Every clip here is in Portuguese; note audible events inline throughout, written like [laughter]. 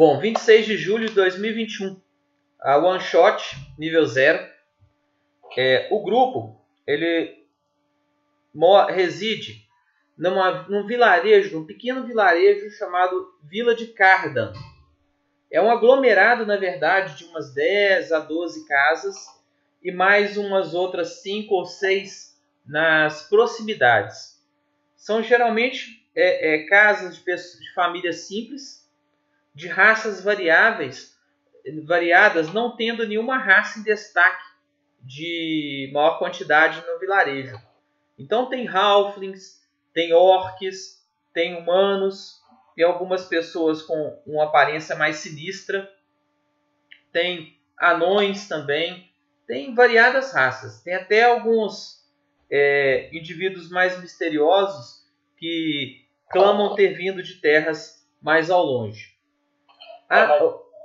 Bom, 26 de julho de 2021. A One Shot, nível 0. É, o grupo, ele reside numa, num vilarejo, num pequeno vilarejo chamado Vila de Cardan. É um aglomerado, na verdade, de umas 10 a 12 casas e mais umas outras 5 ou 6 nas proximidades. São geralmente é, é, casas de, pessoas, de famílias simples, de raças variáveis, variadas, não tendo nenhuma raça em destaque de maior quantidade no vilarejo. Então tem halflings, tem orcs, tem humanos, tem algumas pessoas com uma aparência mais sinistra, tem anões também, tem variadas raças, tem até alguns é, indivíduos mais misteriosos que clamam ter vindo de terras mais ao longe. Ah, mas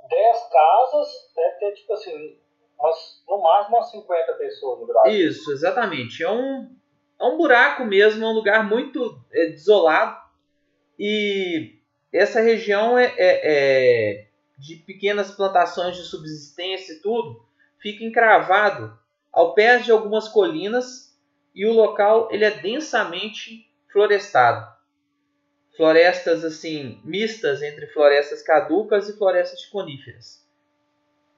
10 casas deve ter, tipo assim, umas, no máximo umas 50 pessoas no Brasil. Isso, exatamente. É um, é um buraco mesmo, é um lugar muito é, desolado. E essa região é, é, é, de pequenas plantações de subsistência e tudo, fica encravado ao pé de algumas colinas e o local ele é densamente florestado florestas assim mistas entre florestas caducas e florestas coníferas.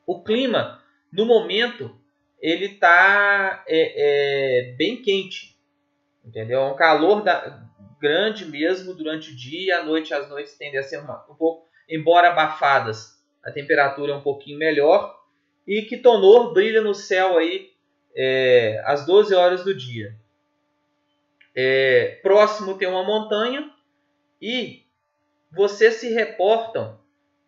O clima, no momento, ele está é, é, bem quente, entendeu? É um calor da, grande mesmo durante o dia, à noite as noites tendem a ser uma, um pouco, embora abafadas, a temperatura é um pouquinho melhor e que tonor brilha no céu aí é, às 12 horas do dia. É, próximo tem uma montanha e vocês se reportam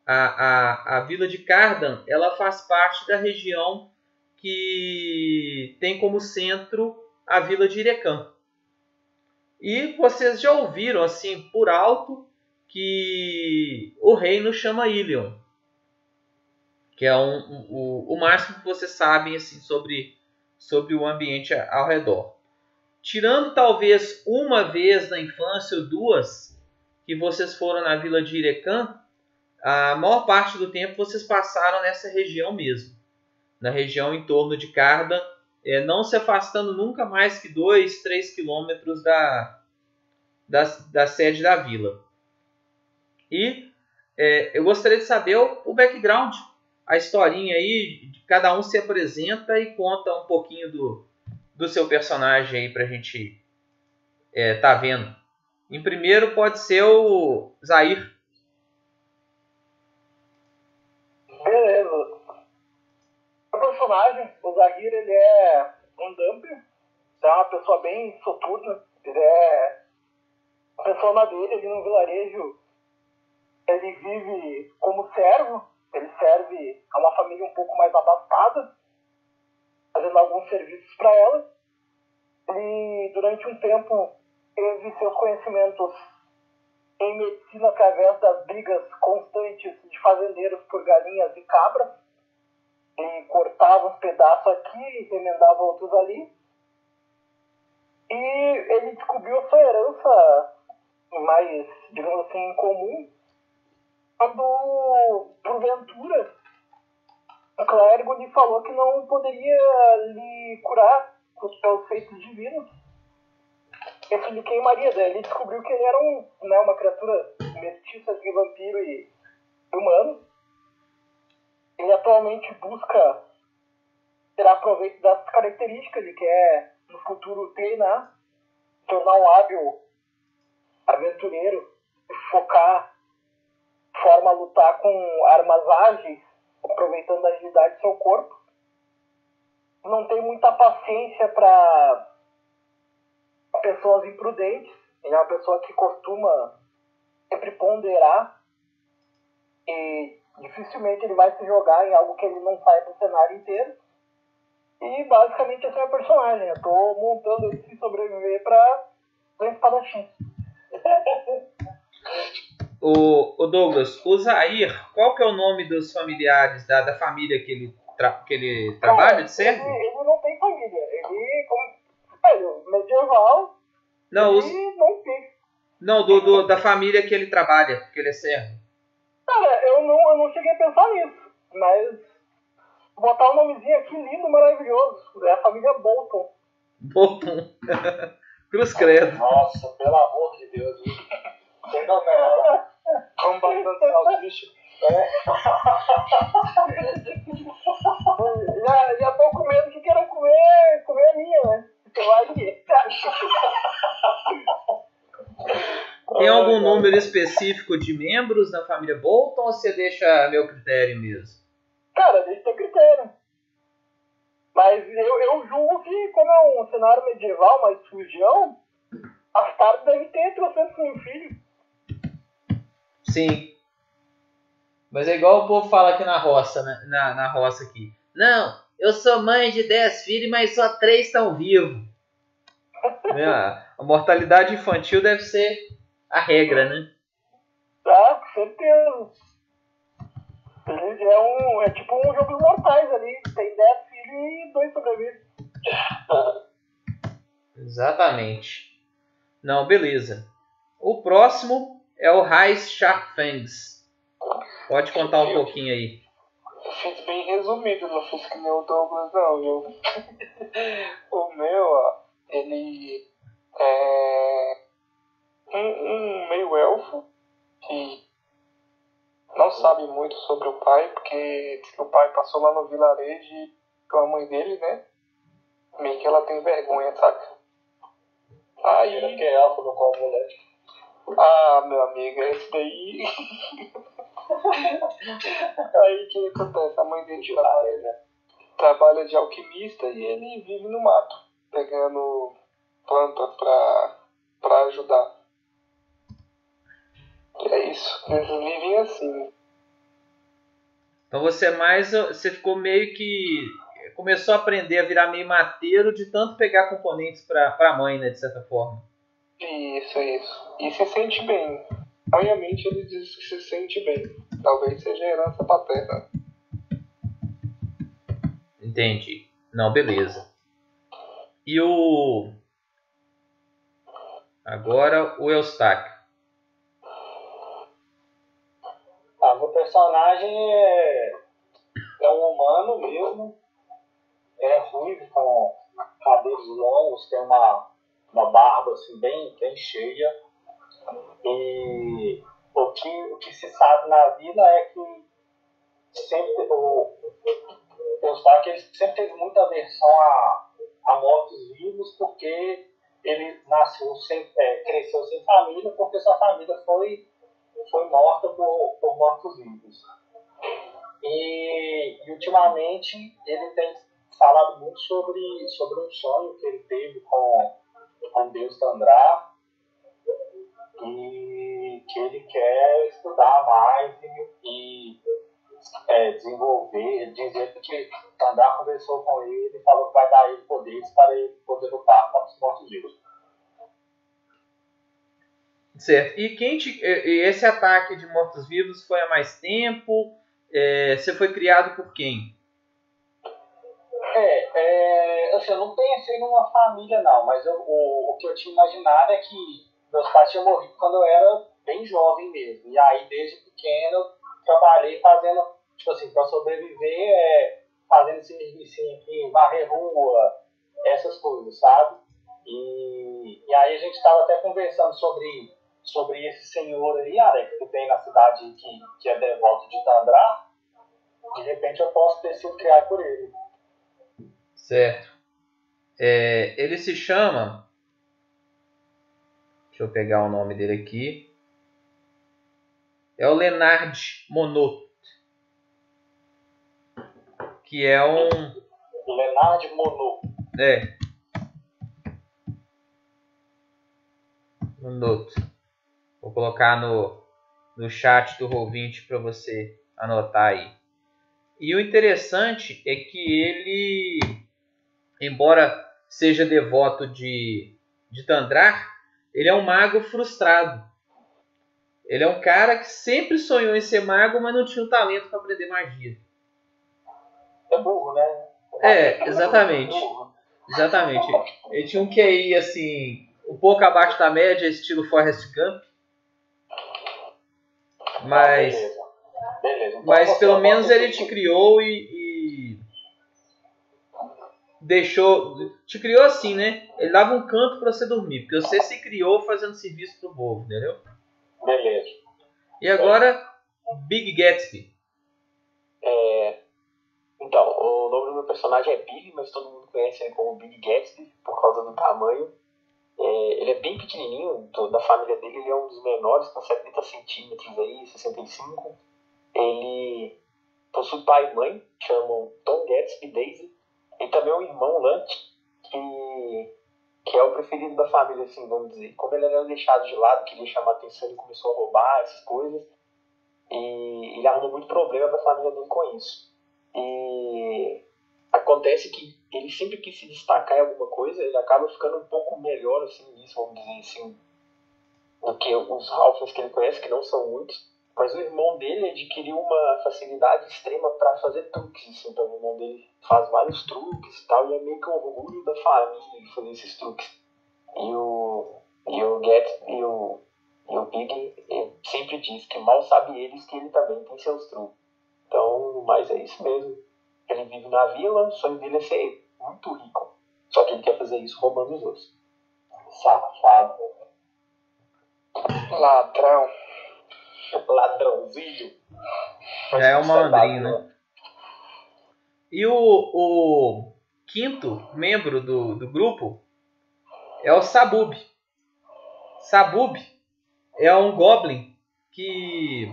a, a, a vila de Cardan, ela faz parte da região que tem como centro a vila de Irecã. E vocês já ouviram assim por alto que o reino chama Ilion, que é um, um, o, o máximo que vocês sabem assim sobre, sobre o ambiente ao redor. Tirando talvez uma vez na infância ou duas, que vocês foram na vila de Irecã, a maior parte do tempo vocês passaram nessa região mesmo, na região em torno de Carda, é, não se afastando nunca mais que 2, 3 quilômetros da, da, da, sede da vila. E é, eu gostaria de saber o, o, background, a historinha aí, cada um se apresenta e conta um pouquinho do, do seu personagem aí pra gente é, tá vendo. Em primeiro pode ser o Zair. Beleza. O personagem, o Zahir, ele é um dumper. É uma pessoa bem soturna. Ele é uma pessoa na dele, ali no vilarejo. Ele vive como servo. Ele serve a uma família um pouco mais abastada, fazendo alguns serviços para ela. Ele, durante um tempo, teve seus conhecimentos em medicina através das brigas constantes de fazendeiros por galinhas e cabras. Ele cortava uns pedaços aqui e remendava outros ali. E ele descobriu sua herança mais, digamos assim, comum quando, porventura, o clérigo lhe falou que não poderia lhe curar com os seus feitos divinos esse de queimaria, daí ele descobriu que ele era um, né, uma criatura mestiça de vampiro e humano. Ele atualmente busca tirar proveito das características, ele quer no futuro treinar, tornar um hábil aventureiro, focar forma a lutar com armas ágeis, aproveitando a agilidade do seu corpo. Não tem muita paciência para pessoas imprudentes, ele é uma pessoa que costuma sempre ponderar e dificilmente ele vai se jogar em algo que ele não saiba o cenário inteiro. E basicamente esse é o meu personagem. Eu tô montando ele se sobreviver pra um espadachim. [laughs] o, o Douglas, o Zair, qual que é o nome dos familiares da, da família que ele, tra que ele trabalha de serve? Ele, ele não tem medieval. Não, os... não tem. Não, do, do, da família que ele trabalha, que ele é servo. Cara, eu não, eu não cheguei a pensar nisso, mas botar um nomezinho aqui lindo, maravilhoso. É a família Bolton. Bolton. [laughs] Cruz credo. Nossa, pelo amor de Deus. Fenomenal. Com bastante salsicha. É. já, já tô com medo que queiram comer, comer a minha, né? Vai ver. Tem algum número específico de membros na família Bolton ou você deixa meu critério mesmo? Cara, deixa teu critério. Mas eu, eu julgo que, como é um cenário medieval, mais sujão, as caras devem ter trocentos mil filhos. Sim. Mas é igual o povo fala aqui na roça, né? na, na roça aqui. Não, eu sou mãe de 10 filhos, mas só 3 estão vivos. É, a mortalidade infantil deve ser a regra, né? Tá, com certeza. É, um, é tipo um jogo dos mortais ali. Tem 10 filhos e 2 sobrevivem. Exatamente. Não, beleza. O próximo é o Raiz Sharkfangs. Pode contar um pouquinho aí. Eu fiz bem resumido, não fiz que nem o Douglas não, viu? [laughs] o meu, ó, ele é um, um meio elfo que não sabe muito sobre o pai, porque o pai passou lá no vilarejo com a mãe dele, né? Meio que ela tem vergonha, saca? Aí. que é elfo no qual moleque. Ah, meu amigo, esse daí. [laughs] Aí o que acontece? A mãe dele trabalha, né? trabalha de alquimista e ele vive no mato, pegando plantas pra, pra ajudar. E é isso, eles vivem assim. Então você é mais. Você ficou meio que. Começou a aprender a virar meio mateiro de tanto pegar componentes pra, pra mãe, né? De certa forma. Isso, isso. E se sente bem. Obviamente ele diz que se sente bem. Talvez seja herança paterna. Entendi. Não, beleza. E o. Agora o Eustáquio. Ah, meu personagem é, é um humano mesmo. É ruivo, com cabelos longos, tem uma, uma barba assim, bem, bem cheia. E o que, o que se sabe na vida é que sempre o, o Eustáquio ele sempre teve muita aversão a, a mortos-vivos porque ele nasceu sem, é, cresceu sem família porque sua família foi, foi morta por, por mortos-vivos. E, e, ultimamente ele tem falado muito sobre, sobre um sonho que ele teve com, com Deus Tandrá e que ele quer estudar mais e, e é, desenvolver, dizer que Tandrá conversou com ele e falou que vai dar ele poderes para ele poder lutar contra os mortos-vivos. Certo. E, quem te, esse ataque de mortos-vivos foi há mais tempo? É, você foi criado por quem? É, é, assim, eu não pensei numa família não, mas eu, o, o que eu tinha imaginado é que meus pais tinham morrido quando eu era bem jovem mesmo. E aí, desde pequeno, eu trabalhei fazendo, tipo assim, para sobreviver, é, fazendo esse serviço aqui, varrer rua, essas coisas, sabe? E, e aí a gente estava até conversando sobre sobre esse senhor aí, Alex, que tem na cidade que, que é devoto de Tandrá, de repente eu posso ter sido criado por ele. Certo. É, ele se chama. Deixa eu pegar o nome dele aqui. É o Lenard Monod. Que é um. Lenard Monod. É. Monod. Vou colocar no, no chat do Roll20 para você anotar aí. E o interessante é que ele, embora seja devoto de, de Tandrar, ele é um mago frustrado. Ele é um cara que sempre sonhou em ser mago, mas não tinha o talento para aprender magia. É burro, né? É, exatamente. Exatamente. Ele tinha um QI assim, um pouco abaixo da média, estilo Forrest Gump. Mas Beleza. Então Mas pelo bota menos ele te criou e deixou. Te criou assim, né? Ele dava um canto pra você dormir, porque você se criou fazendo serviço pro povo, entendeu? Beleza. E agora, Big Gatsby. É, Então, o nome do meu personagem é Billy, mas todo mundo conhece ele como Big Gatsby por causa do tamanho. É, ele é bem pequenininho, do- da família dele ele é um dos menores, com 70 centímetros aí, 65. Ele possui pai e mãe, chamam Tom Gatsby e Daisy. E também um irmão, Lance, que, que é o preferido da família, assim, vamos dizer. Como ele era deixado de lado, queria chamar atenção, ele começou a roubar essas coisas. E ele arrumou muito problema pra família dele com isso. E acontece que ele sempre quis se destacar em alguma coisa, ele acaba ficando um pouco melhor assim nisso, vamos dizer assim, do que os Halflings que ele conhece, que não são muitos. Mas o irmão dele adquiriu uma facilidade extrema para fazer truques, assim, então o irmão dele faz vários truques e tal, e é meio que um orgulho da família fazer esses truques. E o, e o Get e o, e o eh, sempre diz que mal sabe eles que ele também tem seus truques. Então, mas é isso mesmo. Ele vive na vila, o sonho dele é ser muito rico. Só que ele quer fazer isso roubando os outros. Safado. Ladrão. [laughs] Ladrãozinho. Já é uma andrinha, né? E o, o quinto membro do, do grupo é o Sabub. Sabub é um goblin que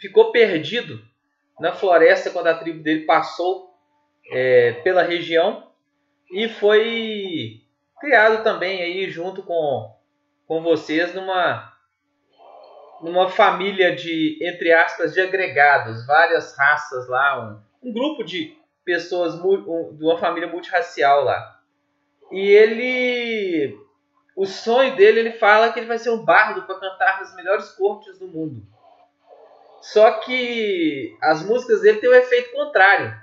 ficou perdido na floresta quando a tribo dele passou é, pela região e foi criado também aí junto com, com vocês numa numa família de, entre aspas, de agregados, várias raças lá, um, um grupo de pessoas um- de uma família multirracial lá. E ele, o sonho dele, ele fala que ele vai ser um bardo para cantar nas melhores cortes do mundo. Só que as músicas dele têm o efeito contrário.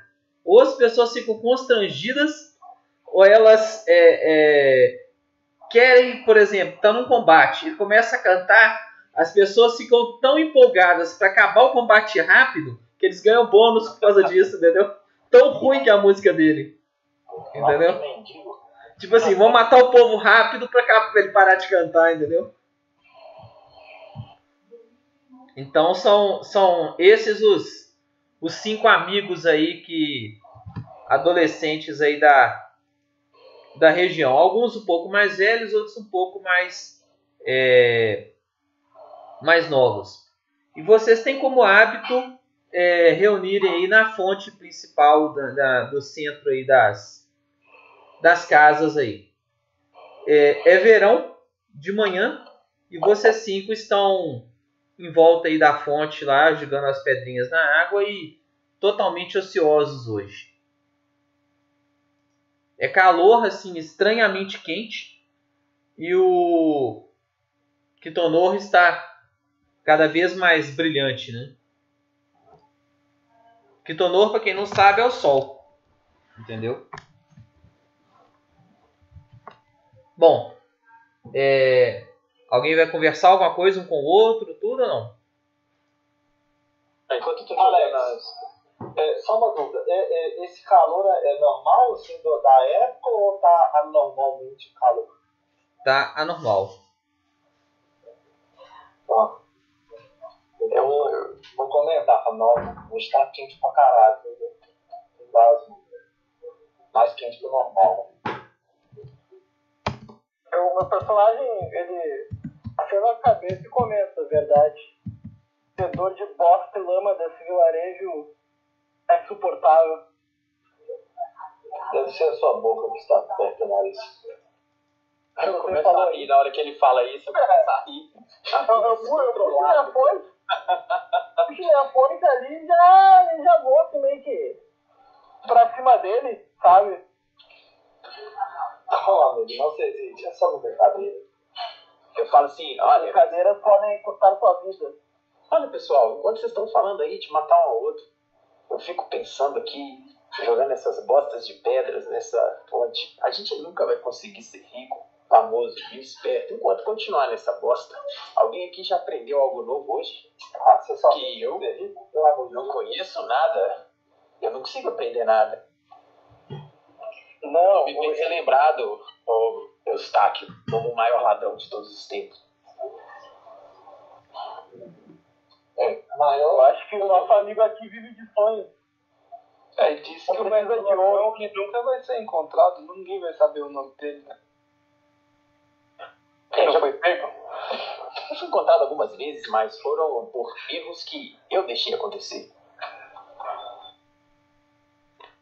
Ou as pessoas ficam constrangidas, ou elas é, é, querem, por exemplo, tá num combate, ele começa a cantar, as pessoas ficam tão empolgadas para acabar o combate rápido que eles ganham bônus por causa disso, entendeu? Tão ruim que é a música dele. Entendeu? Tipo assim, vão matar o povo rápido pra ele parar de cantar, entendeu? Então são, são esses os, os cinco amigos aí que. adolescentes aí da, da região. Alguns um pouco mais velhos, outros um pouco mais. é, mais novos. E vocês têm como hábito é, reunirem aí na fonte principal da- da- do centro aí das, das casas aí. É, é verão de manhã e vocês cinco estão em volta aí da fonte lá, jogando as pedrinhas na água e totalmente ociosos hoje. É calor assim, estranhamente quente e o Kitonor está cada vez mais brilhante, né? Kitonor, para quem não sabe, é o sol. Entendeu? Bom, é, alguém vai conversar alguma coisa um com o outro, tudo ou não? Enquanto eu tô Alex. É, só uma dúvida, é, é, esse calor é, é normal assim, do- da época ou tá anormalmente calor? Tá anormal. Tá. Eu vou, vou comentar, falo, não, hoje tá quente pra caralho, entendeu? Tem base, mais quente que o normal. Eu- O meu personagem, ele acena a cabeça e comenta, verdade. Fedor de bosta e lama desse vilarejo é insuportável. Deve ser a sua boca que está perto do nariz. Eu começo a rir na hora que ele fala isso, eu começo a rir. Eu, eu, pu- eu puxo minha fonte, puxo minha fonte ali já, já meio que pra cima dele, sabe? Não, amigo, não se existe, é só uma brincadeira. Eu falo assim, As olha, brincadeiras podem custar sua vida. olha pessoal, enquanto vocês estão falando aí de matar um ao outro, eu fico pensando aqui, jogando essas bostas de pedras nessa fonte. A gente nunca vai conseguir ser rico. Famoso e esperto enquanto continuar nessa bosta. Alguém aqui já aprendeu algo novo hoje? Ah, você só Que eu não conheço nada. Eu não consigo aprender nada. Não, Me bem ser lembrado, ô Eustáquio, como o maior ladrão de todos os tempos. Eu maior. acho que o nosso amigo aqui vive de sonhos. é, disse que o de ladrão que nunca vai ser encontrado, ninguém vai saber o nome dele, né? Já foi pego? Eu fui encontrado algumas vezes, mas foram por erros que eu deixei acontecer.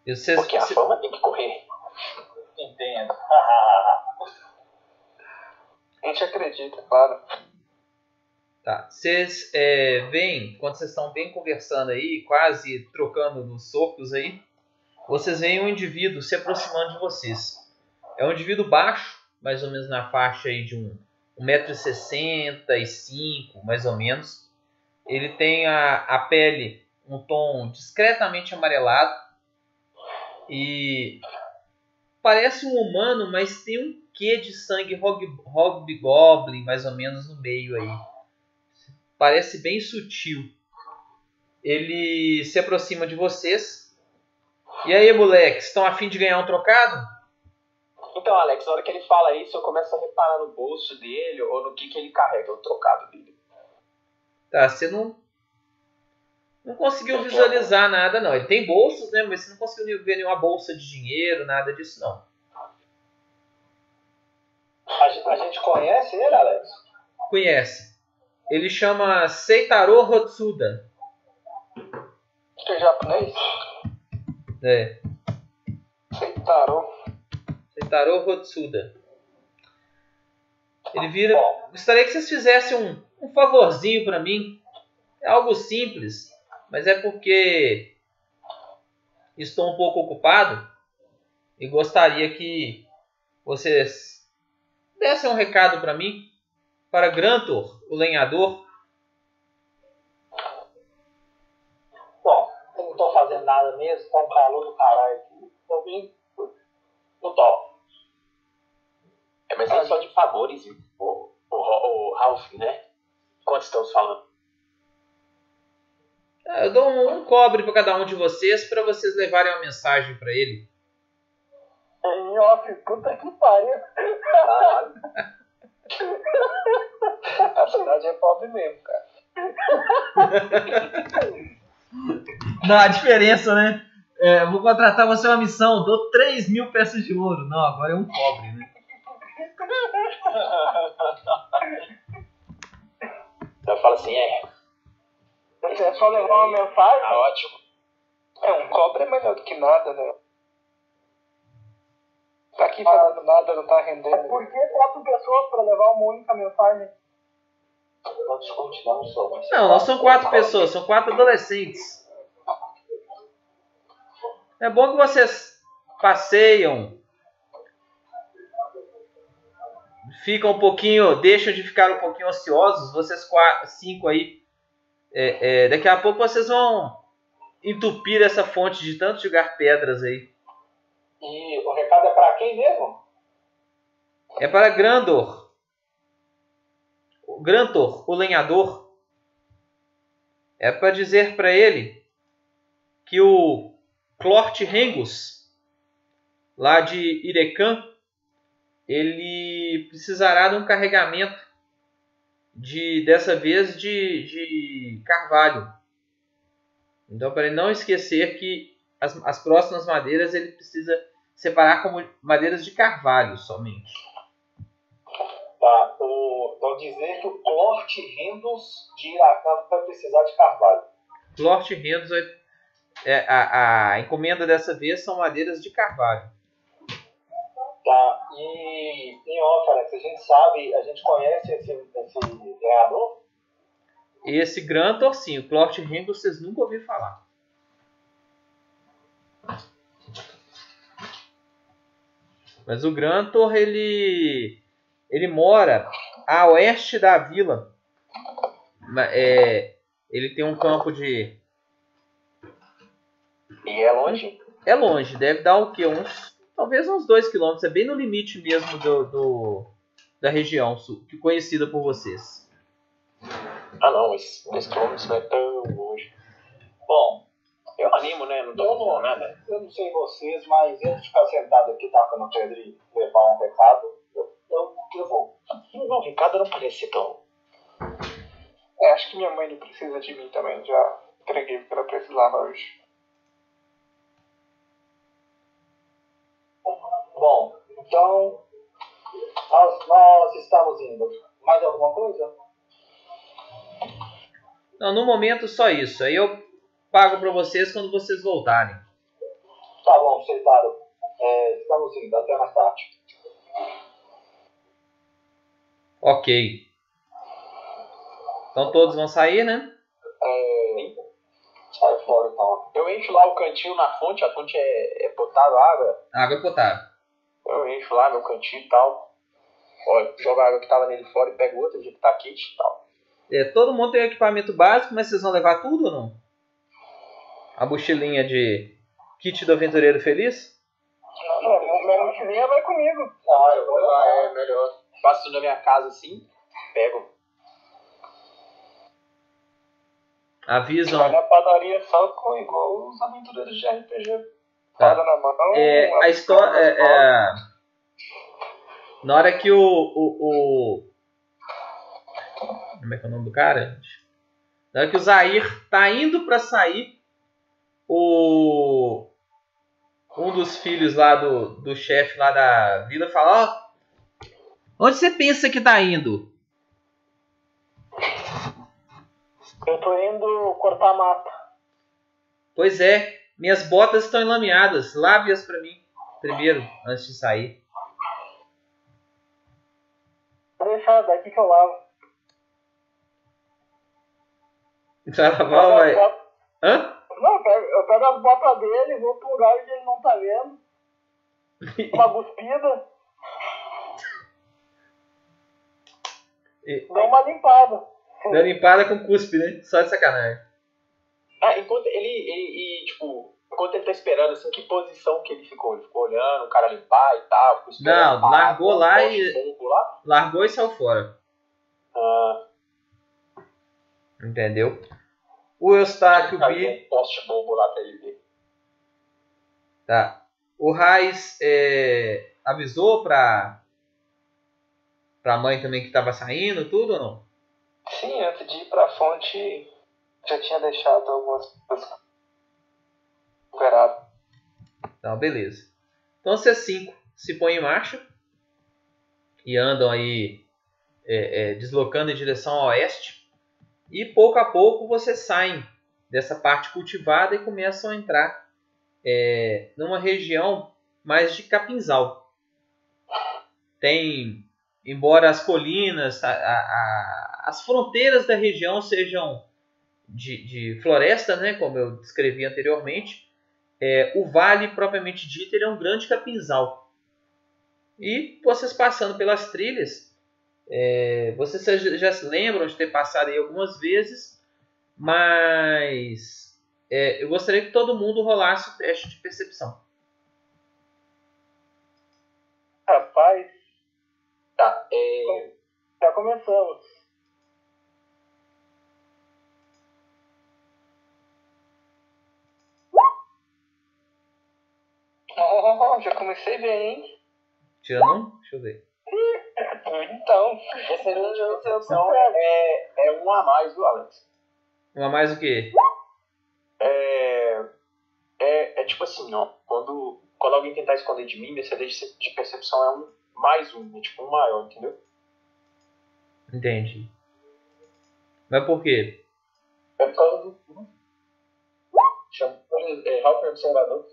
Vocês, Porque a cê- fama tem que correr. Entendo. [laughs] A gente acredita, claro. Tá. Vocês é, veem, quando vocês estão bem conversando aí, quase trocando nos socos aí, vocês veem um indivíduo se aproximando de vocês. É um indivíduo baixo, mais ou menos na faixa aí de um 1,65m, mais ou menos. Ele tem a, a pele um tom discretamente amarelado e parece um humano, mas tem um quê de sangue hobgoblin mais ou menos no meio aí parece bem sutil. Ele se aproxima de vocês. E aí, moleques, estão a fim de ganhar um trocado? Então, Alex, na hora que ele fala isso, eu começo a reparar no bolso dele ou no que, que ele carrega, o trocado dele. Tá, você não não conseguiu visualizar nada não. Ele tem bolsos, né, mas você não conseguiu ver nenhuma bolsa de dinheiro, nada disso não. A, a gente conhece ele, Alex? Conhece? Ele chama Seitaro Hotsuda. Que é japonês? É, Seitaro. Seitaro Hotsuda. Ele vira Gostaria que vocês fizessem um, um favorzinho para mim. É algo simples, mas é porque estou um pouco ocupado e gostaria que vocês dessem um recado para mim, para Grantor, o lenhador. bom, eu não tô fazendo nada mesmo, tá um calor do caralho aqui. Tô bem. Não topo. É, mas é só de favores, o, o, o Ralph, né? Quanto estamos falando? Ah, Eu dou um, um cobre para cada um de vocês para vocês levarem uma mensagem para ele. Em off, puta que pariu. Caralho. [laughs] A cidade é pobre mesmo, cara. [laughs] Não, a diferença, né? É, vou contratar você uma missão, dou 3 mil peças de ouro. Não, agora é um cobre, né? Eu falo assim, é, É só levar uma tá mensagem. ótimo. É, um cobre é melhor do que nada, né? Tá aqui fazendo nada, não tá É rendendo. por que quatro pessoas para levar uma única mensagem? Não discute, não sou. Não, não são quatro pessoas, são quatro adolescentes. É bom que vocês passeiam, ficam um pouquinho, deixam de ficar um pouquinho ociosos, vocês quatro, cinco aí. É, é, daqui a pouco vocês vão entupir essa fonte de tanto jogar pedras aí. E o recado é pra quem mesmo? É para Grandor. O Grantor, o lenhador. É para dizer para ele que o Clort Rengus, lá de Irecan, ele precisará de um carregamento de dessa vez de, de carvalho. Então, para ele não esquecer que as, as próximas madeiras ele precisa separar como madeiras de carvalho somente. Tá. O, então dizer que o Clort Rendos de Iracan vai precisar de carvalho. Lort Rendos, é, a, a encomenda dessa vez são madeiras de carvalho. Tá. E em off, Alex, a gente sabe, a gente conhece esse, esse ganhador? Esse Grantor, sim, o Clort Rendos vocês nunca ouviram falar. Mas o Grantor, ele, ele mora a oeste da vila. É, ele tem um campo de... E é longe? É longe, deve dar o quê? Uns, talvez uns 2 km. É bem no limite mesmo do, do, da região sul, que conhecida por vocês. Ah não, mas 10 km não é tão longe. Bom, eu animo, né? Não tô Eu não, nada. eu não sei vocês, mas eu ficar sentado aqui tacando pedra e levar um recado, eu, eu, eu vou. O recado não parece tão. É, acho que minha mãe não precisa de mim também. Já entreguei o que ela precisava hoje. Bom, então nós, nós estamos indo. Mais alguma coisa? Não, no momento só isso. Aí eu pago para vocês quando vocês voltarem. Tá bom, Seitaro. É, estamos indo. Até mais tarde. Ok. Então todos vão sair, né? É, Sai fora então. eu encho lá o cantinho na fonte, a fonte é, é potável, a água. Água potável. Eu encho lá meu cantinho e tal. Ó, jogo a água que tava nele fora e pego outra, de que tá quente e tal. É, todo mundo tem equipamento básico, mas vocês vão levar tudo ou não? A mochilinha de kit do aventureiro feliz? Não, minha mochilinha vai comigo. Ah, eu vou levar. é melhor. Faço tudo na minha casa assim, pego. Avisam. Vai na padaria só com igual os aventureiros de RPG. Na mão. É, a história. É, é, na hora que o, o, o- Como é que é o nome do cara? Na hora que o Zair tá indo pra sair, o. Um dos filhos lá do, do chefe lá da vila fala: Ó, onde você pensa que tá indo? Eu tô indo cortar mata. Pois é, minhas botas estão enlameadas. Lave-as pra mim primeiro, antes de sair. Vou deixar daqui que eu lavo. [laughs] Vai lavar ou vai. Hã? Não, eu pego, eu pego as botas dele, vou pro lugar onde ele não tá vendo. [laughs] Uma cuspida. E- Dou uma limpada. Deu limpada com cuspe, né? Só de sacanagem. Ah, enquanto ele, ele, e, tipo, enquanto ele tá esperando, assim, que posição que ele ficou? Ele ficou olhando o cara limpar e tal, ficou esperando. Não, largou lá e- lá. Largou e saiu fora. Ah, Entendeu? O Eustáquio, o caiu Bi. um poste bombo lá pra ele ver. Tá. O Raiz é, avisou pra. pra mãe também que tava saindo, tudo ou não? Sim, antes de ir pra fonte, já tinha deixado algumas coisas recuperadas. Então, beleza. Então, vocês cinco se põem em marcha e andam aí é, é, deslocando em direção ao oeste. E pouco a pouco vocês saem dessa parte cultivada e começam a entrar é, numa região mais de capinzal. Tem, embora as colinas, a- a- as fronteiras da região sejam de, de floresta, né, como eu descrevi anteriormente, é, o vale propriamente dito ele é um grande capinzal. E vocês passando pelas trilhas, é, vocês já, já se lembram de ter passado aí algumas vezes, mas é, eu gostaria que todo mundo rolasse o teste de percepção. Rapaz, Tá, é. já começamos. Oh, já comecei bem, hein? Tirando um? Deixa eu ver. Então, Excelente percepção é, é um a mais, viu, Alex? Um a mais o quê? É, é, é tipo assim, ó. Quando, quando alguém tentar esconder de mim, meu CD de percepção é um mais um, é tipo um maior, entendeu? Entendi. Mas por quê? É por causa do. Chama é, Halfer Observador.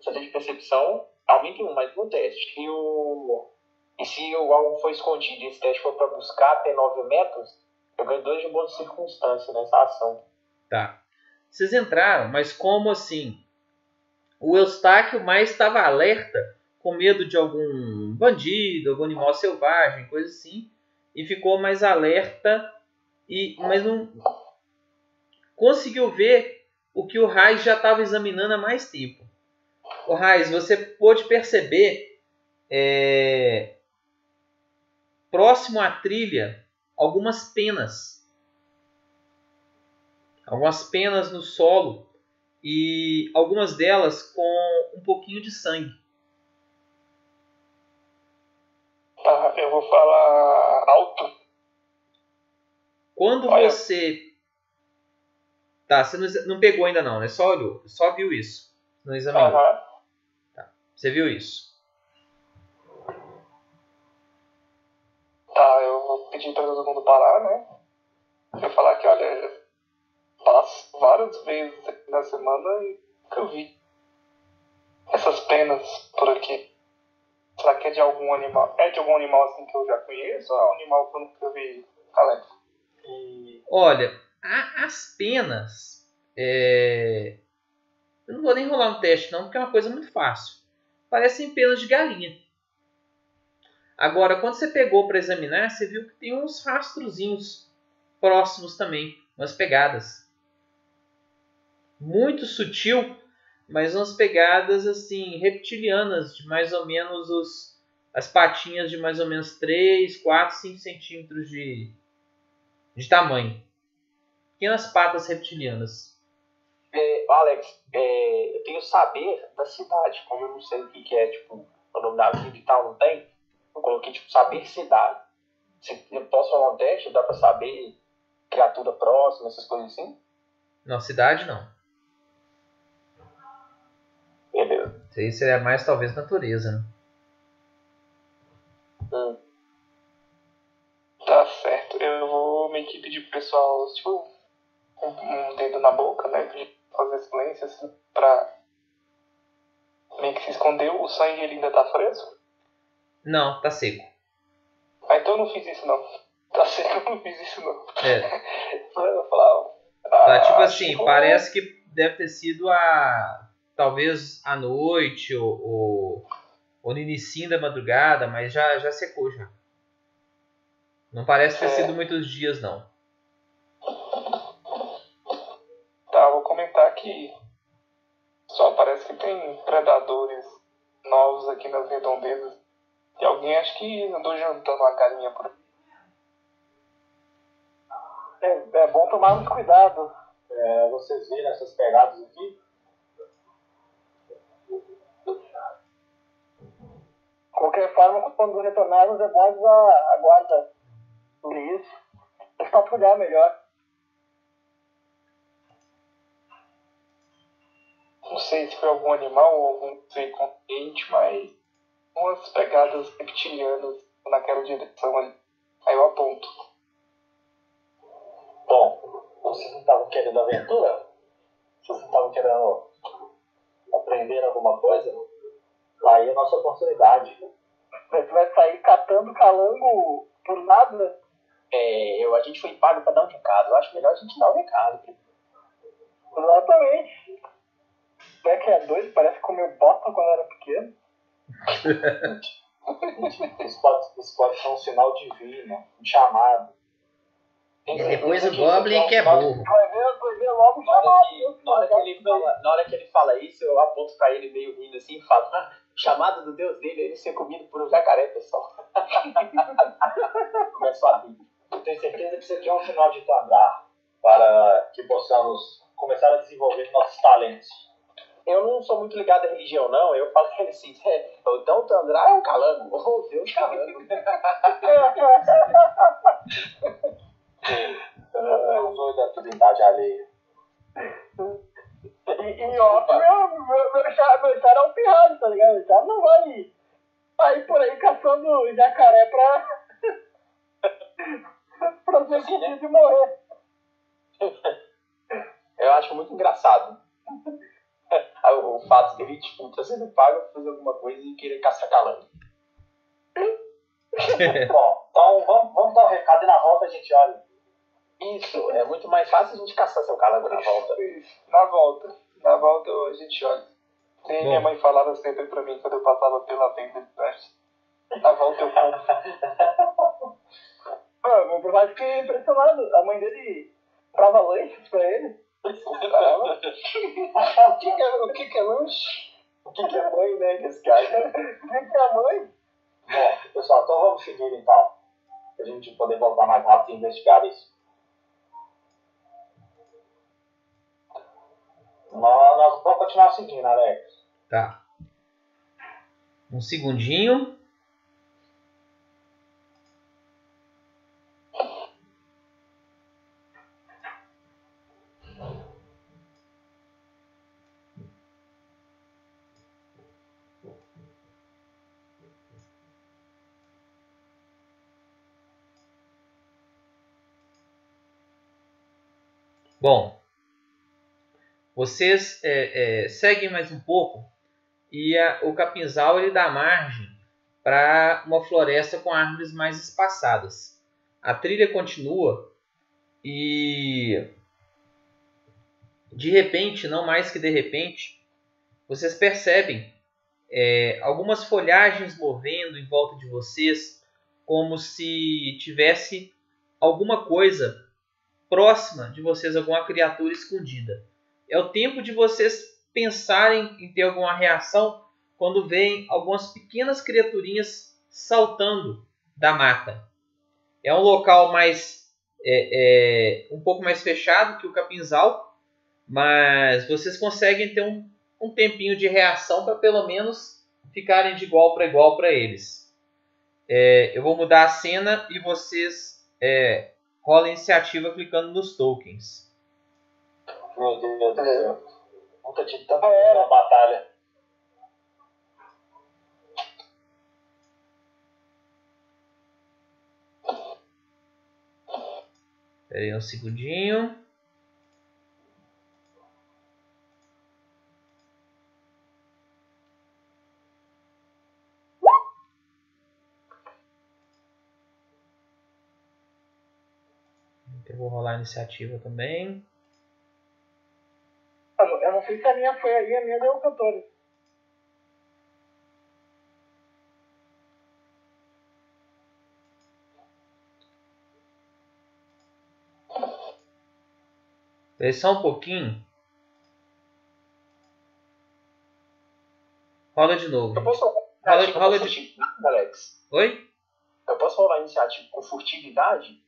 CD de percepção aumenta em um, mas no teste. E, o, e se o algo for escondido e esse teste for para buscar até 9 metros, eu ganho 2 de bônus de circunstância nessa ação. Tá. Vocês entraram, mas como assim? O Eustáquio mais estava alerta, com medo de algum bandido, algum animal selvagem, coisa assim, e ficou mais alerta, e mas não conseguiu ver o que o Raiz já estava examinando há mais tempo. O Raiz, você pôde perceber é, próximo à trilha, algumas penas. Algumas penas no solo e algumas delas com um pouquinho de sangue. Tá, eu vou falar alto. Quando Olha. você. Tá, você não, não pegou ainda não, né? Só olhou, só viu isso. Não examinou. Aham. Você viu isso. Tá, eu vou pedir pra todo mundo parar, né? Eu vou falar que, olha, passo várias vezes na semana e nunca vi essas penas por aqui. Será que é de algum animal? É de algum animal assim que eu já conheço ou é um animal que eu nunca vi, Alex? E Olha, as penas. é, Eu não vou nem rolar um teste, não, porque é uma coisa muito fácil. Parecem penas de galinha. Agora, quando você pegou para examinar, você viu que tem uns rastrozinhos próximos também, umas pegadas. Muito sutil, mas umas pegadas assim reptilianas, de mais ou menos os, as patinhas de mais ou menos 3, 4, 5 centímetros de, de tamanho. Pequenas patas reptilianas. É, Alex, é, eu tenho saber da cidade, como eu não sei o que, que é, tipo, o nome da vida e tal, não tem? Eu coloquei, tipo, saber cidade. Se eu posso falar um teste, dá pra saber criatura próxima, essas coisas assim? Não, cidade não. Beleza. Isso aí seria mais talvez natureza, né? Hum. Tá certo. Eu vou meio que pedir pro pessoal, tipo, um, um dedo na boca, né? Pedir fazer silêncio, assim, pra meio que se esconder. O sangue ele ainda tá fresco? Não, tá seco. Ah, então eu não fiz isso não. [laughs] Tá certo, eu não fiz isso não. É, [laughs] Eu vou falar. tá ah, tipo assim, tipo, parece que deve ter sido a. Talvez à noite ou, ou, ou no início da madrugada, mas já, já secou já. Não parece ter É. sido muitos dias, não. Só parece que tem predadores novos aqui nas redondezas. E alguém acho que andou jantando uma galinha por aí. É, é bom tomar uns cuidados. é, vocês viram essas pegadas aqui? Qualquer forma, quando retornarmos, é avisar a guarda sobre isso. Patrulhar melhor. Não sei se foi algum animal ou algum ser consciente, mas umas pegadas reptilianas naquela direção ali. Aí eu aponto. Bom, vocês não estavam querendo aventura? Vocês não estavam querendo aprender alguma coisa? Aí é a nossa oportunidade. Você vai sair catando calango por nada. É, eu, a gente foi pago pra dar um recado. Eu acho melhor a gente dar um recado. Exatamente. É que é doido, parece que comeu bota quando era pequeno. Isso pode, isso pode ser um sinal divino, um chamado. E depois o Goblin que é burro. Vai ver, vai ver logo o Na hora, chamado. que, na, hora que ele fala, na hora que ele fala isso, eu aponto pra ele meio rindo assim e falo: ah, chamado do Deus dele é ele ser comido por um jacaré, pessoal. [laughs] Começo a rir. Eu tenho certeza que isso aqui é um sinal de Tandar para que possamos começar a desenvolver nossos talentos. Eu não sou muito ligado à religião, não. Eu falo assim: é, então o Tandrá é um calango. [laughs] Ou Deus calango. É zóio da trindade alheia. E, e off, meu, meu, meu, chá, meu chá é um pirralho, tá ligado? O chá não vai sair por aí caçando jacaré pra. [laughs] pra ser comido e morrer. Eu acho muito engraçado. [laughs] o, fato dele, tipo, tá sendo pago pra fazer alguma coisa e querer caçar calango. [laughs] Bom, então vamos, vamos dar um recado e na volta a gente olha. Isso, é muito mais fácil a gente caçar seu calango na volta. Isso, na volta. Na volta a gente olha. Minha mãe falava sempre pra mim quando eu passava pela venda de trás. Na volta eu compro. [laughs] Ah, meu pai fiquei impressionado. A mãe dele comprava lanches pra ele. Caramba. o, que que é, o que que é lanche? O que, que é mãe, né, desse cara? [laughs] O que que é mãe? Bom, pessoal, então vamos seguir então. Pra gente poder voltar mais rápido e investigar isso. Nós, nós vamos continuar seguindo, Alex. Tá. Um segundinho. Bom, vocês é, é, seguem mais um pouco e a, o capinzal ele dá margem para uma floresta com árvores mais espaçadas. A trilha continua e de repente, não mais que de repente, vocês percebem é, algumas folhagens movendo em volta de vocês, como se tivesse alguma coisa próxima de vocês, alguma criatura escondida. É o tempo de vocês pensarem em ter alguma reação quando veem algumas pequenas criaturinhas saltando da mata. É um local mais é, é, um pouco mais fechado que o capinzal, mas vocês conseguem ter um, um tempinho de reação para pelo menos ficarem de igual para igual para eles. É, eu vou mudar a cena e vocês é, rola iniciativa clicando nos tokens. Meu Deus do céu. Nunca tive tanta é. batalha. Espera aí um segundinho. Vou rolar a iniciativa também. Eu não sei se a minha foi aí, a minha deu 14. Espera só um pouquinho. Rola de novo. Eu posso rola, rola de... Alex? Oi? Eu posso rolar iniciativa com furtividade?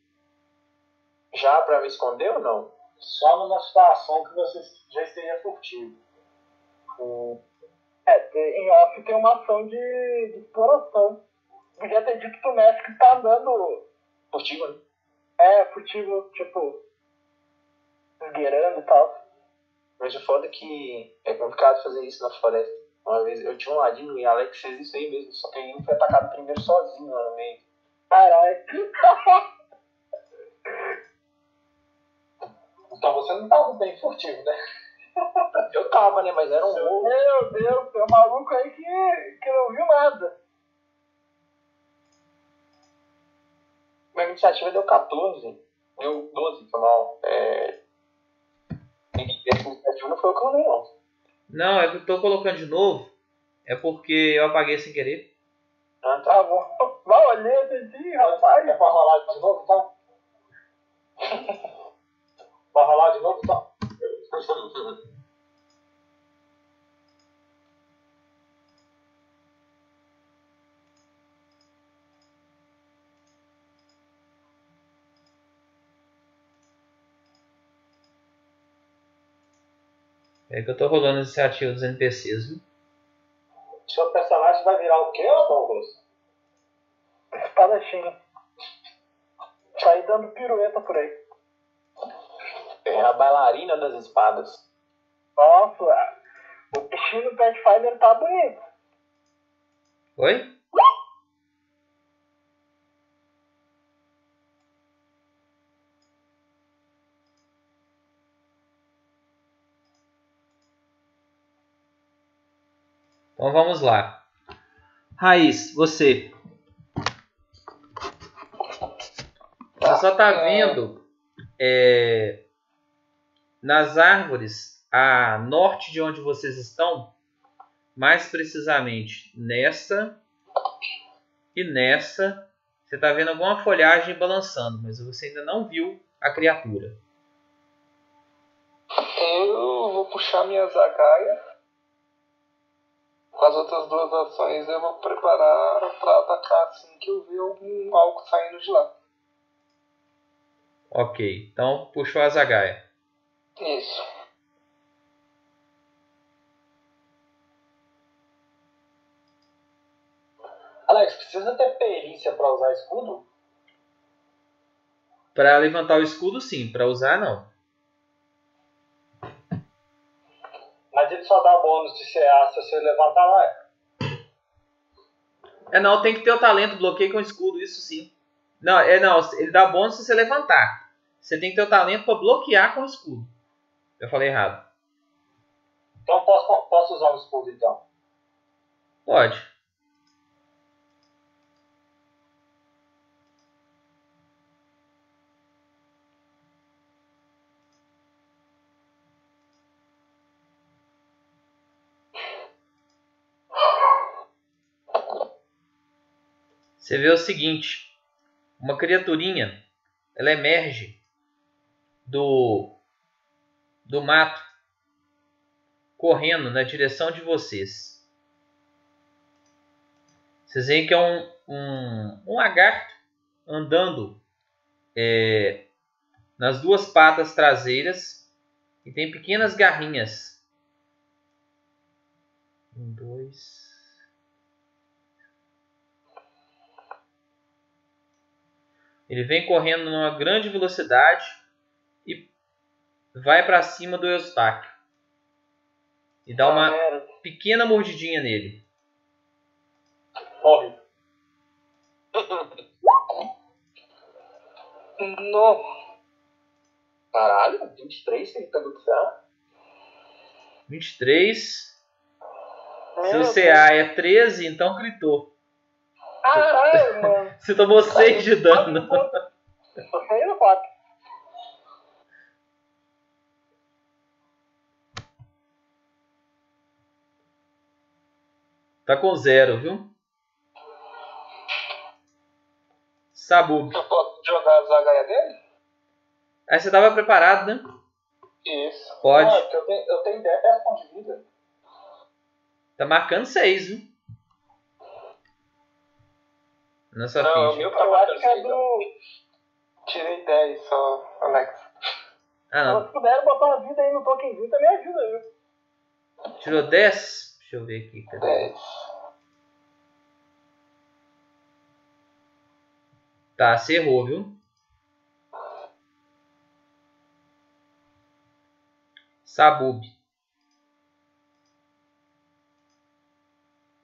Já pra me esconder ou não? Só numa situação que você já esteja furtivo. Hum. É, em off tem uma ação de, de exploração. Podia ter dito pro mestre que tá andando. Furtivo, né? É, furtivo, tipo. esgueirando e tal. Mas o foda é que é complicado fazer isso na floresta. Uma vez eu tinha um ladinho e Alex fez isso aí mesmo, só que ele foi atacado primeiro sozinho lá no meio. Caralho. [laughs] Então você não tava bem furtivo, né? [laughs] Eu tava, né? Mas era um ovo. Meu Deus, tem um maluco aí que, que não viu nada. Minha iniciativa deu 14. Deu 12, foi mal. É... Essa iniciativa não foi o que eu não. Não, é que eu tô colocando de novo. É porque eu apaguei sem querer. Ah, tá. Tá bom. Vai olhar assim, rapaz. É pra rolar de novo, então? [laughs] pra rolar de novo, então? É que eu tô rolando esse ativo dos NPCs, viu? Seu personagem vai virar o quê, Douglas? Espadachim. Sair dando pirueta por aí. É a bailarina das espadas. Nossa, o bichinho do Pathfinder tá bonito. Oi? Então vamos lá. Raiz, você. Você só está vendo é, nas árvores a norte de onde vocês estão, mais precisamente nessa e nessa, você está vendo alguma folhagem balançando, mas você ainda não viu a criatura. Eu vou puxar minha zagaia com as outras duas ações eu vou preparar para atacar assim que eu ver algum algo saindo de lá. Ok, então puxou a Zagaia. Isso. Alex, precisa ter perícia pra usar escudo? Pra levantar o escudo, sim. Pra usar, não. Mas ele só dá bônus de CA se você levantar lá. É, não, tem que ter o talento, bloqueio com escudo, isso sim. Não, é não, ele dá bônus se você levantar. Você tem que ter o talento pra bloquear com escudo. Eu falei errado. Então posso, posso usar o escudo então. Pode. Você vê o seguinte, uma criaturinha, ela emerge do do mato, correndo na direção de vocês. Vocês veem que é um, um, um lagarto andando é, nas duas patas traseiras e tem pequenas garrinhas. Um, dois. Ele vem correndo numa grande velocidade vai para cima do Eustáquio. E dá uma pequena mordidinha nele. Morre. Não. Caralho, 23 tem que pegou do CA? 23. Meu Seu Deus. CA é 13, então gritou. Caralho, [laughs] mano. Você tomou 6 de dano. Tô saindo 4. Tá com zero, viu? Sabub. Eu posso jogar a zagaia dele? Aí você tava preparado, né? Isso. Pode. Porque eu tenho, eu tenho 10 pontos de vida. Tá marcando 6, viu? Na sua Não, o ficha. meu que tá é do. Tirei 10 só, Alex. Ah, não. Se puder botar uma vida aí no tokenzinho, também ajuda, viu? Tirou 10? Deixa eu ver aqui. Cadê? 10. Tá, você errou, viu? Sabub.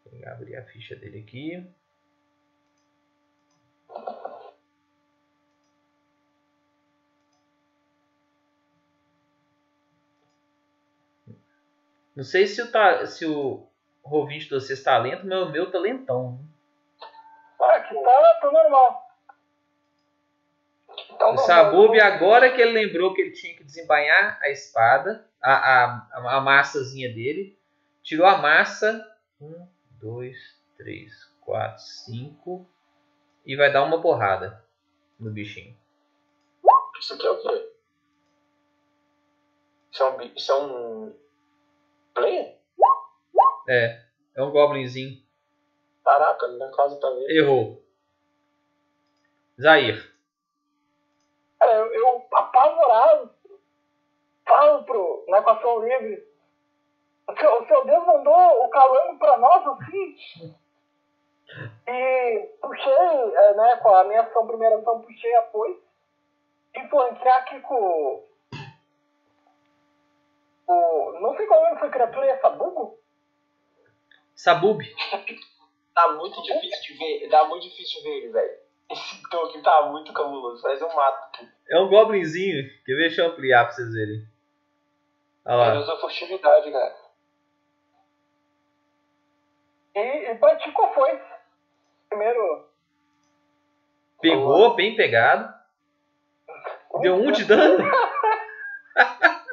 Vou abrir a ficha dele aqui. Não sei se o, ta- se o Rovinte de vocês tá lento, mas o meu tá lentão. Ah, aqui tá, tá normal. Então, O não, Sabub, não- agora que ele lembrou que ele tinha que desembainhar a espada, a, a, a massazinha dele, tirou a massa. Um, dois, três, quatro, cinco. E vai dar uma porrada no bichinho. Isso aqui é o quê? Isso é um. Isso é um. É, é um goblinzinho. Caraca, na casa tá vendo. Errou. Zair. Cara, eu, eu apavorado, falo pro, na equação livre. O seu, o seu Deus mandou o calango pra nós, assim. E puxei, é, né, com a minha ação, primeira ação, puxei a foice. E flanquear aqui com o. Não sei qual é essa criatura, é Sabugo? Sabub. [laughs] Tá muito difícil de ver. Tá muito difícil de ver ele, velho. Esse token tá muito cabuloso. Parece um mato. É um goblinzinho. Quer ver? Deixa eu ampliar pra vocês verem. Olha Ele lá. usa furtividade, cara. E, e a foice. Primeiro. Pegou, bem pegado. Deu um de dano. [laughs]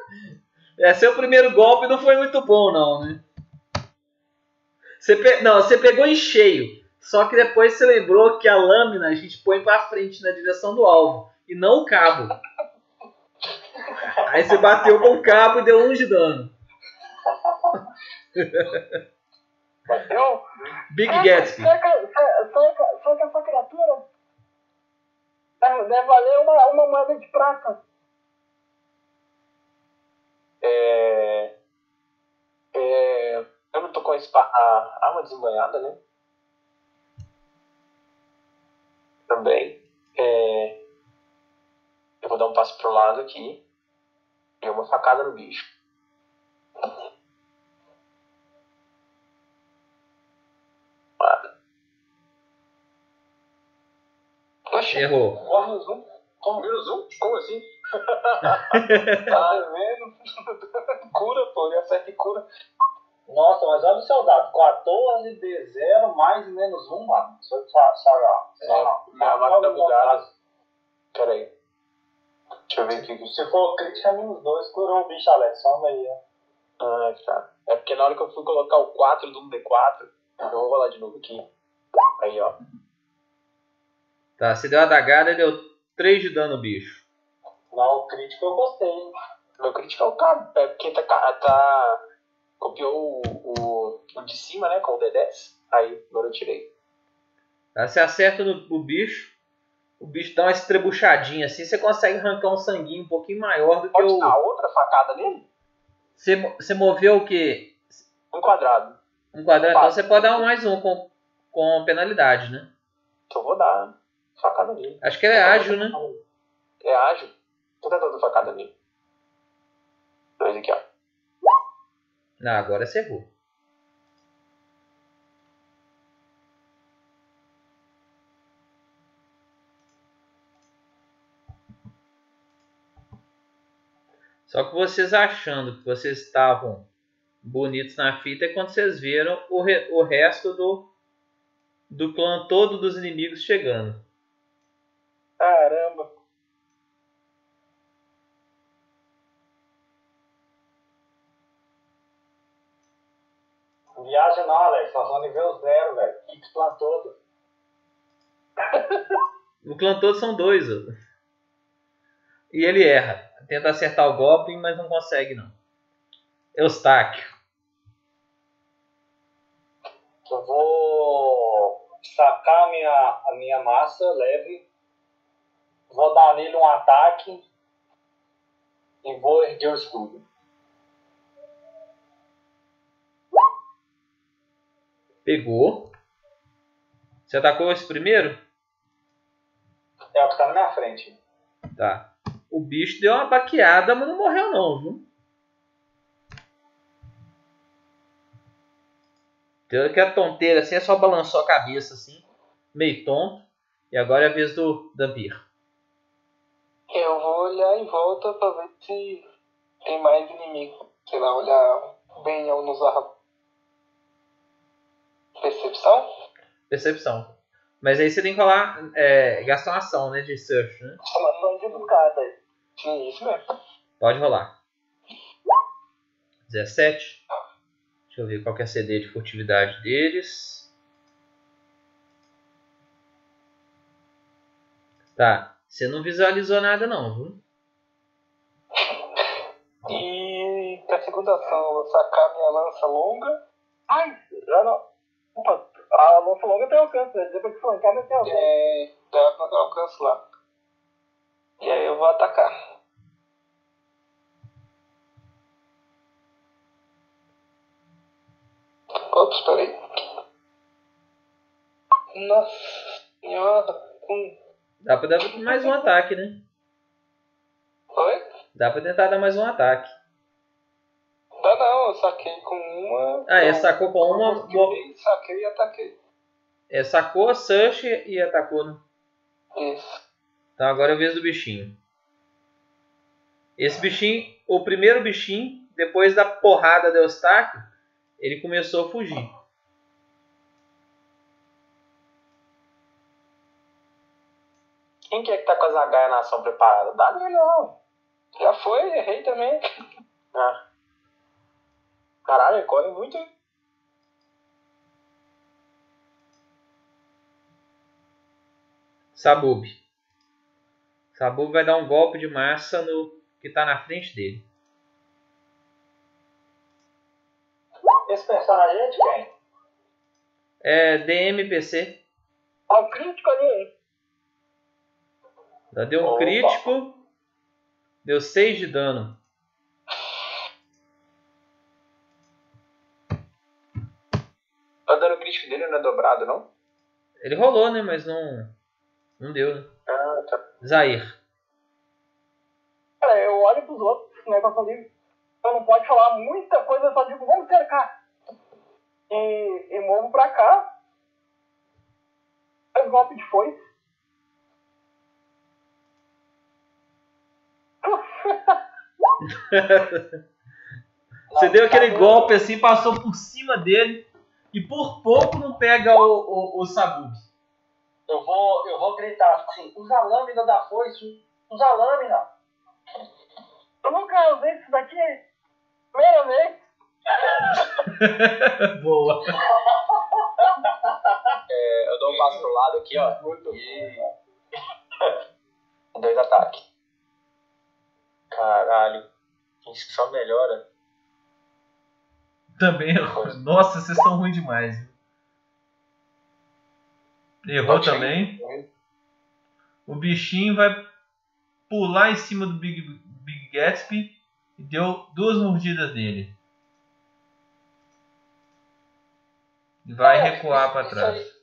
É, seu primeiro golpe não foi muito bom, não, né? Você pe- Não, você pegou em cheio. Só que depois você lembrou que a lâmina a gente põe pra frente na direção do alvo. E não o cabo. Aí você bateu com o cabo e deu um de dano. Bateu. Big Só- Gatsby. Só que, só, que- essa criatura É, deve valer uma, uma moeda de prata. É, é, eu não tô com a, arma desembanhada, né? Também. É, eu vou dar um passo pro lado aqui. E uma facada no bicho. Oxe, Errou. morre no zoom. Como menos um? Como assim? Tá vendo? [laughs] cura, pô, ele acerta e cura. Nossa, mas olha o seu dado. 14 de 0 mais menos 1, mano. Só. só, só É, minha máquina tá bugada. Pera aí. Deixa eu ver aqui. Se for crítica, é menos 2. Curou o bicho, Alex. Soma aí. ó. Ah, tá. É porque na hora que eu fui colocar o 4 do 1D4, eu vou rolar de novo aqui. Aí, ó. Tá, você deu a dagada e deu 3 de dano no bicho. Não, o crítico eu gostei. Meu crítico é o cara. É porque tá. tá copiou o, o, o de cima, né? Com o D10. Aí, agora eu tirei. Você acerta no, bicho, o bicho dá uma estrebuchadinha assim, você consegue arrancar um sanguinho um pouquinho maior do que Pode o. dar outra facada nele? Você, você moveu o quê? Um quadrado. Um quadrado, então você pode dar mais um com, com penalidade, né? Então eu vou dar facada nele. Acho que ele é ágil, né? É ágil. Tô tentando facada nele. Dois aqui, ó. Não, agora você errou. Só que vocês achando que vocês estavam bonitos na fita é quando vocês viram o, re- o resto do, do clã todo dos inimigos chegando. Caramba. Viaja não, Alex. Nós vamos nível 0, velho. Kicks plan todo. [laughs] O clã todo são dois. ó. E ele erra. Tenta acertar o Goblin, mas não consegue não. Eustáquio. Eu vou sacar a minha, a minha massa leve. Vou dar nele um ataque. E vou erguer o escudo. Pegou. Você atacou esse primeiro? É o que tá na minha frente. Tá. O bicho deu uma baqueada, mas não morreu não, viu? Deu aquela tonteira assim, é só balançou a cabeça assim, meio tonto. E agora é a vez do Dampir. Eu vou olhar em volta pra ver se tem mais inimigo. Sei lá, olhar bem ao nos árvores. Percepção? Percepção. Mas aí você tem que rolar, é, gastar uma ação, né, de search, né? Exclamação de buscada. Sim, isso mesmo. Pode rolar. 17. Deixa eu ver qual que é a CD de furtividade deles. Tá. Você não visualizou nada não, viu? E pra segunda ação, eu vou sacar minha lança longa. Ai, já não. Opa, a lança longa tem alcance, né? Depois que flancar, mas tem alcance. É, dá pra alcance lá. E aí eu vou atacar. Ops, peraí. Nossa senhora. Um... Dá pra dar mais um ataque, né? Oi? Dá pra tentar dar mais um ataque. Dá não, eu saquei com uma. Ah, é, não, sacou com uma, Esquivei, Saquei e ataquei. é, sacou, search e atacou, né? Isso. Então agora é a vez do bichinho. Esse bichinho, o primeiro bichinho, depois da porrada do Eustáquio, ele começou a fugir. Quem que é que tá com a zagaia na ação preparada? Dá não. Já foi, errei também. Ah. Caralho, ele corre muito, hein? Sabub. Sabub vai dar um golpe de massa no que está na frente dele. Esse personagem é de quem? É DMPC. Ó, o crítico ali, hein? Já deu um Opa. crítico. Deu 6 de dano. O dano crítico dele não é dobrado, não? Ele rolou, né? Mas não. Não deu, né? Ah, tá. Zair. Cara, eu olho pros outros, né, pra fazer. Eu não pode falar muita coisa, eu só digo, vamos cercar. E, e movo pra cá. Faz golpe de foice. [laughs] Você deu aquele golpe assim, passou por cima dele e por pouco não pega o, o, o Sabub. Eu vou, eu vou gritar assim, usa a lâmina da foice, usa a lâmina. Eu nunca usei isso daqui. Primeira vez. [laughs] Boa. É, eu dou um passo pro lado aqui, ó. E... [laughs] Dois ataques. Caralho. Isso só melhora. Também errou. Nossa, vocês são ruins demais. Errou também. O bichinho vai pular em cima do Big, Big Gatsby e deu duas mordidas nele. E vai recuar isso- para isso trás. aí-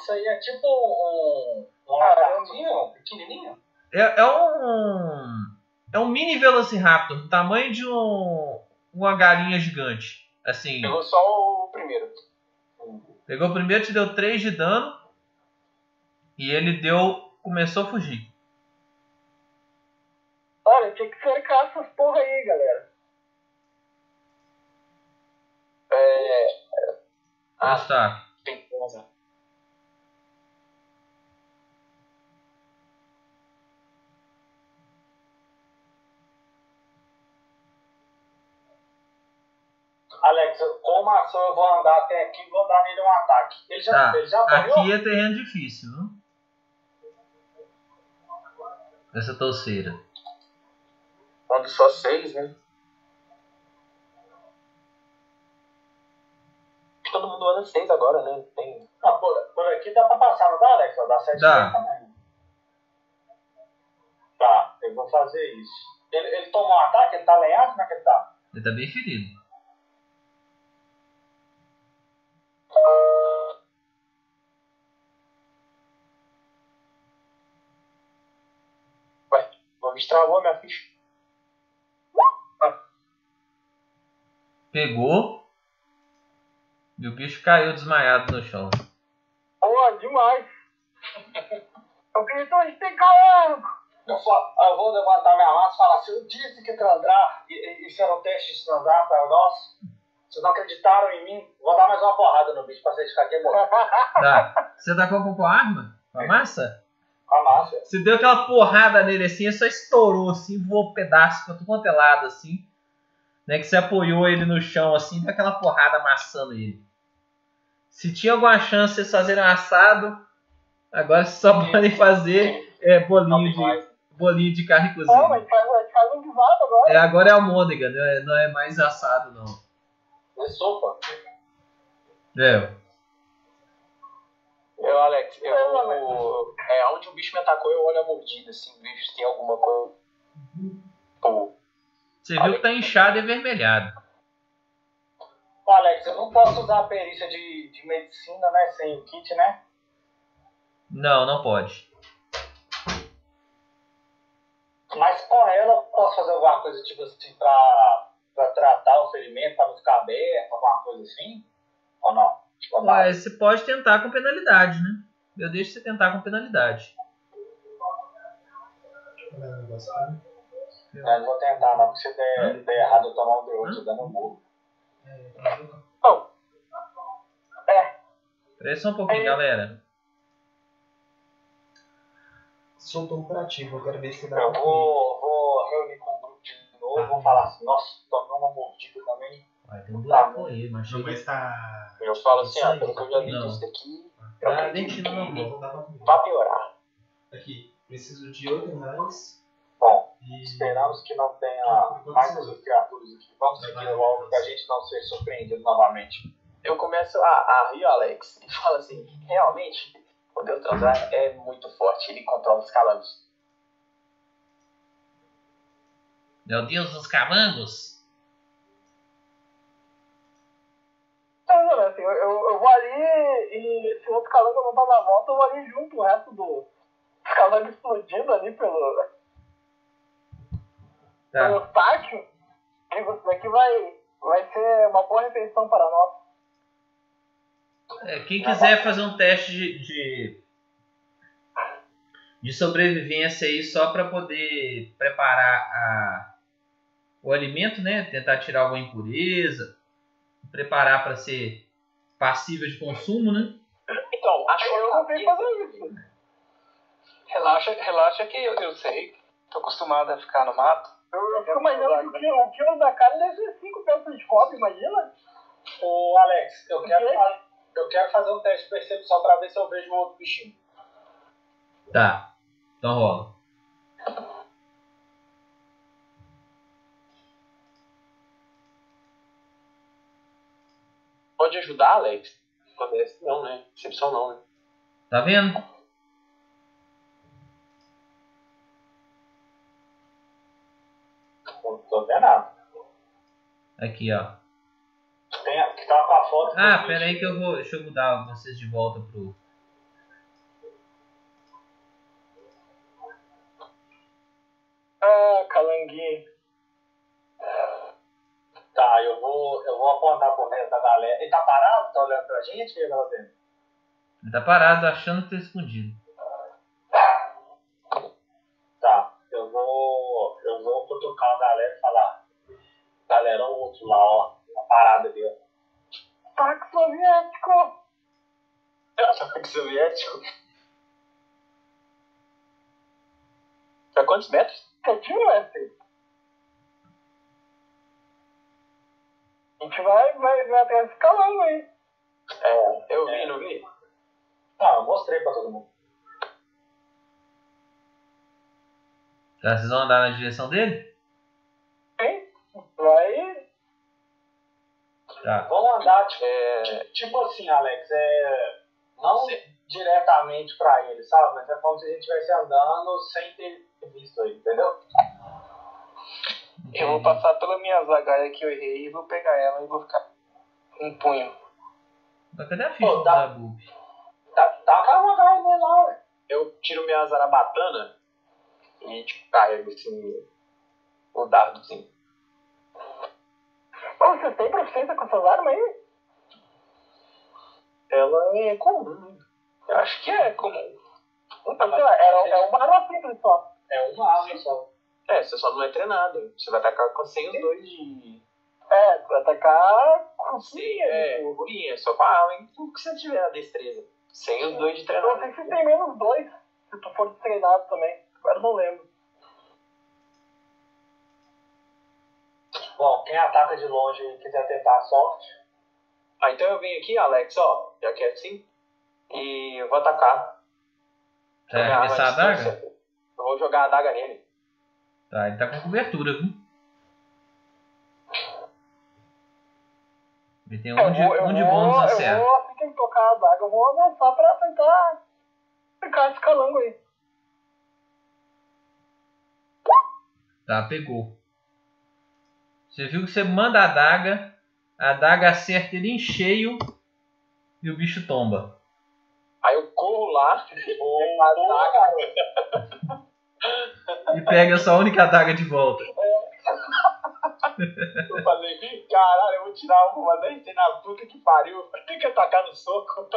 Isso aí é tipo um, um lagartinho pequenininho. É, é um. É um mini Velociraptor, do tamanho de um. Uma galinha gigante. Assim. Pegou só o primeiro. Pegou o primeiro, te deu 3 de dano. E ele deu. Começou a fugir. Olha, tinha que cercar essas porra aí, galera. É. Ah, Está. tem coisa. Alex, com uma ação eu vou andar até aqui e vou dar nele um ataque. Ele já, Tá. ele já apanhou? Aqui é terreno difícil, viu? Essa touceira. Quando só seis, né? Todo mundo anda seis agora, né? Tem... Não, por, por aqui dá pra passar, não dá, Alex? Dá 7 Dá. também. Tá, eu vou fazer isso. Ele, ele tomou um ataque? Ele tá lenhado? Como é que ele tá? Ele tá bem ferido. Vou destravou minha ficha. Pegou. E o bicho caiu desmaiado no chão. Boa, demais. [laughs] Eu grito, a gente tem calango. Eu, fa- eu vou levantar minha massa e falar assim, eu disse que Trandrar, e- e- isso era um teste de Trandrar para nós. Vocês não acreditaram em mim? Vou dar mais uma porrada no bicho pra vocês ficarem aqui morrendo. [laughs] Tá. Você tacou com qual arma? Com a massa? Com a massa. Você deu aquela porrada nele assim, ele só estourou assim, voou pedaço, ficou tudo quanto é lado assim. Né, que você apoiou ele no chão assim, deu aquela porrada amassando ele. Se tinha alguma chance de vocês fazerem um assado, agora vocês só podem fazer é, bolinho, de, bolinho de carne Não, cozida. mas faz, a faz um guisado agora. É, agora é almôndega, não é, não é mais assado não. É sopa. É, Eu, Alex, eu É, vou. É, onde o bicho me atacou, eu olho a mordida, assim, vejo se tem alguma coisa. Pô, você viu que tá inchado e avermelhado. Ô, Alex, eu não posso usar a perícia de, de medicina, né? Sem o kit, né? Não, não pode. Mas com ela eu posso fazer alguma coisa tipo assim pra, pra tratar o ferimento, pra não ficar aberto, alguma coisa assim? Ou não? Tipo, Mas você pode tentar com penalidade, né? Eu deixo você tentar com penalidade. Não, não vou tentar não, porque se der, der errado eu tomar um D8 eu dando um burro. Espera aí só um pouquinho, galera. Soltou um curativo, eu quero ver se dá Eu vou, vou reunir com o novo, vou falar assim, nossa, tomei uma mordida também. Vai ter um buraco aí, mas Não, chega. mas tá. eu falo assim, ah, pelo que eu já vi Não. disso daqui, Tá dá pra comer. vai piorar. Aqui, preciso de 8 reais. Bom, E. esperamos que não tenha mais essas criaturas aqui. Vamos seguir logo pra gente não ser surpreendido novamente. Eu começo a, a rir, Alex, e falo assim, realmente, o Deus Transar é muito forte, ele controla os calangos. Meu Deus dos camangos. Não, assim, eu, vou ali e se o outro calango não tá na volta, eu vou ali junto o resto do dos calangos explodindo ali pelo, Tá. pelo pátio. Digo, isso daqui vai, vai ser uma boa refeição para nós. É, quem quiser fazer um teste de, de, de sobrevivência aí só para poder preparar a, o alimento, né? Tentar tirar alguma impureza, preparar para ser passível de consumo, né? Então, achou Eu a não sei cabeça fazer isso. Relaxa, relaxa que eu, eu sei. Tô acostumado a ficar no mato. Eu, eu fico imaginando que o quilo, da carne deve ser 5 peças de cobre, imagina? Ô Alex, eu quero, quê? fa- eu quero fazer um teste de percepção pra ver se eu vejo um outro bichinho. Tá. Então rola. Pode ajudar, Alex? Parece não, né? Percepção não, né? Tá vendo? Não tô vendo nada. Aqui, ó. Tem, que tá com a foto. Ah, pera aí que eu vou. Deixa eu mudar vocês de volta pro. Ah, calanguinho. Tá, eu vou, eu vou apontar pro resto da galera. Ele tá parado? Tá olhando pra gente? O que ele tá fazendo? Ele tá parado achando que tá escondido. Tá, eu vou. Eu vou cutucar a galera e falar. Galerão outro lá, ó. Tá parado ali, ó. Ataque soviético! [laughs] Ataque soviético. Pra quantos metros? Quietinho, esse? A gente vai, vai, vai até esse calango aí. É, eu vi, não vi? Ah, eu mostrei pra todo mundo. Tá, vocês vão andar na direção dele? Hein? Vai. Tá. Vamos andar, tipo, É, ti- tipo assim, Alex, é. Não diretamente pra ele, sabe? Mas é como se a gente estivesse andando sem ter visto ele, entendeu? Eu vou passar pela minha zagaia que eu errei e vou pegar ela e vou ficar um punho. Mas cadê a ficha Pô, do tá. Zabub? Tá, tá com a vontade dele lá, ué. eu tiro minha zarabatana e tipo, carrego assim o dardozinho. Ô, vocês têm proficiência com essas armas aí? Ela é comum, né? Eu acho que é comum. Então, sei lá, é, é uma arma simples só. É uma arma só. É, você só não é treinado. Você vai atacar com sem os dois de. É, tu vai atacar com Sim, furinha. é, curinha, só com a arma, hein? Tudo que você tiver a destreza. Sem os dois de Eu treinado. não sei se tem menos dois, se tu for treinado também. Agora eu não lembro. Bom, quem ataca de longe e quiser tentar a sorte. Ah, então eu venho aqui, Alex, ó, já que é assim, e eu vou atacar. Vai Jogar arremessar a arma à distância. daga? Eu vou jogar a daga nele. Tá, ele tá com cobertura, viu? Ele tem um de, eu, um de vou, bônus na eu serra. vou, assim que ele tocar a daga, eu vou avançar pra tentar ficar esse calango aí. Tá, pegou. Você viu que você manda a daga, a daga acerta ele em cheio e o bicho tomba. Aí eu corro lá, Ou ataca. [laughs] E pega a sua única daga de volta. eu falei, caralho, eu vou tirar uma, uma dente na puta que pariu, tem que atacar no soco.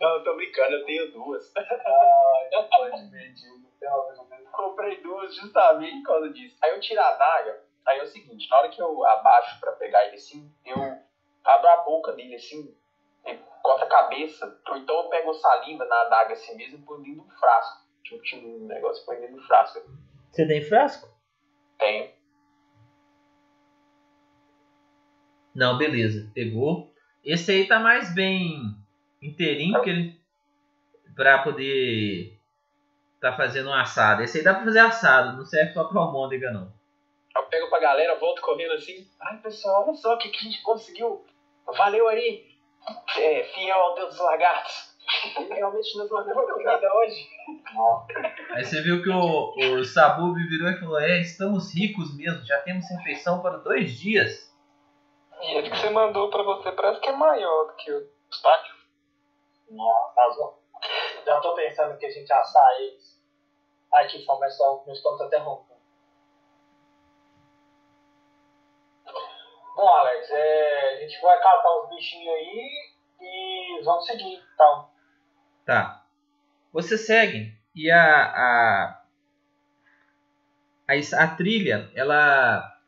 Não, eu tô brincando, eu tenho duas. Deus. Comprei duas justamente por causa disso. Aí eu tiro a adaga, aí é o seguinte, na hora que eu abaixo pra pegar ele assim, eu abro a boca dele assim, corto a cabeça, ou então eu pego saliva na adaga assim mesmo e põe dentro do frasco. Tipo, tiro um negócio põe dentro do frasco. Você tem frasco? Tenho. Não, beleza. Pegou. Esse aí tá mais bem inteirinho que ele pra poder tá fazendo um assado. Esse aí dá pra fazer assado, não serve só pra almôndega não. Eu pego pra galera, volto correndo assim. Ai, pessoal, olha só o que, que a gente conseguiu. Valeu aí. É, fiel ao Deus dos Lagartos. Ele realmente nos mandou Uma comida hoje? Aí você viu que o, o Sabub virou e falou: É, estamos ricos mesmo, já temos refeição para dois dias. E esse que você mandou pra você parece que é maior do que o pátio. Não, razão. Já tô pensando que a gente assar eles. Ai, que fome, mas só estômago tá até roncando. Bom, Alex, é, a gente vai catar os bichinhos aí e vamos seguir, então. Tá. Você segue e a a, a, a trilha ela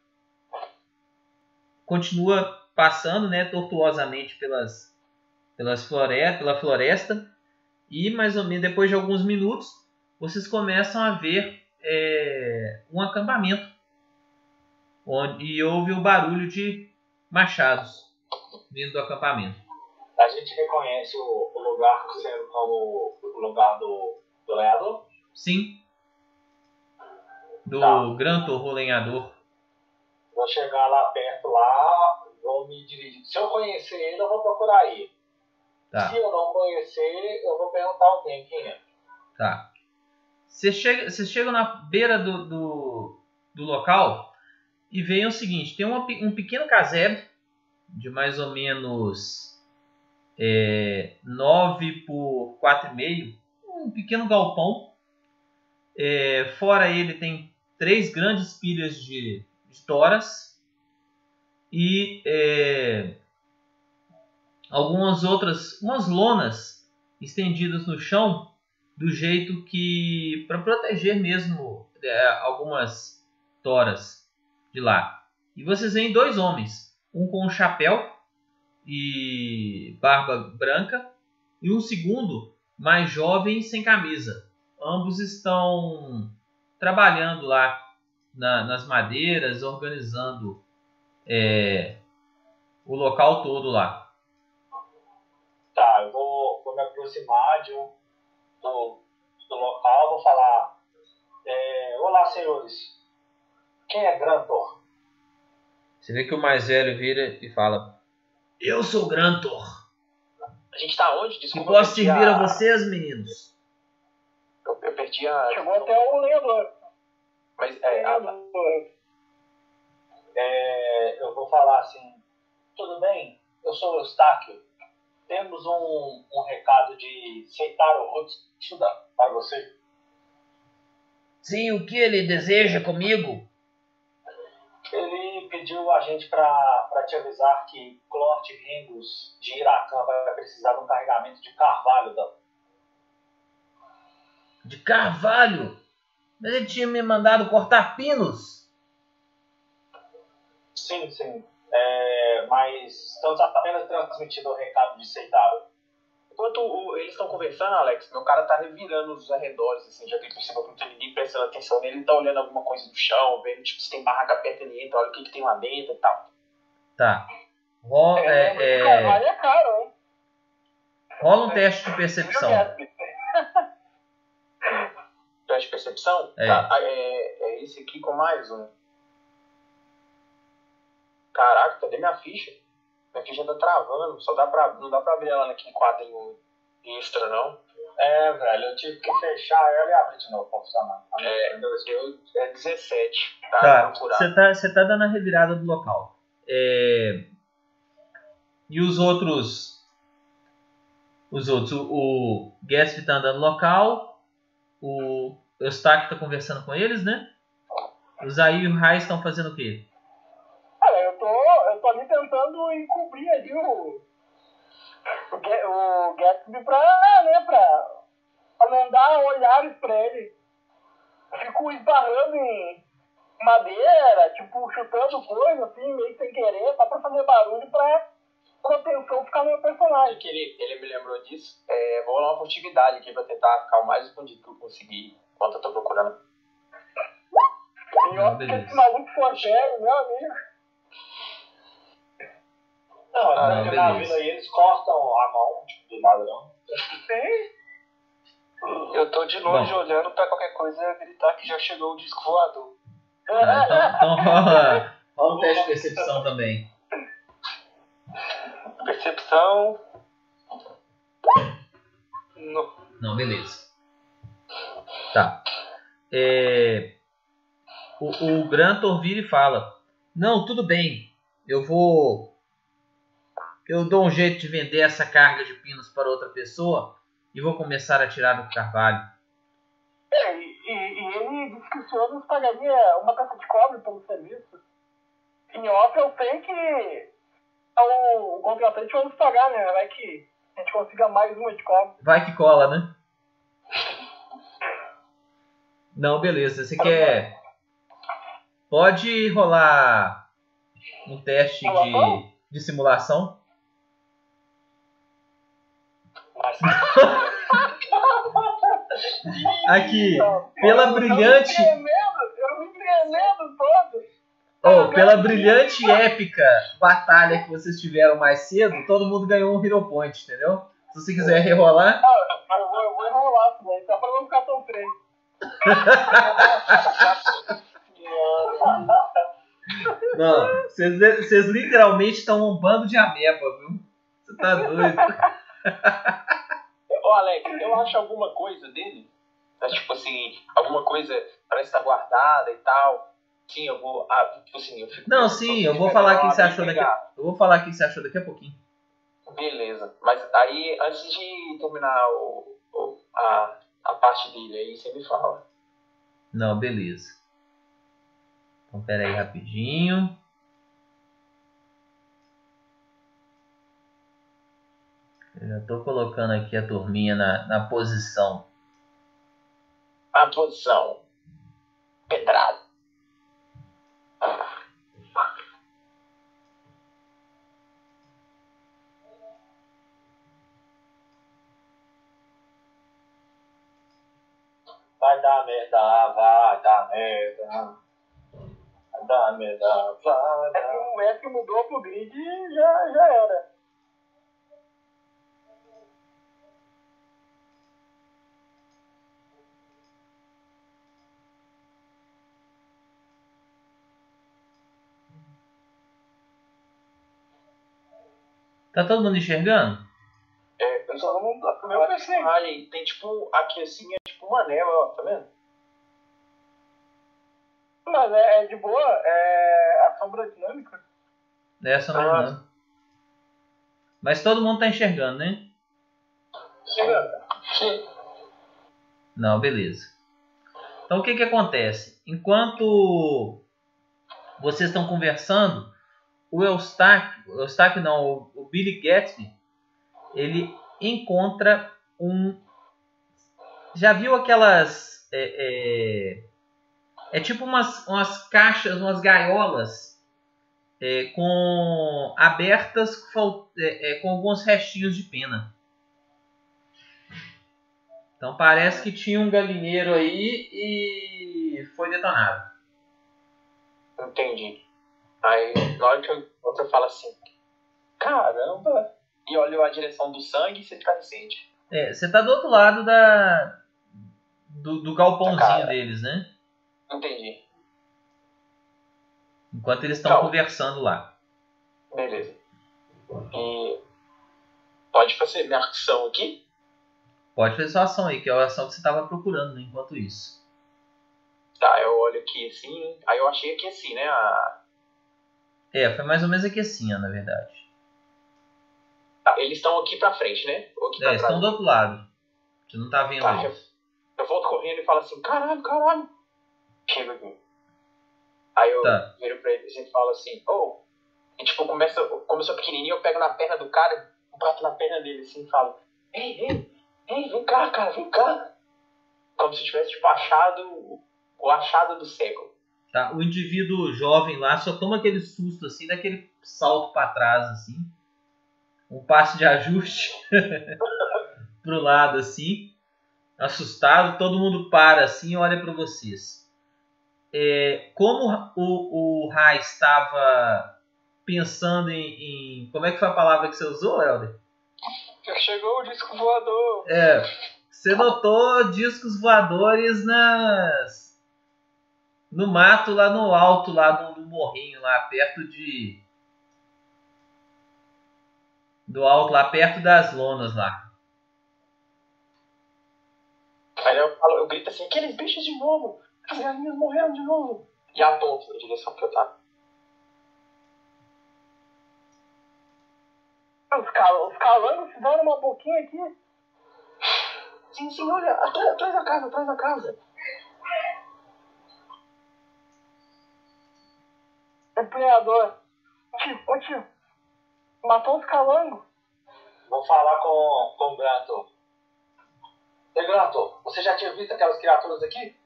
continua passando, né, tortuosamente pelas pelas flore pela floresta e mais ou menos depois de alguns minutos vocês começam a ver é, um acampamento onde e ouve o barulho de machados vindo do acampamento. A gente reconhece o, o lugar sendo como o lugar do, do lenhador? Sim. Do Tá. Gran Torro Lenhador. Vou chegar lá perto lá, vou me dirigir. Se eu conhecer ele, eu vou procurar ele. Tá. Se eu não conhecer, eu vou perguntar alguém quem é. Tá. Você chega, você chega na beira do, do, do local e vê o seguinte: tem uma um pequeno casebre de mais ou menos é, 9 por 4,5, um pequeno galpão. É, fora ele tem três grandes pilhas de, de toras e é, algumas outras, umas lonas estendidas no chão do jeito que para proteger mesmo é, algumas toras de lá. E vocês veem dois homens, um com um chapéu e barba branca e um segundo mais jovem sem camisa. Ambos estão trabalhando lá na- nas madeiras, organizando é, o local todo lá. Tá, eu vou, vou me aproximar de um, do, do local, vou falar. é, Olá, senhores. Quem é Grantor? Você vê que o mais velho vira e fala: Eu sou Grantor. A gente tá onde? Desculpa. posso eu perdi servir a a- vocês, meninos? Eu, eu perdi a. Chegou até o lenhador. Mas é, a-. É, eu vou falar assim. Tudo bem? Eu sou o Eustáquio. Temos um, um recado de Seitaro Rotsuda para você. Sim, o que ele deseja comigo? Ele pediu a gente para te avisar que Clort Ringus de Iracan vai precisar de um carregamento de carvalho. Da... De carvalho. Mas ele tinha me mandado cortar pinos. Sim, sim. É, mas estamos apenas transmitindo o recado de Seitaro. Enquanto o- eles estão conversando, Alex, meu cara tá revirando os arredores, assim, já que ele percebeu que não tem ninguém prestando atenção nele, ele tá olhando alguma coisa do chão, vendo tipo, se tem barraca perto ele entra, olha o que, que tem lá dentro e tal. Tá. Ro- É, é, é, é caro, hein? rola um teste de percepção. [laughs] Teste de percepção? É. Tá, é, é esse aqui com mais um. Caraca, cadê minha ficha? Minha ficha tá travando, só dá pra, não dá pra abrir ela naquele quadrinho extra, não. É, velho, eu tive que fechar ela e abrir de novo pra funcionar. É, eu, é 17, tá? Tá, você tá, você tá dando a revirada do local. É, E os outros. Os outros. O, o Gatsby tá andando no local. O Eustáquio tá conversando com eles, né? O Zay e o Rai estão fazendo o quê? Cara, eu tô, eu tô ali tentando encobrir ali o, o, Ga- o Gatsby pra, né, pra, pra não dar olhares pra ele. Fico esbarrando em madeira, tipo, chutando coisa, assim, meio sem querer, só pra fazer barulho pra contenção ficar no meu personagem. que ele, ele me lembrou disso. É, vou rolar uma furtividade aqui pra tentar ficar o mais escondido que eu conseguir enquanto eu tô procurando. E ó, que esse maluco for velho, meu amigo. Não, Ah, não, na beleza. vila aí eles cortam a mão tipo, do ladrão. Sim. Eu tô de longe Bom. olhando pra qualquer coisa gritar que já chegou o disco voador. Ah, então, então rola, rola um teste de percepção também. Percepção. Não. Não, beleza. Tá. É, o, o Grantor vira e fala: Não, tudo bem. Eu vou. Eu dou um jeito de vender essa carga de pinos para outra pessoa e vou começar a tirar do carvalho. É, e, e, ele disse que o senhor nos pagaria uma taxa de cobre pelo serviço. Em off eu sei que o, o contratante vai nos pagar, né? Vai que a gente consiga mais uma de cobre. Vai que cola, né? Não, beleza. Você quer. Pode rolar um teste de, de simulação? Mas Aqui, pela brilhante. Eu me tremendo, eu me tremendo todo. Oh, pela brilhante e épica batalha que vocês tiveram mais cedo, todo mundo ganhou um Hero Point, entendeu? Se você quiser rerolar. Eu vou, eu vou enrolar isso daí, só pra não ficar tão feio. [laughs] Não, vocês, vocês literalmente estão um bando de ameba, viu? Você tá doido. [laughs] Ô Alex, eu acho alguma coisa dele. Tá, tipo assim, alguma coisa parece estar guardada e tal. Sim, eu vou. Ah, tipo assim, eu fico. Não, sim, eu vou falar o que você achou daqui. Eu vou falar o que você achou daqui a pouquinho. Beleza. Mas aí, antes de terminar o, o- a, a parte dele aí, você me fala. Não, beleza. Então, pera aí rapidinho. Eu já tô colocando aqui a turminha na, na posição. A posição. Pedrado. Vai dar merda, vai dar merda. Vai dar merda, vai É dar que o F mudou pro grid e já, já era. Tá todo mundo enxergando? É, eu só com o meu personagem tem tipo. Aqui assim é tipo uma neva, ó, tá vendo? Mas é, é de boa, é a sombra dinâmica. Essa não Ah. não. Mas todo mundo tá enxergando, né? Sim. Não, beleza. Então o que que acontece? Enquanto vocês estão conversando, o Eustáquio, Eustáquio não, o, Billy Gatsby, ele encontra um. Já viu aquelas. É, é, é tipo umas, umas caixas, umas gaiolas é, com abertas é, é, com alguns restinhos de pena. Então parece que tinha um galinheiro aí e foi detonado. Entendi. Aí, na hora que o outro fala assim, caramba, e olha a direção do sangue e você fica recente. É, você tá do outro lado da do, do galpãozinho Cara. deles, né? Entendi. Enquanto eles estão Calma. conversando lá. Beleza. E pode fazer minha ação aqui? Pode fazer sua ação aí, que é a ação que você estava procurando né, enquanto isso. Tá, eu olho aqui assim. Aí eu achei aqui assim, né? A... É, foi mais ou menos aqui assim, na verdade. tá, eles estão aqui pra frente, né? Ou aqui É, eles estão do outro lado. Você não tá vendo Tá, eu, eu volto correndo e falo assim, caralho, caralho. Chega aqui. Aí eu Tá. viro pra eles e falo assim, oh. E tipo, começa, como eu sou pequenininho, eu pego na perna do cara, bato na perna dele assim e falo, ei, ei, ei, vem cá, cara, vem cá. Como se eu tivesse tipo achado o achado do século. Tá, o indivíduo jovem lá só toma aquele susto assim, daquele salto para trás assim. Um passe de ajuste [laughs] pro lado assim. Assustado, todo mundo para assim e olha para vocês. É, como o, o Rai estava pensando em, em- Como é que foi a palavra que você usou, Helder? Chegou o disco voador. É, você notou discos voadores nas no mato lá no alto lá no, no morrinho lá perto de do alto lá perto das lonas lá. Aí eu, falo, eu grito assim, aqueles bichos de novo! As galinhas morreram de novo! E aponto na direção que eu tava. Os, cal os calangos fizeram uma boquinha aqui. Sim, sim, olha, atrás, atrás da casa, atrás da casa. Empunhador. Tio, ô tio. Matou os calangos. Vou falar com, com o Granto. Ei, Granto, você já tinha visto aquelas criaturas aqui?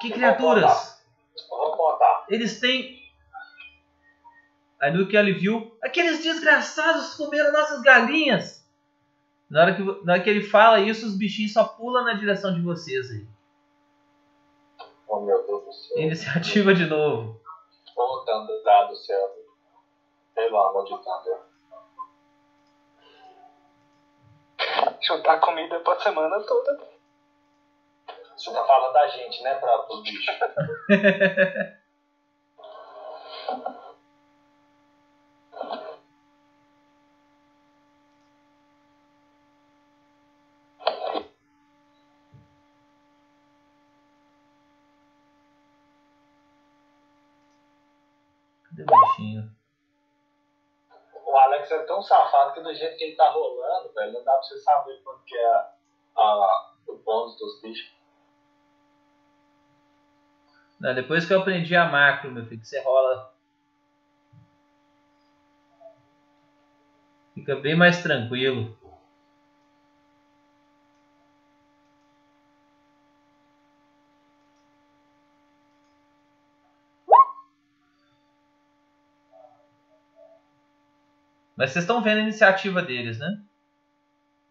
Que criaturas? Vou contar. Eles têm. Aí no que ele viu, aqueles desgraçados comeram nossas galinhas. Na hora, que, na hora que ele fala isso, os bichinhos só pulam na direção de vocês aí. Oh, meu Deus do céu. Iniciativa de novo. Ô, tanto dado céu. Pelo amor de Deus. Juntar comida pra semana toda. Você tá falando da gente, né, pra, pros bichos. [laughs] Cadê o bichinho? O Alex é que do jeito que ele tá rolando, velho, não dá pra você saber quanto que é a- o bônus dos bichos. Não, depois que eu aprendi a macro, meu filho, que você rola. Fica bem mais tranquilo. Mas vocês estão vendo a iniciativa deles, né?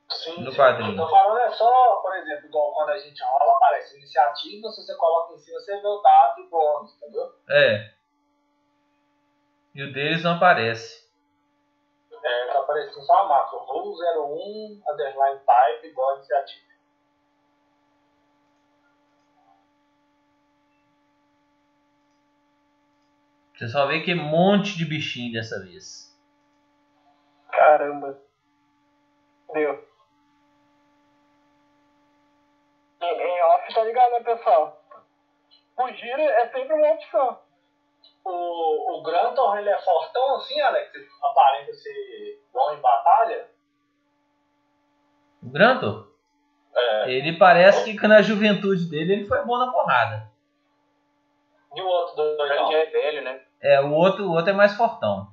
Sim, No sim. quadrinho. Eu tô falando é só, por exemplo, igual quando a gente rola, aparece iniciativa, se você coloca em cima, você vê o dado e bônus, entendeu? É. E o deles não aparece. É, tá aparecendo só a macro. Roll 01, underline type, igual a iniciativa. Você só vê que é um monte de bichinho dessa vez. Caramba. Deu. Em, em off, tá ligado, né, pessoal? Fugir é sempre uma opção. O, o Granton, ele é fortão assim, Alex? Aparenta ser bom em batalha? O Granto? É. Ele parece que na juventude dele ele foi bom na porrada. E o outro Ele doidão? já é velho, né? É, o outro, o outro é mais fortão.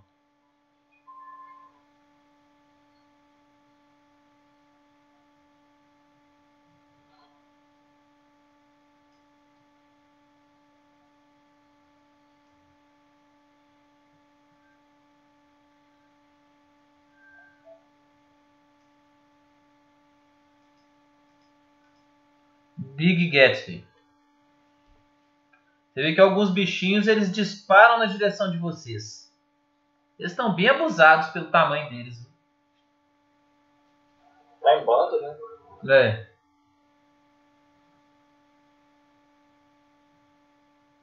Big Gatsby. Você vê que alguns bichinhos eles disparam na direção de vocês. Eles estão bem abusados pelo tamanho deles. Tá em bando, né? É.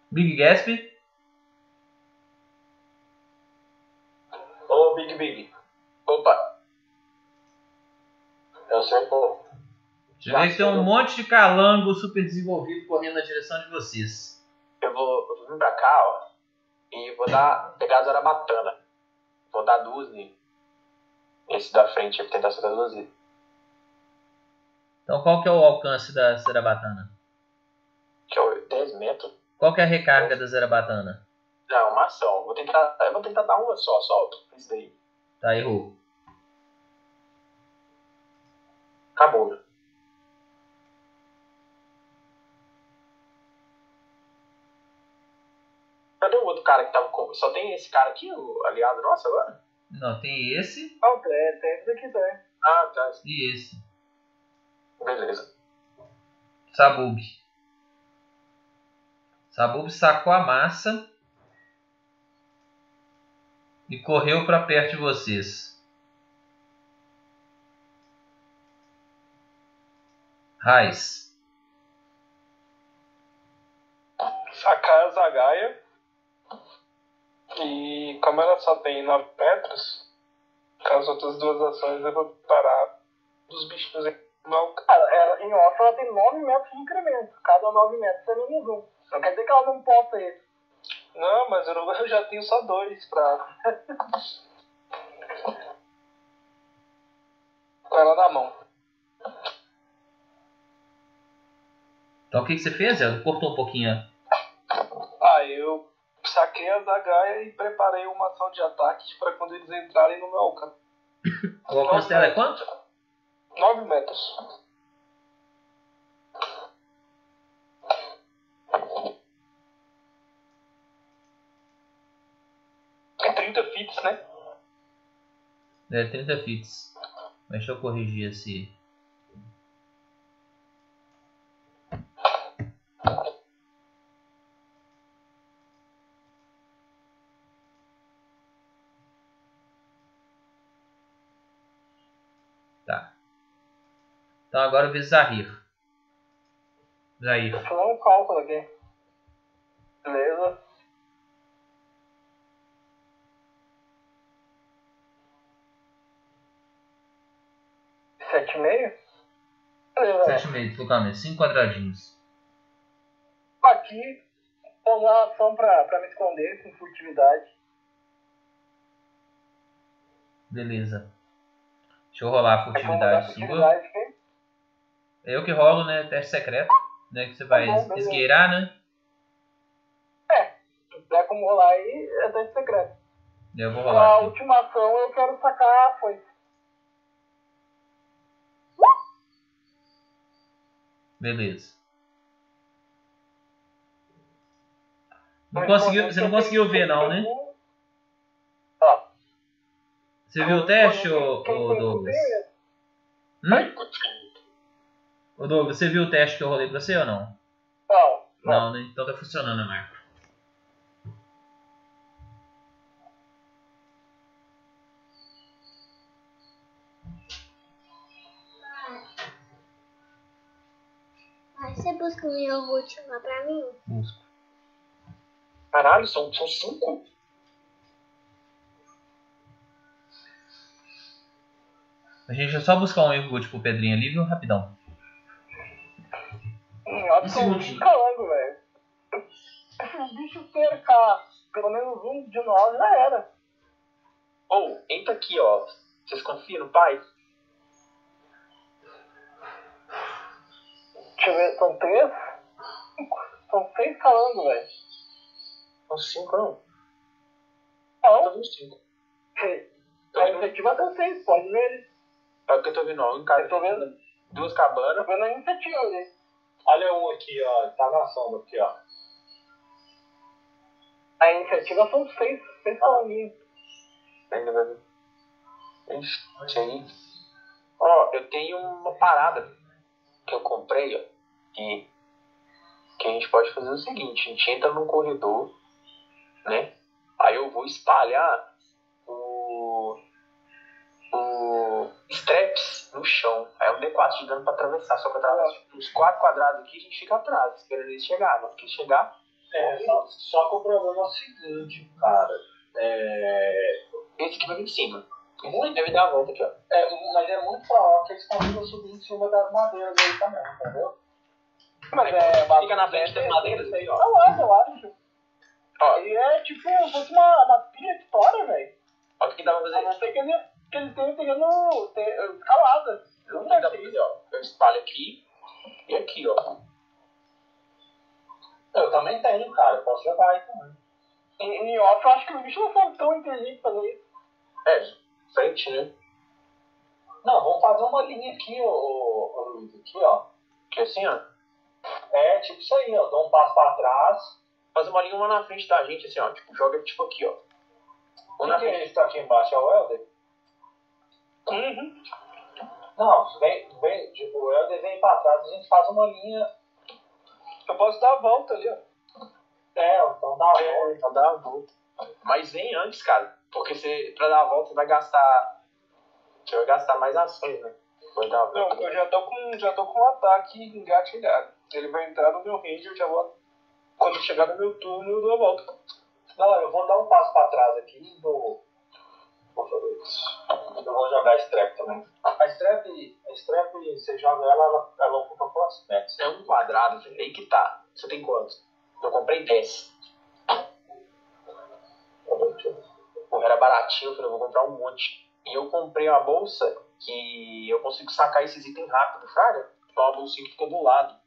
Big Gatsby. Ô, Big Big. Opa, Eu sei, pô. Você vê que tem um monte de calango super desenvolvido correndo na direção de vocês. eu vou, eu vou vir pra cá, ó. E vou dar. pegar a Zarabatana. Vou dar duas nele. Esse da frente, eu vou tentar acertar duas nele. Então qual que é o alcance da Zerabatana? Que é o 10 metros. Qual que é a recarga da Zerabatana? Não, uma ação. Vou tentar. Eu vou tentar dar uma só, só isso daí. Tá, errou. Acabou, Cadê o outro cara que tava com. Só tem esse cara aqui, o aliado nosso agora? Não, tem esse Não, tem, tem esse daqui também. Ah, tá. e esse. Beleza. Sabub. Sabub sacou a massa e correu para perto de vocês. Raiz. Sacar a Zagaia. E como ela só tem 9 metros, com as outras duas ações eu vou parar dos bichinhos. Não, Cara, ela, em off ela tem 9 metros de incremento. Cada 9 metros é menos um. Não quer dizer que ela não possa esse. não, mas eu, não- eu já tenho só dois pra. Com ela na mão. Então o que, que você fez? Ela cortou um pouquinho. Ah, eu saquei a zagaia e preparei uma ação de ataque pra quando eles entrarem no meu alcance. O alcance dela é quanto? 9 metros. É 30 fits, né? É 30 fits. Deixa eu corrigir esse. Tá. Então agora eu vi Zahir. Zahir. Eu dar um cálculo aqui. Beleza. Sete e meio? Beleza. 7,5 de deslocamento. 5 quadradinhos. Aqui, vou usar a ação pra, pra me esconder com furtividade. Beleza. Deixa eu rolar a furtividade sua. furtividade. É eu que rolo, né? Teste secreto. Né? Que você vai Tá bom, beleza. esgueirar, né? Se tiver como rolar aí, é teste secreto. Eu vou rolar aqui. última ação, eu quero sacar a foice. Beleza. Não conseguiu, você não conseguiu ver não, né? Ó. Você viu o teste, ô, ô Douglas? Hum? Ô Douglas, você viu o teste que eu rolei pra você ou não? Não, não. Não, né? Então tá funcionando, Marco. Aí você busca um iogurte lá pra mim? Busco. Caralho, são, são cinco? A gente vai só buscar um iogurte pro Pedrinho ali, viu? Rapidão. Um segundinho. calango, velho. Se o bicho cercar pelo menos um de nós, já era. Ou, entra aqui, ó. Vocês confiam no pai? Deixa eu ver, são três? São seis calangos, velho. São cinco, não. Não, São cinco. Tô a iniciativa tem seis, pode ver ele. é o que eu tô vendo, ó. Um cara, Eu tô vendo, duas tô cabanas. vendo a iniciativa ali. Olha um aqui, ó. Tá na sombra aqui, ó. A iniciativa são seis, seis calanguinhos. Ainda vai ver. Aí. Ó, eu tenho uma parada que eu comprei, ó. Que, que a gente pode fazer o seguinte, a gente entra num corredor, né? Aí eu vou espalhar o. o straps no chão. Aí é um D4 de dano pra atravessar. Só que atravessa os quatro quadrados aqui a gente fica atrás, esperando eles chegar. Porque chegar, É, só, só que o problema é o seguinte, cara. É, esse aqui vai vir em cima. Esse deve dar a volta aqui, ó. é, mas é muito provável que eles consigam subir em cima das madeiras aí também, entendeu? Mas é, Fica na frente das madeiras aí, ó. Lá, eu acho. Ó. Ele é tipo, se fosse uma, uma pilha de história, velho. Olha o que dá pra A fazer. não ser que ele, que ele terreno ter- escalada. Eu Olha não o dá fazer, ó. Eu espalho aqui e aqui, ó. Eu também tenho, cara. Eu posso jogar aí também. Em, em off, eu acho que os bichos não são tão inteligentes pra fazer isso. É, frente, né? Não, vamos fazer uma linha aqui, ô, Luiz. Aqui, ó. Que assim, ó. É tipo isso aí, ó. Dou um passo pra trás. Fazer uma linha uma na frente da gente, assim, ó. Tipo, joga tipo aqui, ó. Um Quem na que é frente. esse que tá aqui embaixo? É o Helder? Uhum. Não, vem, vem, tipo, o Helder vem pra trás, a gente faz uma linha. Eu posso dar a volta ali, ó. É, então dá a É, volta. então dá a volta. Mas vem antes, cara. Porque você, pra dar a volta, você vai gastar. Você vai gastar mais ações, né? Vai dar a volta. Não, eu já tô com, já tô com um ataque engatilhado. Ele vai entrar no meu range, eu já vou. Quando chegar no meu turno, eu dou a volta. Não, eu vou dar um passo pra trás aqui e vou, Eu vou jogar Strap também. A Strap, a Strap você joga ela, ela, ela ocupa quantos metros? É um quadrado, velho. Aí que tá. Você tem quantos? Eu comprei 10. Porra, era baratinho, eu falei, eu vou comprar um monte. E eu comprei uma bolsa que eu consigo sacar esses itens rápido, fraga. Então uma bolsinha que fica do lado.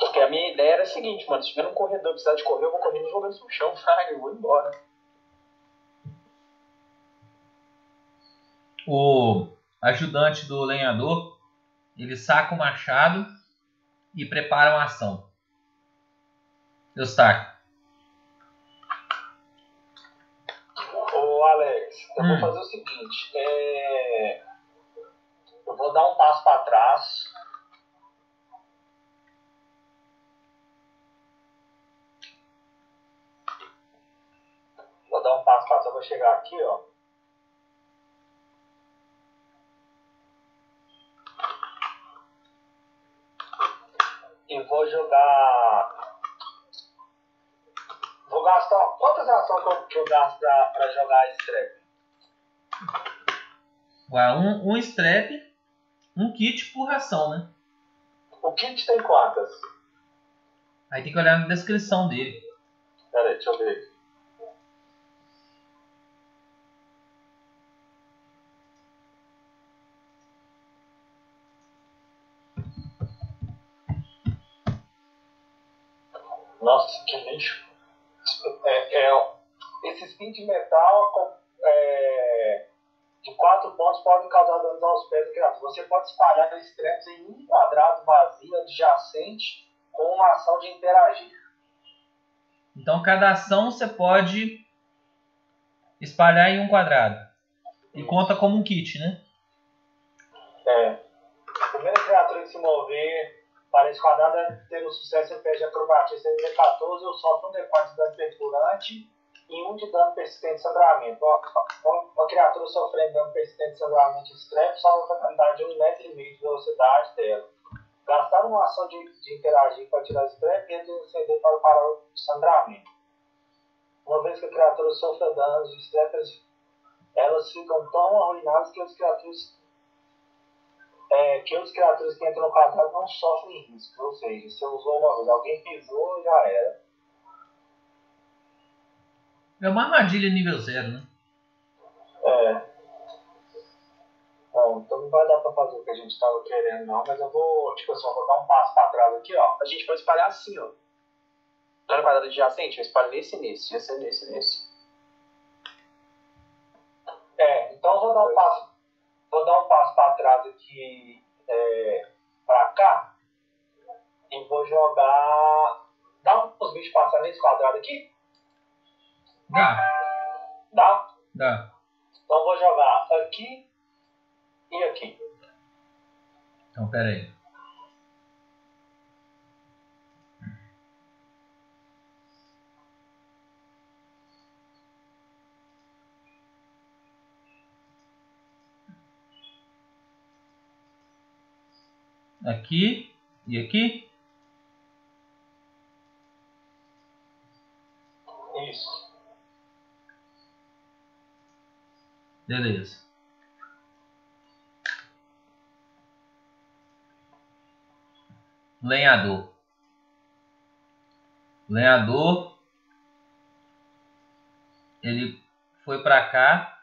Porque a minha ideia era a seguinte, mano, se tiver num corredor precisar de correr, eu vou correndo jogando no chão, [laughs] fraga, eu vou embora. O ajudante do lenhador, ele saca o machado e prepara uma ação. Eustáquio. Ô Alex, eu vou Hum. fazer o seguinte, é... eu vou dar um passo para trás. Vou dar um passo para trás, vou chegar aqui, ó. E vou jogar. Vou gastar. Quantas ações que eu, que eu gasto pra, pra jogar? Ué, Um, um strap, um kit por ração, né? O kit tem quantas? Aí tem que olhar na descrição dele. Pera aí, deixa eu ver. Nossa, que lixo. É, é, esse spin de metal é, de 4 pontos pode causar danos aos pés do criatura. Você pode espalhar straps em um quadrado vazio adjacente com uma ação de interagir. Então cada ação você pode espalhar em um quadrado. E conta como um kit, né? É. Primeira criatura que se mover para esse quadrado é ter o sucesso em pé de acrobacia CD14 ou sofre um D4 de dano perfurante e um de dano persistente de sangramento. Uma, criatura sofrendo dano persistente de sangramento extremo salva a penalidade de 1,5 metro e meio de velocidade dela. Gastar uma ação de, de interagir para tirar esse trap e retroceder para parar o sangramento. Uma vez que a criatura sofra danos de strappers, elas ficam tão arruinadas que as criaturas é, que os criaturas que entram no quadrado não sofrem riscos. Ou seja, se eu usou uma vez, alguém pisou, já era. É uma armadilha nível zero, né? É. Bom, então não vai dar pra fazer o que a gente tava querendo, não. Mas eu vou, tipo assim, eu vou dar um passo pra trás aqui, ó. A gente pode espalhar assim, ó. Não era quadrado adjacente? Eu espalho nesse e nesse. Ia ser nesse e nesse. É, então eu vou dar um passo, vou dar um passo para trás aqui é, para cá e vou jogar. Dá uns bichos passar nesse quadrado aqui? Dá, Dá? dá. Então vou jogar aqui e aqui. Então pera aí. Aqui e aqui. Isso. Beleza. Lenhador. Lenhador. Ele foi pra cá.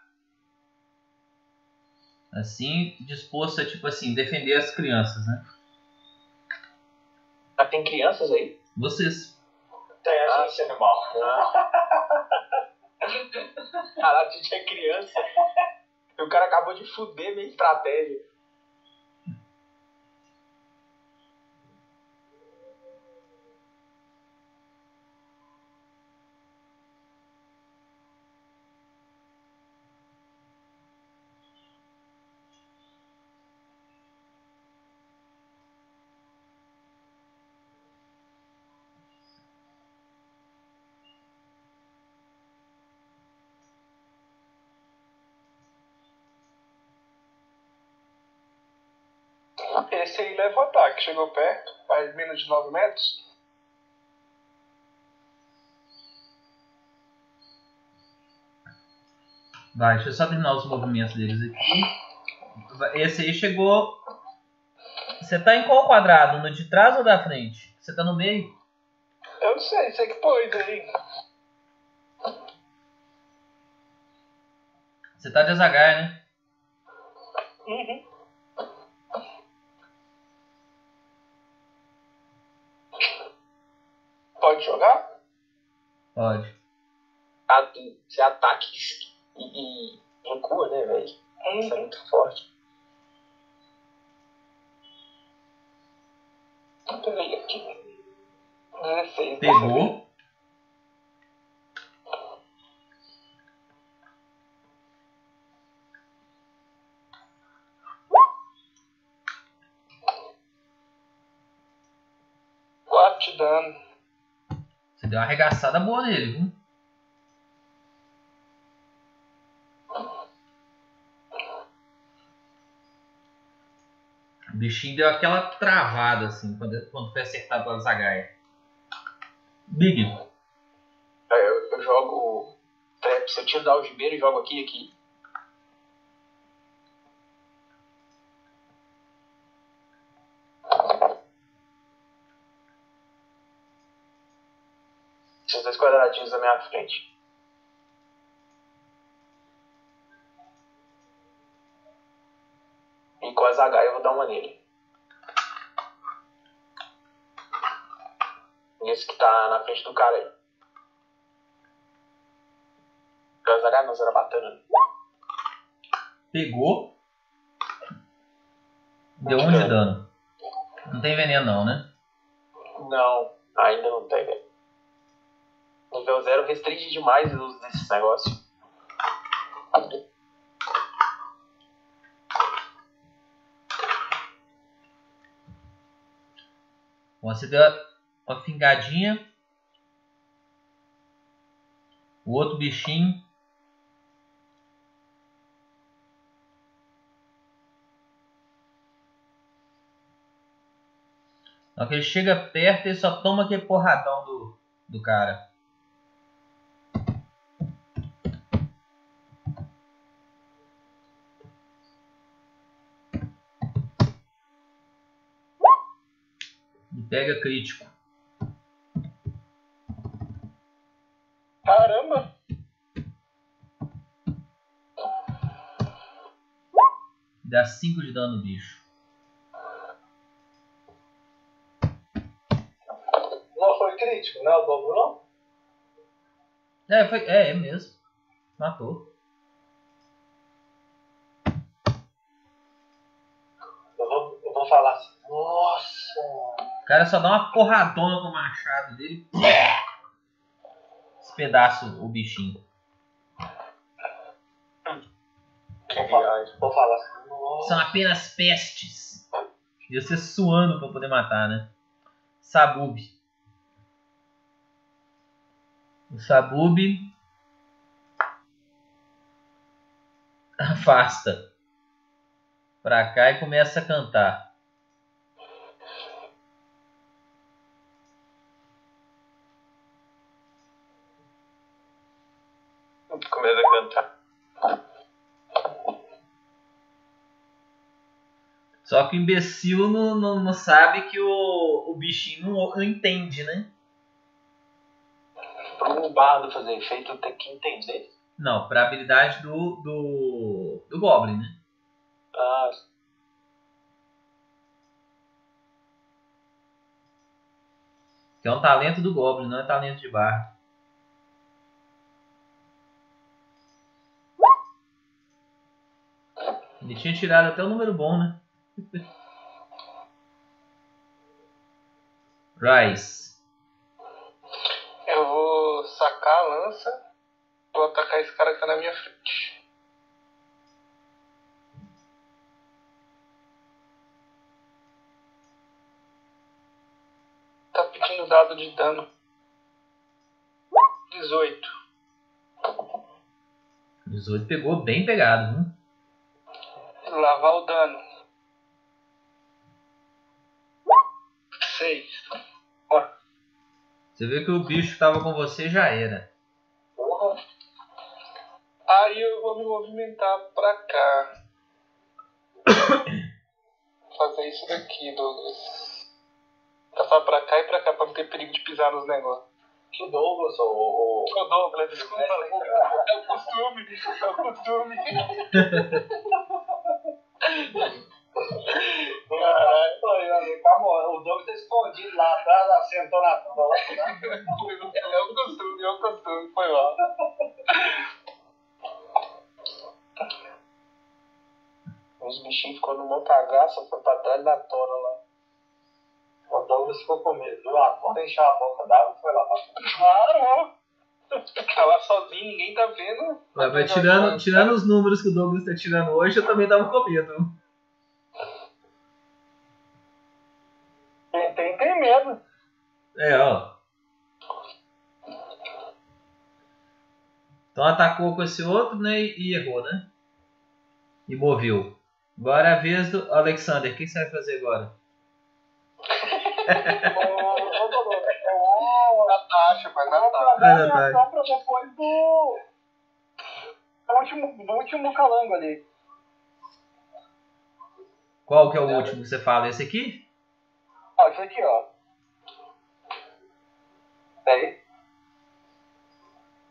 Assim, disposto a, tipo assim, defender as crianças, né? Ah, tem crianças aí? Vocês. Tem agência animal. [laughs] Caralho, a gente é criança. E o cara acabou de fuder minha estratégia. Esse aí leva o ataque. Chegou perto, faz menos de 9 metros. Vai, deixa eu só terminar os movimentos deles aqui. Esse aí chegou. Você tá em qual quadrado? No de trás ou da frente? Você tá no meio? Eu não sei, você que pôs aí. Você tá de azagar, né? Uhum. Pode jogar? Pode. Ah, Você ataca e, e recua, né, velho? Isso é muito forte. Peraí, aqui. 16. Pegou. Quatro de dano. Deu uma arregaçada boa nele, viu? O bichinho deu aquela travada assim quando, quando foi acertado pela Zagaia. Big. Aí eu, eu jogo Traps, eu tiro da algibeira e jogo aqui aqui. Esses dois quadradinhos da minha frente. E com a zagaia eu vou dar uma nele. Esse que tá na frente do cara aí. A zagaia não, era batana. Pegou. Deu um de dano. Não tem veneno não, né? Não, ainda não tem, velho. Nível 0 restringe demais o uso desses negócios. Bom, Você deu uma fingadinha. O outro bichinho. Na que ele chega perto, ele só toma aquele porradão do, do cara. Pega crítico. Caramba! Dá 5 de dano no bicho. Não foi crítico, né? O dobro não? É, foi, é, é mesmo. Matou. Eu vou, eu vou falar assim. Nossa! O cara só dá uma porradona com o machado dele. Despedaça o bichinho. São apenas pestes. E você suando pra poder matar, né? Sabub. O Sabub [laughs] afasta pra cá e começa a cantar. Começa a cantar. Só que o imbecil não, não, não sabe que o, o bichinho não, não entende, né? Para um bardo fazer efeito, tem que entender. Não, pra habilidade do, do, do Goblin, né? Ah, Que é um talento do Goblin, não é talento de bardo. Ele tinha tirado até o número bom, né? [laughs] Rice. Eu vou sacar a lança. Vou atacar esse cara que tá na minha frente. Tá pedindo dado de dano. 18. 18 pegou bem pegado, viu? Lavar o dano. 6. Você vê que o bicho que tava com você já era. porra. Aí eu vou me movimentar pra cá. [coughs] Fazer isso daqui, Douglas. Passar pra cá e pra cá pra não ter perigo de pisar nos negócios. Que Douglas, ou. Ô Douglas, desculpa. É o costume, é o costume. [laughs] Caralho, amigo. O Douglas tá escondido lá atrás, lá, sentou na tua lá. É o costume, é o costume, foi mal. Os bichinhos ficou numa cagaça, foi pra trás da tora lá. O Douglas ficou com medo, viu? A tora encheu a boca d'água e foi lá. Claro! Tá lá sozinho, ninguém tá vendo. Mas, mas tirando, tirando os números que o Douglas tá tirando hoje, eu também tava com medo. Quem tem, tem medo. É, ó. Então atacou com esse outro, né? E, e errou, né? E moveu. Agora é a vez do Alexander. O que você vai fazer agora? [laughs] [laughs] Natasha, Natasha. trazer a Vai, minha Natália. ação pra depois do. Do último, do último calango ali. Qual que é o último que você fala? Esse aqui? Ó, isso aqui, ó. Peraí.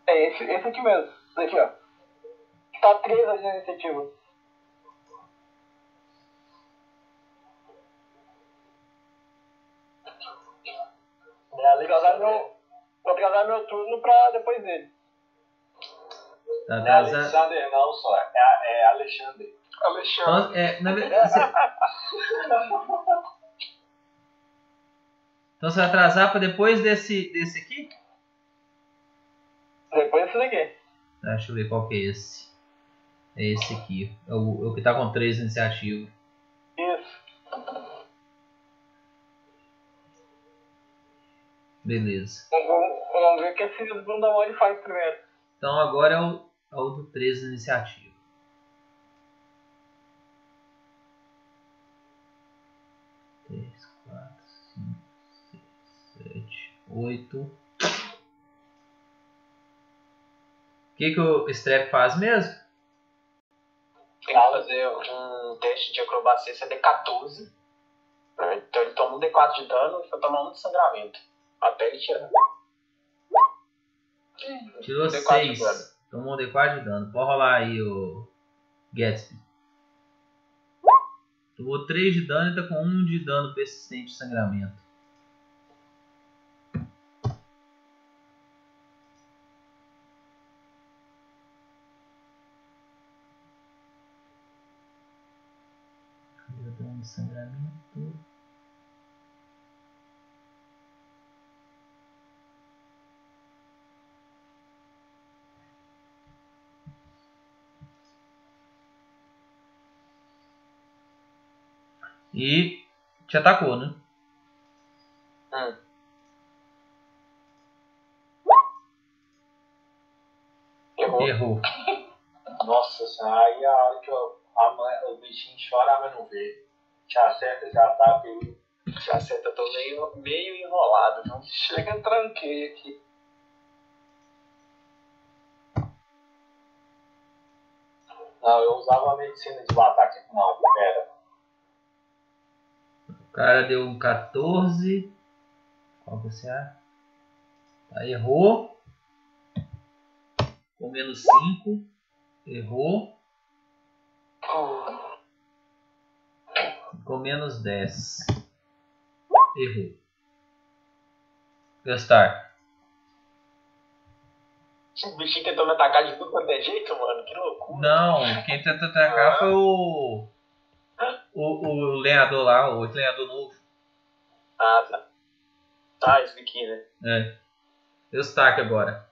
É esse, esse aqui mesmo. Esse aqui, ó. Tá 3 ali na iniciativa. É Vou atrasar vou atrasar meu turno pra depois dele. Tá Não é. Alexander, não, só. É, é Alexandre. Alexandre. Então, é, na verdade, [laughs] você... então você vai atrasar para depois desse, desse aqui? Depois desse daqui. Tá, deixa eu ver qual que é esse. É esse aqui. É o, é o que tá com 3 iniciativa. Isso. Beleza. Vamos, vamos- ver o que esse bunda mole faz primeiro. Então agora é o, é o do 3 iniciativa. Três, quatro, cinco, seis, sete, oito. O que, que o Strep faz mesmo? Tem que fazer um teste de acrobacia CD14. né? Então ele toma um D4 de dano e vai tomar um de sangramento. Até ele tirar. Tirou D4 de 6. Tomou um D4 de dano. Pode rolar aí o Gatsby. Tomou 3 de dano e tá com 1 de dano persistente de sangramento. Dano de sangramento? E te atacou, né? Hum. Errou. Errou. Nossa senhora, aí a hora que eu, a mãe, o bichinho chora, mas não vê. Te acerta, já tá, viu? Já senta, tô meio, meio enrolado, viu? Chega, tranquei aqui. Não, eu usava a medicina de ataque. Não, pera. O cara deu um 14. Qual que você é? Tá, errou. Com menos 5. Errou. Com menos 10. Errou. Gastar. O bichinho tentou me atacar de tudo quanto é jeito, mano. Que loucura. Não, quem tentou atacar foi o. O, o lenhador lá, o lenhador novo. Ah, tá. Tá, esse daqui, né? É. Destaque agora.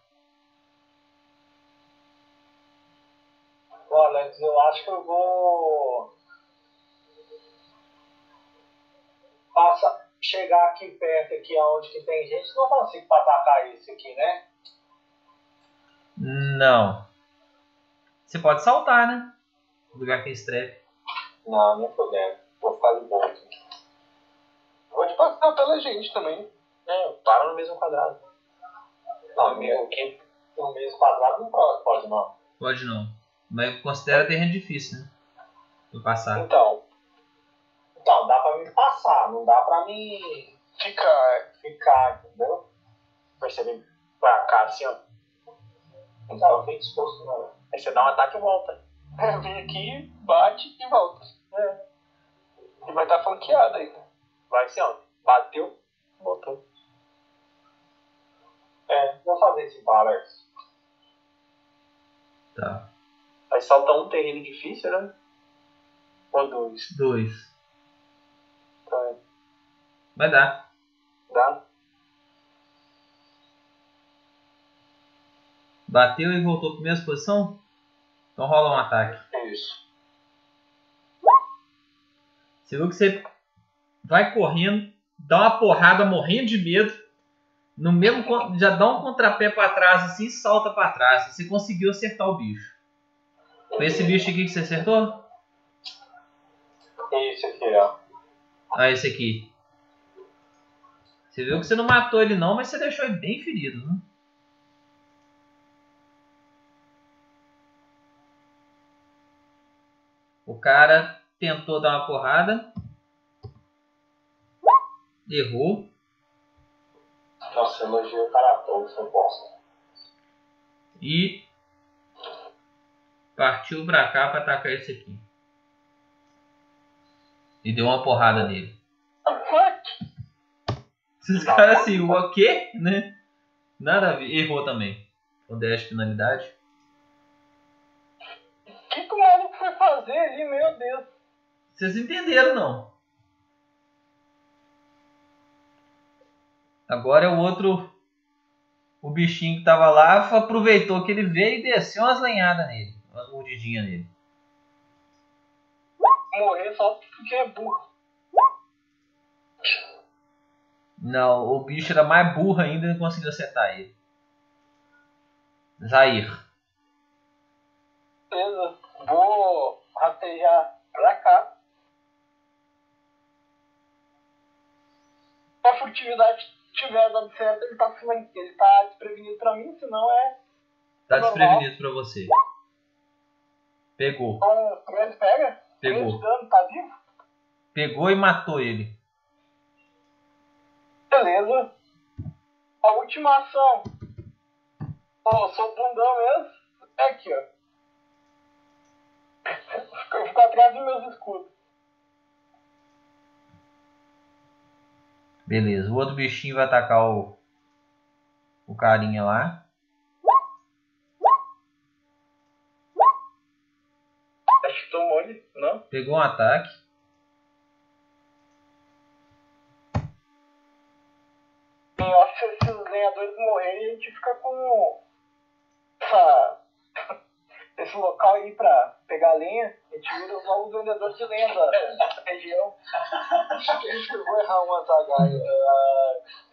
Ô, Alex, eu acho que eu vou. Passa, chegar aqui perto, aqui onde que tem gente, não consigo atacar esse aqui, né? Não. Você pode saltar, né? No lugar que é estrepe. Não, nem fodendo. Vou ficar de boa aqui. Pode passar pela gente também. É, para no mesmo quadrado. Não, meu, aqui no mesmo quadrado não pode, pode não. Pode não. Mas considera terreno difícil, né? Do passar. Então. Então, dá pra me passar, não dá pra Fica. ficar, entendeu? Vai ser bem pra cá, assim, ó. Não tava bem disposto, não. Aí você dá um ataque e volta. É, vem aqui, bate e volta. É. E vai estar flanqueado ainda. Vai assim, ó. Bateu, voltou. É, vou fazer esse balance. Tá. Aí salta um terreno difícil, né? Ou dois. Dois. Tá. Vai dar. Dá? Bateu e voltou para a mesma posição? Então rola um ataque. Isso. Você viu que você vai correndo, dá uma porrada morrendo de medo, no mesmo já dá um contrapé para trás assim e salta para trás. Você conseguiu acertar o bicho. Foi esse bicho aqui que você acertou? Isso aqui, ó. Ah, esse aqui. Você viu que você não matou ele não, mas você deixou ele bem ferido, né? O cara tentou dar uma porrada. Errou. Nossa, elogiei o cara todo, seu bosta. E partiu pra cá pra atacar esse aqui. E deu uma porrada nele. Esses caras assim, o quê? Né? Nada a ver. Errou também. Com 10 penalidade. O que, que o fazer ali, meu Deus? Vocês entenderam não? Agora é o outro. O bichinho que tava lá aproveitou que ele veio e desceu umas lenhadas nele. Umas mordidinhas nele. Morrer só porque é burro. Não, o bicho era mais burro ainda e não conseguiu acertar ele. Zair. Beleza. Vou rastejar pra cá. Se a furtividade tiver dado certo, ele tá, ele tá desprevenido pra mim, senão é. Tá Normal. desprevenido pra você. Pegou. Então, primeiro pega. Pegou. Dano, tá vivo? Pegou e matou ele. Beleza. A última ação. Ó, sou bundão mesmo. É aqui, ó. Eu fico atrás dos meus escudos. Beleza. O outro bichinho vai atacar o. O carinha lá. Acho que tomou ele, não? Pegou um ataque. Off, se esses lenhadores morrerem, a gente fica com essa, esse local aí pra pegar lenha. A gente vira os novos vendedores de lenha da região. Eu vou errar uma zagaia.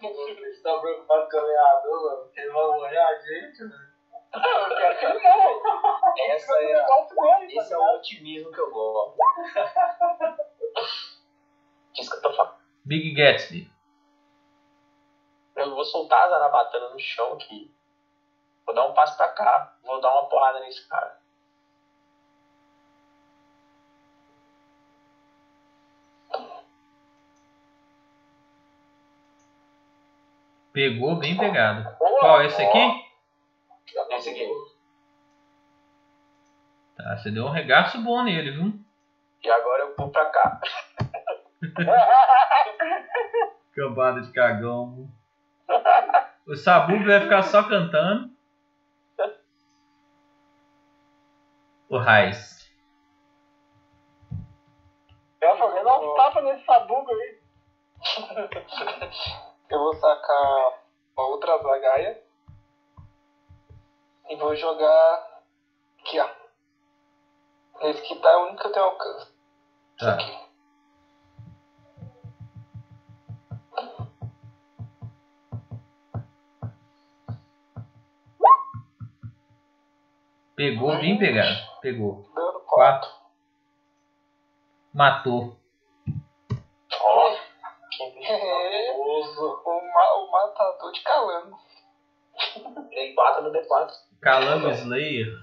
Eles estão preocupados com o lenhador, mano, porque ele vai morrer a gente, mano. Ah, Eu quero que ele morra. Essa é a- tá Esse é o otimismo que eu gosto. Diz que eu tô falando. Big Gatsby. Eu vou soltar a zarabatana no chão aqui. Vou dar um passo pra cá. Vou dar uma porrada nesse cara. Pegou bem pegado. Qual? Esse aqui? Esse aqui. Tá, você deu um regaço bom nele, viu? E agora eu vou pra cá. [laughs] Cambada de cagão. O Sabu vai ficar só cantando. O Raiz. Eu vou dar uns tapas nesse sabugo aí. Eu vou sacar uma outra zagaia. E vou jogar aqui, ó. Esse que tá é o único que eu tenho alcance. Isso Tá. aqui. Pegou bem pegado. Pegou. Dando 4. Quatro. Matou. Ó, que o, ma o matador de calango. Dei 4 no D4. Calango Slayer.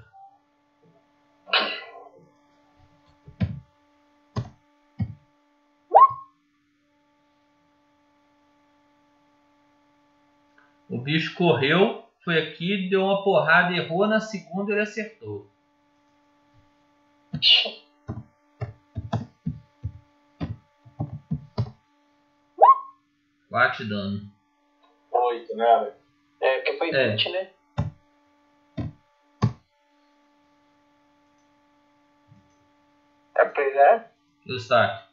O bicho correu, foi aqui, deu uma porrada, errou na segunda ele acertou. De dano. Oito, né? É, porque foi É. 20, né? É, pois é. Eustáquio.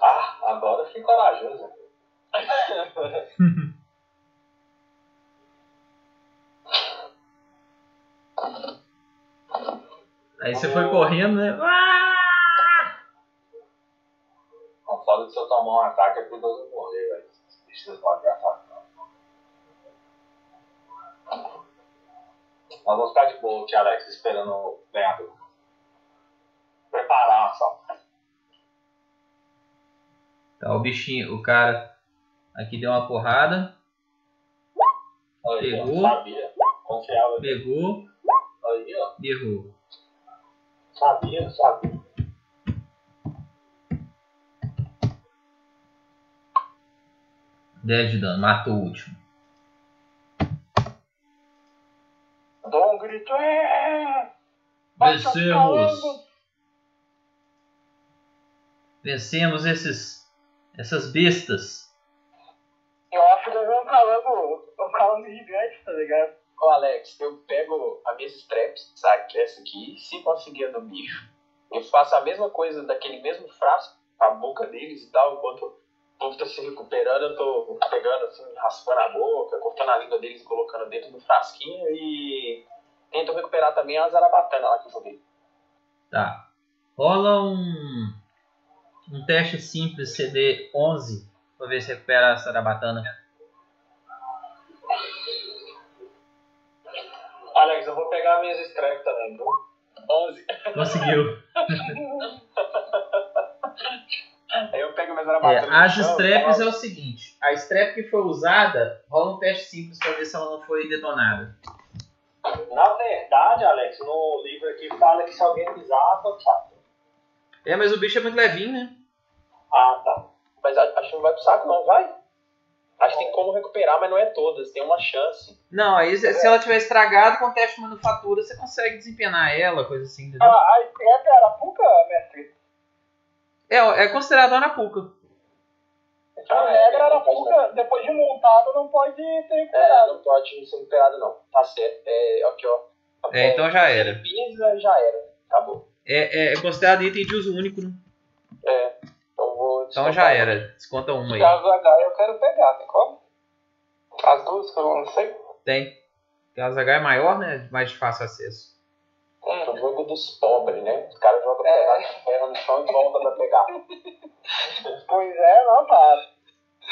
Ah, agora eu fiquei corajoso. Aí você foi correndo, né? Não fala que se eu tomar um ataque é perigoso eu morrer, velho. Deixa vocês podem não. Nós vamos ficar de boa aqui, Alex, esperando o ganhador. Preparar uma ação. Tá, o bichinho, o cara aqui deu uma porrada, ó, Pegou. sabia. Confiava. pegou Aí, ó. Sabia, sabia. Dez de dano, matou o último. Dou um grito. É! Baixa Vencemos! calango. Vencemos esses, essas bestas. Eu acho que um calango, um calango gigante, tá ligado? Ô Alex, eu pego as minhas straps, sabe, que é essa aqui, se conseguir no bicho, eu faço a mesma coisa daquele mesmo frasco, a boca deles e tal, enquanto o povo tá se recuperando, eu tô pegando assim, raspando a boca, cortando a língua deles e colocando dentro do frasquinho e tento recuperar também a zarabatana lá que eu joguei. Tá. Rola um, um teste simples CD 11 pra ver se recupera a sarabatana. Alex, eu vou pegar minhas strap também, viu? 11. Conseguiu. Aí [laughs] eu pego minha É, zarabatana. as straps é o seguinte: a strap que foi usada, rola um teste simples pra ver se ela não foi detonada. Na verdade, Alex, no livro aqui fala que se alguém pisar, pode saco. É, mas o bicho é muito levinho, né? Ah, tá. Mas acho que não vai pro saco não, vai? Acho que tem como recuperar, mas não é todas, tem uma chance. Não, aí se se ela tiver estragado com teste de manufatura, você consegue desempenar ela, coisa assim, entendeu? A, a strap era puca, mestre? É, é considerado Anapuca. A regra era puca, depois de montada não pode ser É, recuperado. não pode ser recuperado não. Tá certo. É, aqui ó. Tá É, então já era. Pisa já era. Acabou. É, é, é considerado item de uso único, né? É. Então vou. Então já era. Desconta uma aí. Caso H eu quero pegar, tem como? As duas que eu não sei. Tem. A Zagar é maior, né? Mais de fácil acesso. É o jogo dos pobres, né? Os caras jogam É. pedaço de ferro no chão e voltam pra pegar. [laughs] Pois é, não, cara.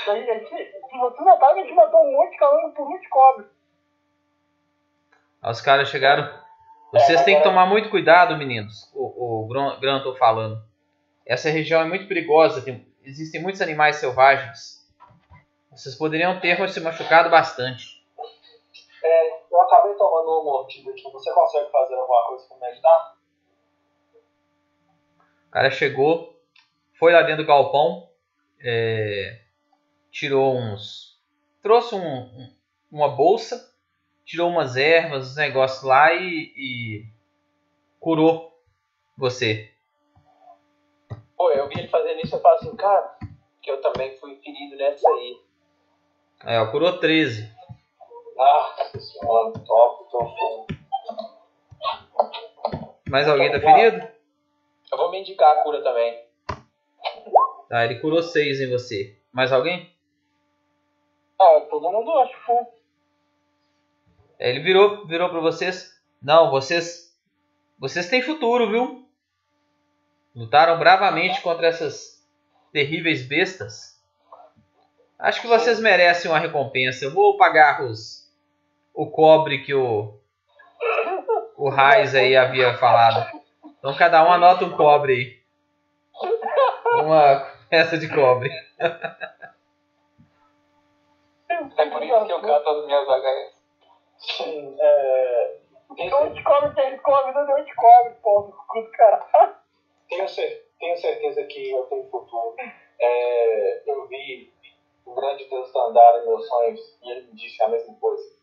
A gente- Se você notar, a gente matou um monte de calango por um de cobre. Aí os caras chegaram. Vocês têm que tomar muito cuidado, meninos. O, o Gran Gran tô falando. Essa região é muito perigosa. Tem, existem muitos animais selvagens. Vocês poderiam ter se machucado bastante. É, eu acabei tomando uma mordida aqui. Você consegue fazer alguma coisa pra me ajudar? O cara chegou, foi lá dentro do galpão, é, tirou uns. trouxe um- um- uma bolsa, tirou umas ervas, uns negócios lá e, e curou você. Pô, eu vi ele fazendo isso e eu falo assim, cara, que eu também fui ferido nessa aí. Aí, ó, curou 13. Ah, senhora, top, top. Mais alguém tá ferido? Eu vou me indicar a cura também. Tá, ele curou 6 em você. Mais alguém? Ah, todo mundo acho full. É, Ele virou, virou para vocês. Não, vocês, vocês têm futuro, viu? Lutaram bravamente contra essas terríveis bestas. Acho que vocês merecem uma recompensa. Eu vou pagar os, o cobre que o o Raiz aí havia falado. Então cada um anota um cobre aí. Uma peça de cobre. É por isso que eu cato as minhas HS. Sim, é, tenho, Então descobre que arriscou a vida de descobre, pô. Escuta, cara. Tenho, cer- tenho certeza que eu tenho futuro. É, eu vi o grande Deus andar em meus sonhos e ele me disse a mesma coisa.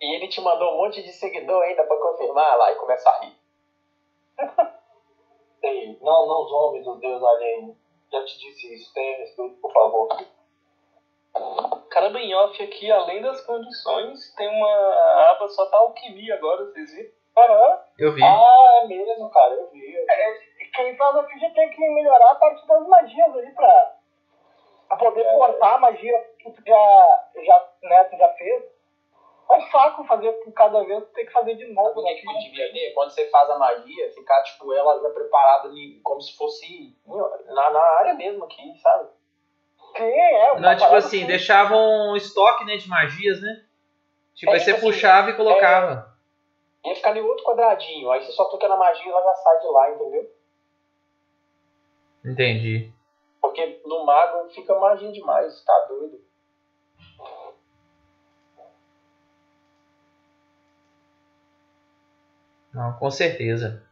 E ele te mandou um monte de seguidor ainda pra confirmar lá e começa a rir. [laughs] Ei, não, não zombe do Deus alheio. Já te disse isso, tenha respeito, por favor. Caramba, em off aqui, além das condições, tem uma aba só pra alquimia agora, vocês viram? Aham. Eu vi. Ah, é mesmo, cara, eu vi. eu vi. Quem faz a ficha tem que melhorar a parte das magias ali pra, pra poder É. cortar a magia que tu já, já, né, tu já fez. É um saco fazer por cada vez, tu tem que fazer de novo. O né? que que eu devia ter? Quando você faz a magia, ficar, tipo, ela já preparada ali, como se fosse na, na área mesmo aqui, sabe? Sim, é. Não, tipo assim, assim. deixavam um estoque né, de magias, né? Tipo, É, aí você tipo assim, puxava e colocava. Ia ficar em outro quadradinho, aí você só toca na magia e ela já sai de lá, entendeu? Entendi. Porque no mago fica magia demais, tá doido. Não, com certeza.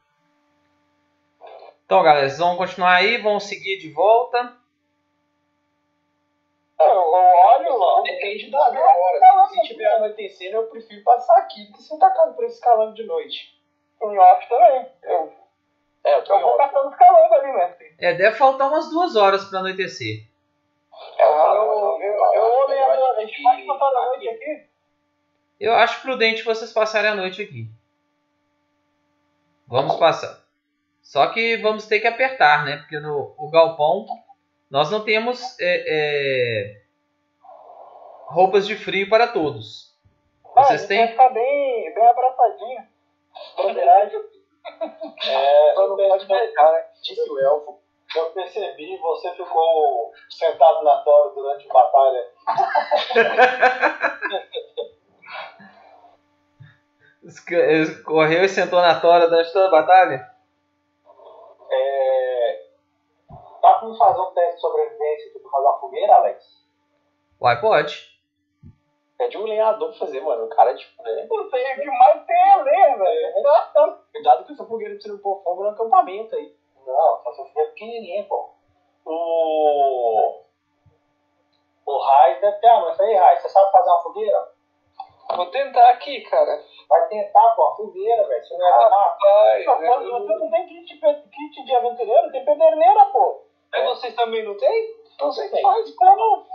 Então, galera, vocês vão continuar aí, vão seguir de volta. Eu, eu olho, ó. Depende da da hora. Se tiver anoitecendo, eu prefiro passar aqui do que você tacar por esse calando de noite. Em off também. Eu, É, eu tô eu vou os calangos ali, né? É, deve faltar umas duas horas para anoitecer. É, eu, Eu, eu, eu olhei agora. A gente pode passar a noite aqui? Eu acho prudente vocês passarem a noite aqui. Vamos passar. Só que vamos ter que apertar, né? Porque no o galpão nós não temos é, é, roupas de frio para todos. Ah, Vocês têm? vai ficar bem, bem abraçadinho. Broderagem. É, Só eu não percebi, pode marcar, né? Disse o elfo. eu percebi, você ficou sentado na tora durante a batalha. [laughs] Correu e sentou na tora durante toda a batalha? É, dá pra me fazer um teste de sobrevivência aqui pra fazer uma fogueira, Alex? Uai, pode. Pede um lenhador pra fazer, mano. O cara, tipo, né? Não sei o que mais tem a ler, velho. Cuidado com essa fogueira pra você não pôr fogo no acampamento aí. Não, só se fogueira pequenininha, pô. O. O Raiz deve ter a mãe. Falei, Raiz, você sabe fazer uma fogueira? Vou tentar aqui, cara. Vai tentar, pô, uma fogueira, velho. Você não dar nada. Vai, Você você não tem kit, kit de aventureiro? Tem pederneira, pô. Mas vocês também não tem? Então você faz. Como?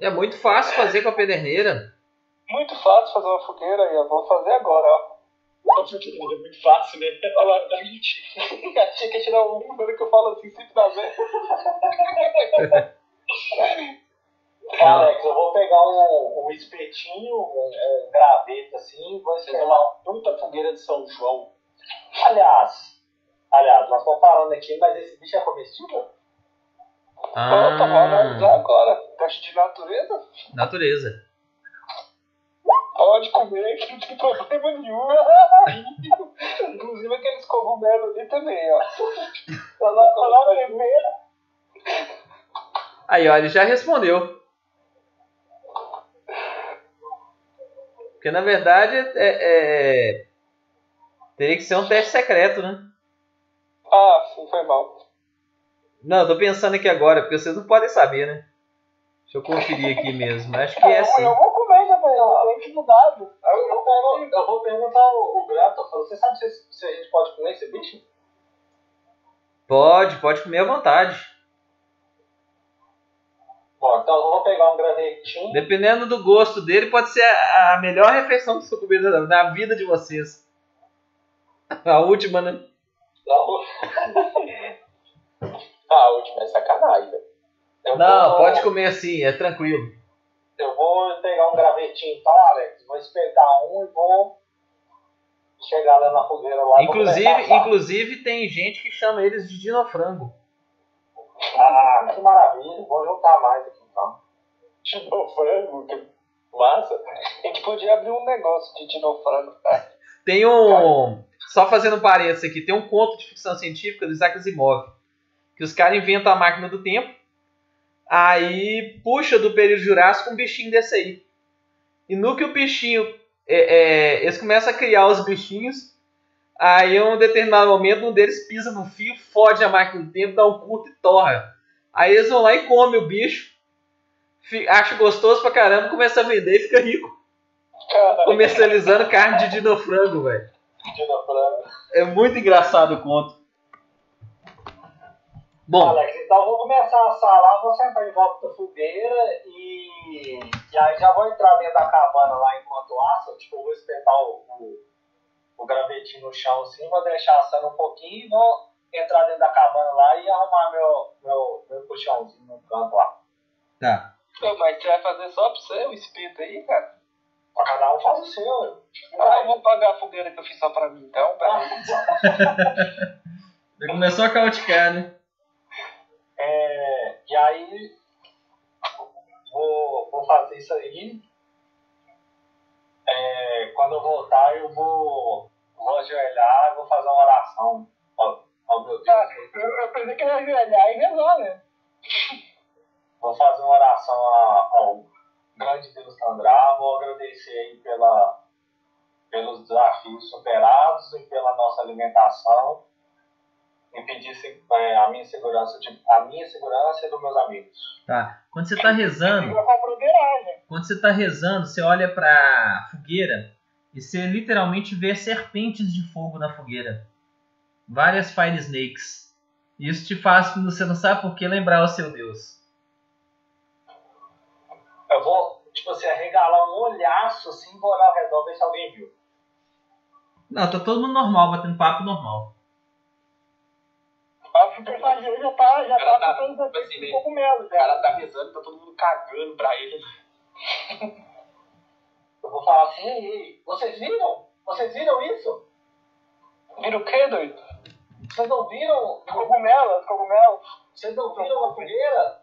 É muito fácil fazer com a pederneira. Muito fácil fazer uma fogueira e eu vou fazer agora, ó. É muito fácil, né? Olha lá, a gente achei que ia tirar um número que eu falo assim, sempre dá bem. [laughs] Alex, eu vou pegar um, um espetinho, um, um graveto assim, vou fazer uma puta fogueira de São João. Aliás, aliás, nós estamos falando aqui, mas esse bicho é comestível? Pronto, vamos analisar Ah, agora. Teste de natureza? natureza. Pode comer, que [laughs] não tem problema nenhum. [laughs] Inclusive aqueles cogumelos ali também, ó. Falar falar primeiro. Aí, ó, ele já respondeu. Porque na verdade é, é- teria que ser um teste secreto, né? Ah, foi mal. Não, eu tô pensando aqui agora, porque vocês não podem saber, né? Deixa eu conferir aqui mesmo. Acho que é Eu, assim. eu vou comer depois, eu tenho que mudar. Eu, eu, pergunto- eu vou perguntar ao Grato, falou, você sabe se, se a gente pode comer esse bicho? Pode, pode comer à vontade. Bom, então eu vou pegar um gravetinho. Dependendo do gosto dele, pode ser a a melhor refeição que vocês comeram na- na vida de vocês. A última, né? Não, [laughs] Ah, a última é sacanagem, velho. Eu Não, vou- pode comer assim, é tranquilo. Eu vou pegar um gravetinho então, Alex. Vou espetar um e vou chegar lá na fogueira lá. Inclusive, inclusive tem gente que chama eles de dinofrango. Ah, que maravilha. Vou juntar mais aqui então. [laughs] Dinofrango, que massa. A gente podia abrir um negócio de dinofrango. Tem um. Só fazendo um parênteses aqui, tem um conto de ficção científica do Isaac Asimov. Que os caras inventam a máquina do tempo. Aí puxa do período jurássico um bichinho desse aí. E no que o bichinho. é, é, eles começam a criar os bichinhos. Aí, em um determinado momento, um deles pisa no fio, fode a máquina do tempo, dá um curto e torra. Aí eles vão lá e comem o bicho. Acha gostoso pra caramba, começa a vender e fica rico. Comercializando carne de dinofrango, velho. Dino Frango. É muito engraçado o conto. Bom, Alex, então eu vou começar a assar lá, vou sentar em volta da fogueira e, e aí já vou entrar dentro da cabana lá enquanto assa, tipo, eu vou espetar o, o, o gravetinho no chão assim, vou deixar assando um pouquinho e vou entrar dentro da cabana lá e arrumar meu, meu, meu colchãozinho no canto lá. tá. Pô, mas você vai fazer só pra você o espeto aí, cara? Pra cada um faz o seu. Ah, eu vou pagar a fogueira que eu fiz só pra mim, então. Peraí. [laughs] [laughs] Começou a cauticar, né? É, e aí, vou, vou fazer isso aí. É, quando eu voltar, eu vou, vou ajoelhar e vou fazer uma oração ao, ao meu Deus. Ah, eu, eu pensei que ia ajoelhar e rezar, né? Vou fazer uma oração a- ao grande Deus Tandrá. Vou agradecer aí pela, pelos desafios superados e pela nossa alimentação. E pedir se- é, a minha segurança, de, a minha segurança e dos meus amigos. Tá. Quando você tá rezando, broderagem. quando você tá rezando, você olha pra fogueira e você literalmente vê serpentes de fogo na fogueira. Várias fire snakes. Isso te faz, quando você não sabe por que, lembrar o seu Deus. Eu vou, tipo assim, arregalar um olhaço assim, vou olhar ao redor, ver se alguém viu. Não, tá todo mundo normal, batendo papo normal. A super sageira já tá, já tá tá- tentando tipo fazer assim, um né? cogumelo O já. cara tá rezando, tá todo mundo cagando pra ele. Eu vou falar assim, ei, vocês viram? Vocês viram isso? Vira o quê, doido? Vocês não viram? Cogumelos, cogumelos. Vocês não viram a fogueira?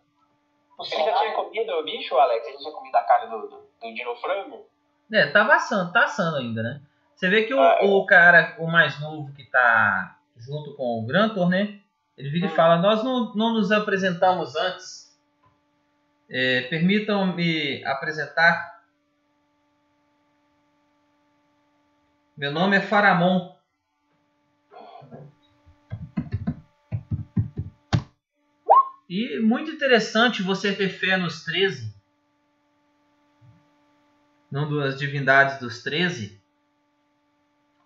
O Você já tinha comido o bicho, Alex? A gente tinha comido a carne do, do, do dinofrango? É, tava assando, tá assando ainda, né? Você vê que o, Ah, é. o cara, o mais novo que tá junto com o Grantor, né? Ele vira e fala, nós não, não nos apresentamos antes. É, Permitam-me apresentar. Meu nome é Faramon. E muito interessante você ter fé nos 13. Num das divindades dos 13.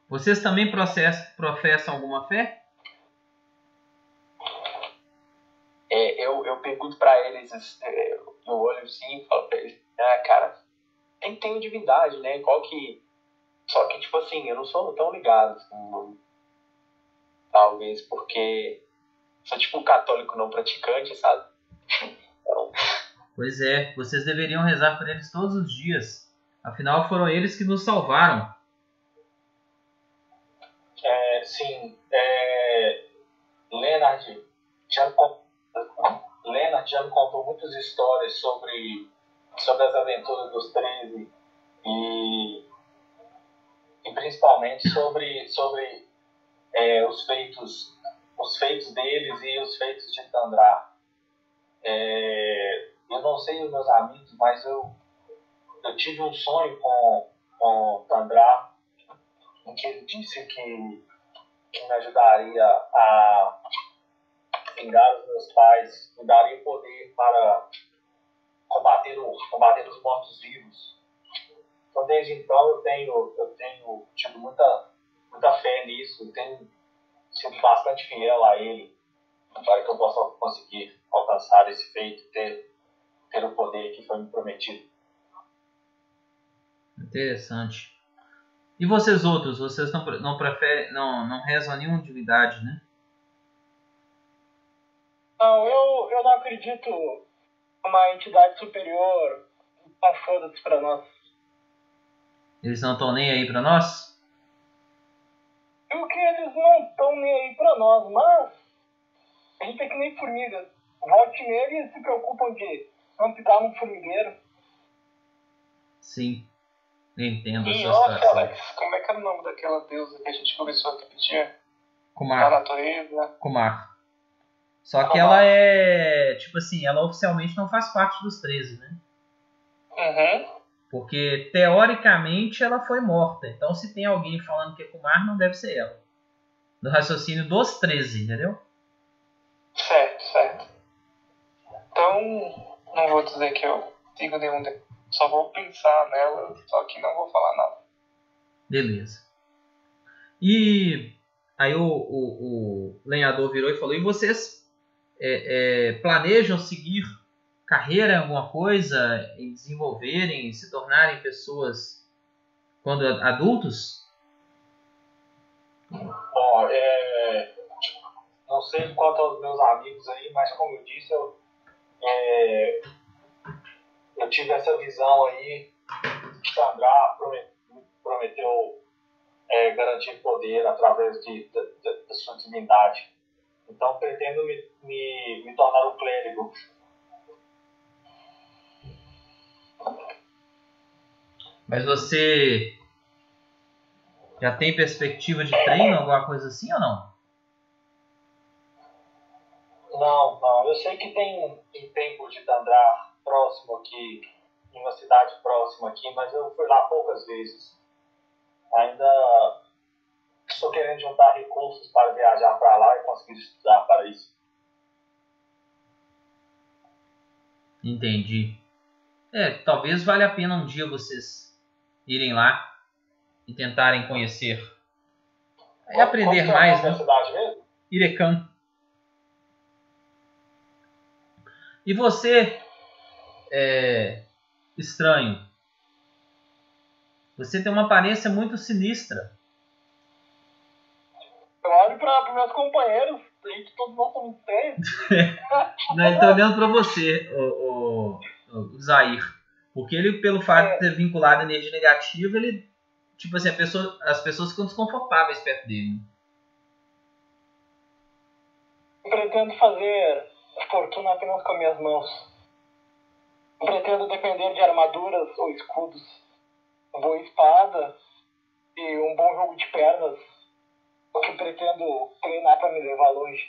Vocês também process- professam alguma fé? É, eu, eu pergunto pra eles, é, eu olho assim e falo pra eles, ah, cara, tem que ter né? Qual que. Só que, tipo assim, eu não sou tão ligado, assim, talvez porque sou tipo um católico não praticante, sabe? Então, Pois é, vocês deveriam rezar por eles todos os dias. Afinal, foram eles que nos salvaram. É, sim, é, Leonard já, Leonard já me contou muitas histórias sobre, sobre as aventuras dos 13 e, e principalmente sobre, sobre é, os feitos os feitos deles e os feitos de Tandrá. É, eu não sei os meus amigos, mas eu, eu tive um sonho com, com Tandrá em que ele disse que, que me ajudaria a vingar os meus pais, me daria poder para combater, o, combater os mortos-vivos. Então, desde então, eu tenho, eu tenho tido muita, muita fé nisso, tenho sido bastante fiel a ele para que eu possa conseguir alcançar esse feito, ter, ter o poder que foi me prometido. Interessante. E vocês outros, vocês não, não preferem, não, não rezam a nenhuma divindade, né? Não, eu, eu não acredito numa entidade superior tão foda-se pra nós. Eles não estão nem aí pra nós? E que eles não estão nem aí pra nós, mas a gente é que nem formiga. Volte nele e se preocupam de não ficar no formigueiro. Sim. Entendo E sua nossa, situação. Alex, como é que era o nome daquela deusa que a gente começou a repetir? Da Kumar. natureza. Kumar. Só que ela é, tipo assim, ela oficialmente não faz parte dos 13, né? Uhum. Porque teoricamente ela foi morta. Então se tem alguém falando que é Kumar, não deve ser ela. No raciocínio dos 13, entendeu? Certo, certo. Então, não vou dizer que eu sigo nenhum deles. Só vou pensar nela, só que não vou falar nada. Beleza. E aí o, o, o lenhador virou e falou: E vocês é, é, planejam seguir carreira em alguma coisa, em desenvolverem, se tornarem pessoas quando adultos? Bom, é, não sei quanto aos meus amigos aí, mas como eu disse, eu, é, eu tive essa visão aí que Andrá prometeu é, garantir poder através de, de, de, da sua divindade. Então pretendo me, me, me tornar um clérigo. Mas você já tem perspectiva de treino, alguma coisa assim ou não? Não, não. Eu sei que tem um templo de Dandrar próximo aqui, em uma cidade próxima aqui, mas eu fui lá poucas vezes. Ainda estou querendo juntar recursos para viajar para lá e conseguir estudar para isso. Entendi. É, talvez valha a pena um dia vocês irem lá e tentarem conhecer. E aprender que é mais, da né? cidade mesmo? Irecan. E você, é, estranho, você tem uma aparência muito sinistra. Eu olho para os meus companheiros, e que todos nós somos três. [laughs] Não, ele tá olhando pra você, o, o, o Zair. Porque ele, pelo fato de ter vinculado a energia negativa, ele. Tipo assim, a pessoa, as pessoas ficam desconfortáveis perto dele. Eu pretendo fazer fortuna apenas com minhas mãos. Eu pretendo depender de armaduras ou escudos, uma boa espada e um bom jogo de pernas. O que pretendo treinar para me levar longe.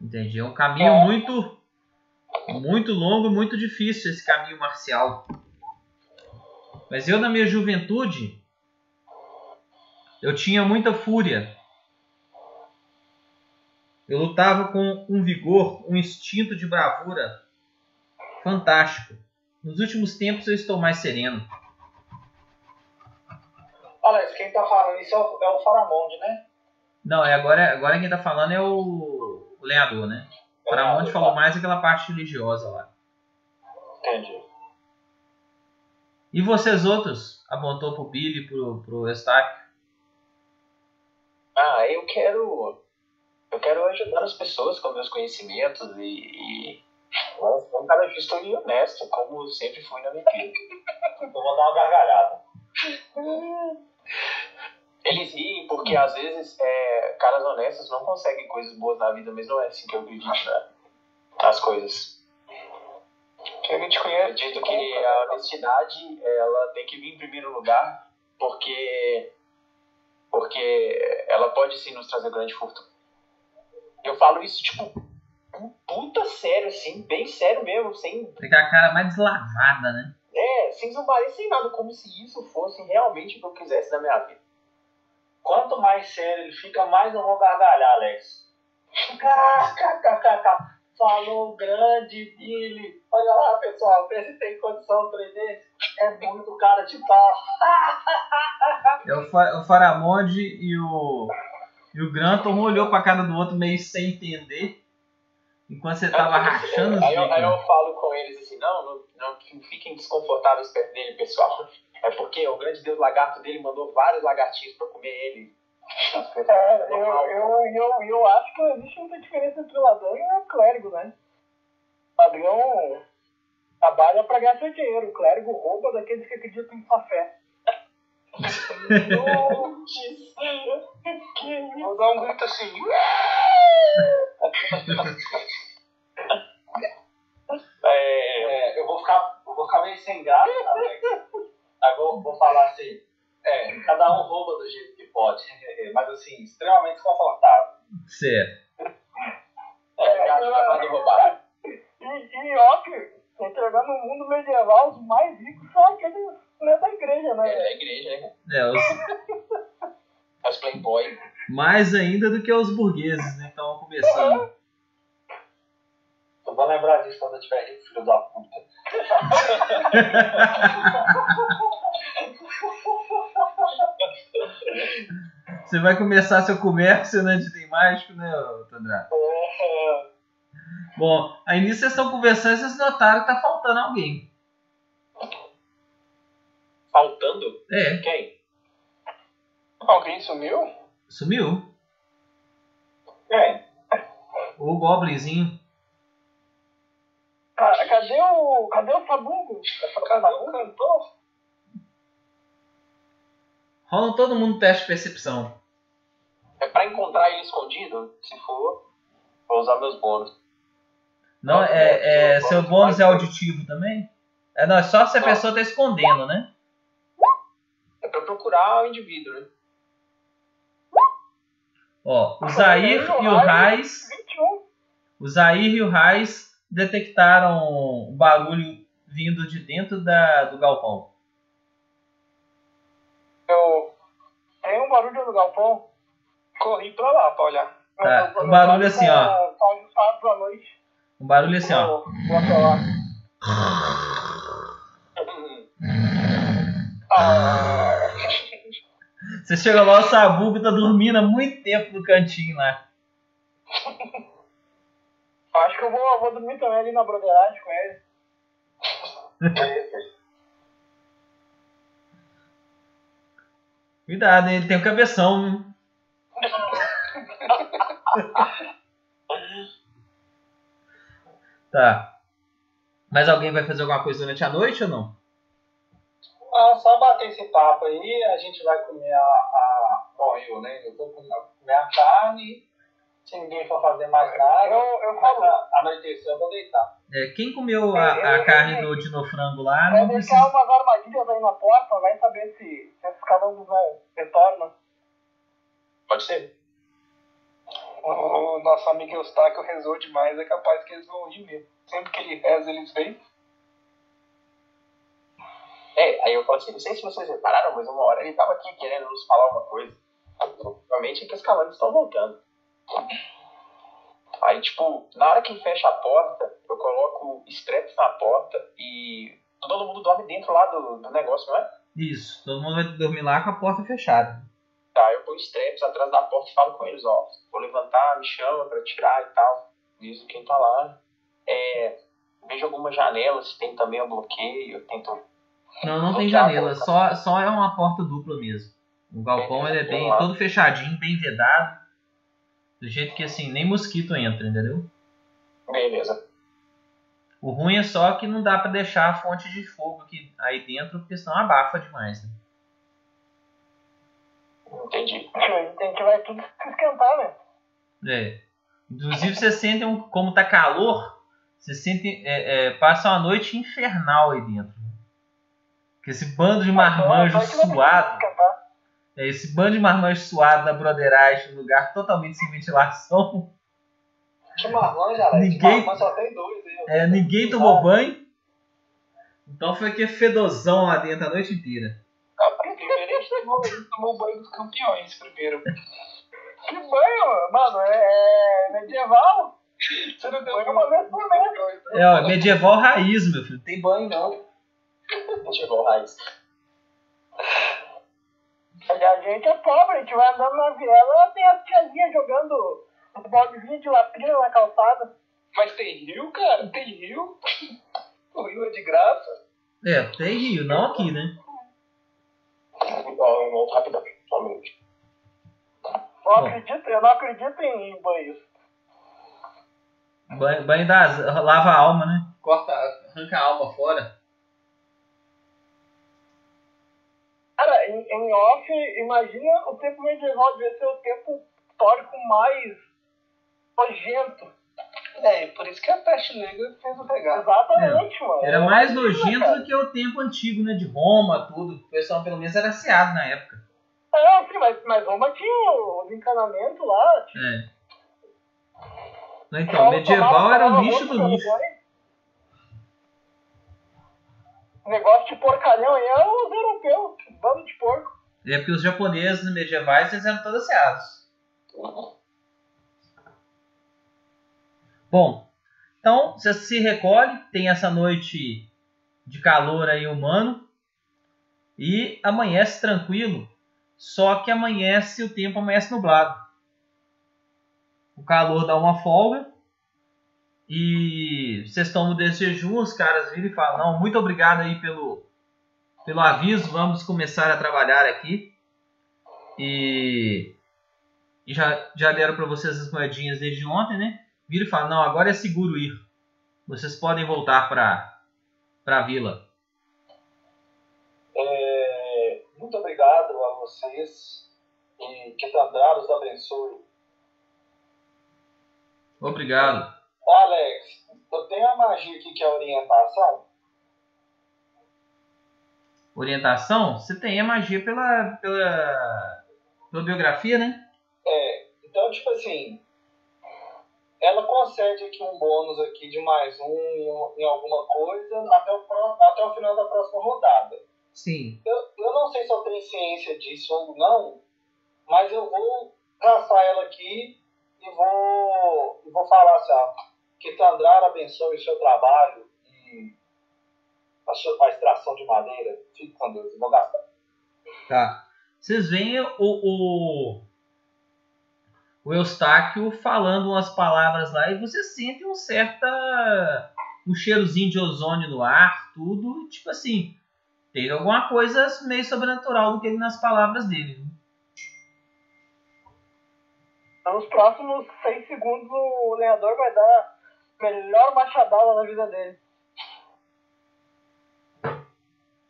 Entendi. É um caminho É. muito. Muito longo, muito difícil esse caminho marcial. Mas eu, na minha juventude, eu tinha muita fúria. Eu lutava com um vigor, um instinto de bravura fantástico. Nos últimos tempos eu estou mais sereno. Alex, quem tá falando isso é o, é o Faramonde, né? Não, é agora, agora quem tá falando é o, o lenhador, né? O Paramonte falou mais aquela parte religiosa lá. Entendi. E vocês outros? Apontou pro Billy, pro, pro Eustáquio. Ah, eu quero. Eu quero ajudar as pessoas com meus conhecimentos e. e um cara justo e honesto, como sempre fui na minha vida. Vou dar uma gargalhada. [laughs] Eles riem porque às vezes é, caras honestos não conseguem coisas boas na vida, mas não é assim que eu acredito né? as coisas. Quem não te Eu conhece, acredito te que compra. a honestidade ela tem que vir em primeiro lugar, porque porque ela pode sim nos trazer grande fortuna. Eu falo isso tipo puta sério assim, bem sério mesmo, sem Tem aquela cara mais deslavada, né? É, sem zombaria, sem nada, como se isso fosse realmente o que eu quisesse na minha vida. Quanto mais sério ele fica, mais eu vou gargalhar, Alex. KKKKK. Falou grande Billy. Olha lá, pessoal, vê se tem condição de desse. É muito cara de pau. [laughs] É o, Fa o Faramonde e o, e o Granton um olhou pra cara do outro meio sem entender. Enquanto você tava rachando os aí, eu, aí eu falo com eles assim, não, não, não fiquem desconfortáveis perto dele, pessoal. É porque o grande deus lagarto dele mandou vários lagartinhos pra comer ele. É, eu, eu, eu, eu acho que não existe muita diferença entre o ladrão e o clérigo, né? O ladrão trabalha pra ganhar seu dinheiro, o clérigo rouba daqueles que acreditam em sua fé. [laughs] Vou dar um grito assim. É, eu vou ficar, eu vou ficar meio sem graça, Alex. Aí vou, vou falar assim. É, cada um rouba do jeito que pode. [laughs] Mas assim, extremamente confortável. Certo. É, eu acho que vai roubar. E, e óbvio, Tem que no mundo medieval, os mais ricos são aqueles né, da igreja, né? É da igreja, né? É, os- As Playboy. mais ainda do que os burgueses, né? Então, começando. Eu vou lembrar disso quando eu tiver rico, filho da puta. [laughs] Você vai começar seu comércio né, de item mágico, né, ô, Tandrado? Bom, aí nisso vocês estão conversando e vocês notaram que tá faltando alguém. Faltando? É, Quem? Alguém sumiu? sumiu. Quem? O Goblinzinho. Ca- Cadê o. Cadê o Sabugo? Cadê o cantor? Rola todo mundo teste de percepção. É pra encontrar ele escondido? Se for, vou usar meus bônus. Não, é, é, seu bônus é auditivo também? É, não, é só se a Não. pessoa tá escondendo, né? É pra procurar o indivíduo, né? Ó, o Zair e o Raiz, 21. o Zair e o Raiz detectaram um barulho vindo de dentro da, do galpão. Eu Tem um barulho no galpão. corri pra lá pra olhar. Tá, Eu- eu- um barulho assim, ó. Noite. Um barulho assim, ó. Vou- até lá. [laughs] Ah, Você chega lá, o Sabugo tá dormindo há muito tempo no cantinho lá. [laughs] Acho que eu vou, vou dormir também ali na broderagem com ele. [laughs] Cuidado, ele tem um cabeção. [laughs] tá. Mas alguém vai fazer alguma coisa durante a noite ou não? Ah, só bater esse papo aí, a gente vai comer a. a... Bom, eu, né? Eu vou comer a carne. Se ninguém for fazer mais nada, Eu, eu falo, a anoitecer, eu vou deitar. É, quem comeu a, a carne do dinofrango lá vai não deixar precisa. umas armadilhas aí na porta, vai saber se, se esses calangos não retornam. Pode ser? o nosso amigo Eustáquio rezou demais, é capaz que eles vão rir mesmo. Sempre que ele reza, eles vêm. É, aí eu falo assim, não sei se vocês repararam, mas uma hora ele tava aqui querendo nos falar uma coisa. Provavelmente é que os calantes estão voltando. Aí, tipo, na hora que fecha a porta, eu coloco straps na porta e todo mundo dorme dentro lá do, do negócio, não é? Isso, todo mundo vai dormir lá com a porta fechada. Tá, eu ponho straps atrás da porta e falo com eles, ó. Vou levantar, me chama pra tirar e tal. Aviso quem tá lá. É, vejo alguma janela, se tem também um bloqueio, eu tento. Não, não tem janela, só, só é uma porta dupla mesmo. O galpão ele é bem todo fechadinho, bem vedado. Do jeito que assim, nem mosquito entra, entendeu? Beleza. O ruim é só que não dá pra deixar a fonte de fogo aqui aí dentro, porque senão abafa demais. Né? Entendi. [laughs] A gente vai tudo [laughs] se esquentar, né? É. Inclusive você sente um, como tá calor, você sente. É, é, passa uma noite infernal aí dentro. Que esse bando de marmanjo ter que suado. esquentar. É, esse bando de marmanjo suado na broderagem, num lugar totalmente sem ventilação. Que marmã, galera. Ninguém- só tem dois. É, ninguém tomou banho. Então foi que fedozão lá dentro a noite inteira. Ah, primeiro a gente tomou, tomou o banho dos campeões primeiro. Que banho, mano, é, é medieval. Você não deu Foi uma vez por mês. É, ó, medieval raiz, meu filho. Tem banho não. Chegou o raiz. A gente é pobre, a gente vai andando na viela, tem as tiazinhas jogando um baldezinho de latrina na calçada. Mas tem rio, cara? Tem rio? O rio é de graça? É, tem rio, não aqui, né? Eu volto rapidão. Só um minuto. Eu, Bom. acredito, eu não acredito em banhos. Banho, banho das, lava a alma, né? Corta, arranca a alma fora. Cara, em, em off, imagina o tempo medieval devia ser o tempo histórico mais nojento. É, por isso que a peste negra fez o regalo. Exatamente, mano. Era mais nojento do que o tempo antigo, né? De Roma, tudo. O pessoal pelo menos era aciado na época. É, sim, mas, mas Roma tinha os encanamentos lá. É. Não, Então, medieval era o lixo do lixo. Negócio de porcalhão aí é os europeus, bando de porco. É porque os japoneses medievais eles eram todos asseados. Bom, então você se recolhe, tem essa noite de calor aí humano e amanhece tranquilo, só que amanhece o tempo amanhece nublado. O calor dá uma folga e vocês tomam desse jejum, os caras viram e falam, não, muito obrigado aí pelo, pelo aviso, vamos começar a trabalhar aqui. E, e já, já deram para vocês as moedinhas desde ontem, né? Viram e falam, não, agora é seguro ir. Vocês podem voltar para a vila. É, muito obrigado a vocês e que Tandrara os abençoe. Obrigado. Alex, eu tenho a magia aqui que é orientação. Orientação? Você tem a magia pela, pela, pela biografia, né? É, então, tipo assim, ela concede aqui um bônus aqui de mais um em, em alguma coisa até o, até o final da próxima rodada. Sim. Eu, eu não sei se eu tenho ciência disso ou não, mas eu vou caçar ela aqui e vou, e vou falar assim, ó, que Tandrara abençoe o seu trabalho e a, sua- a extração de madeira. Fique com Deus, eu vou gastar. Tá. Vocês veem o, o, o Eustáquio falando umas palavras lá e você sente um certa. um cheirozinho de ozônio no ar, tudo. Tipo assim, teve alguma coisa meio sobrenatural do que ele nas palavras dele. Nos próximos seis segundos o lenhador vai dar melhor machadada na vida dele.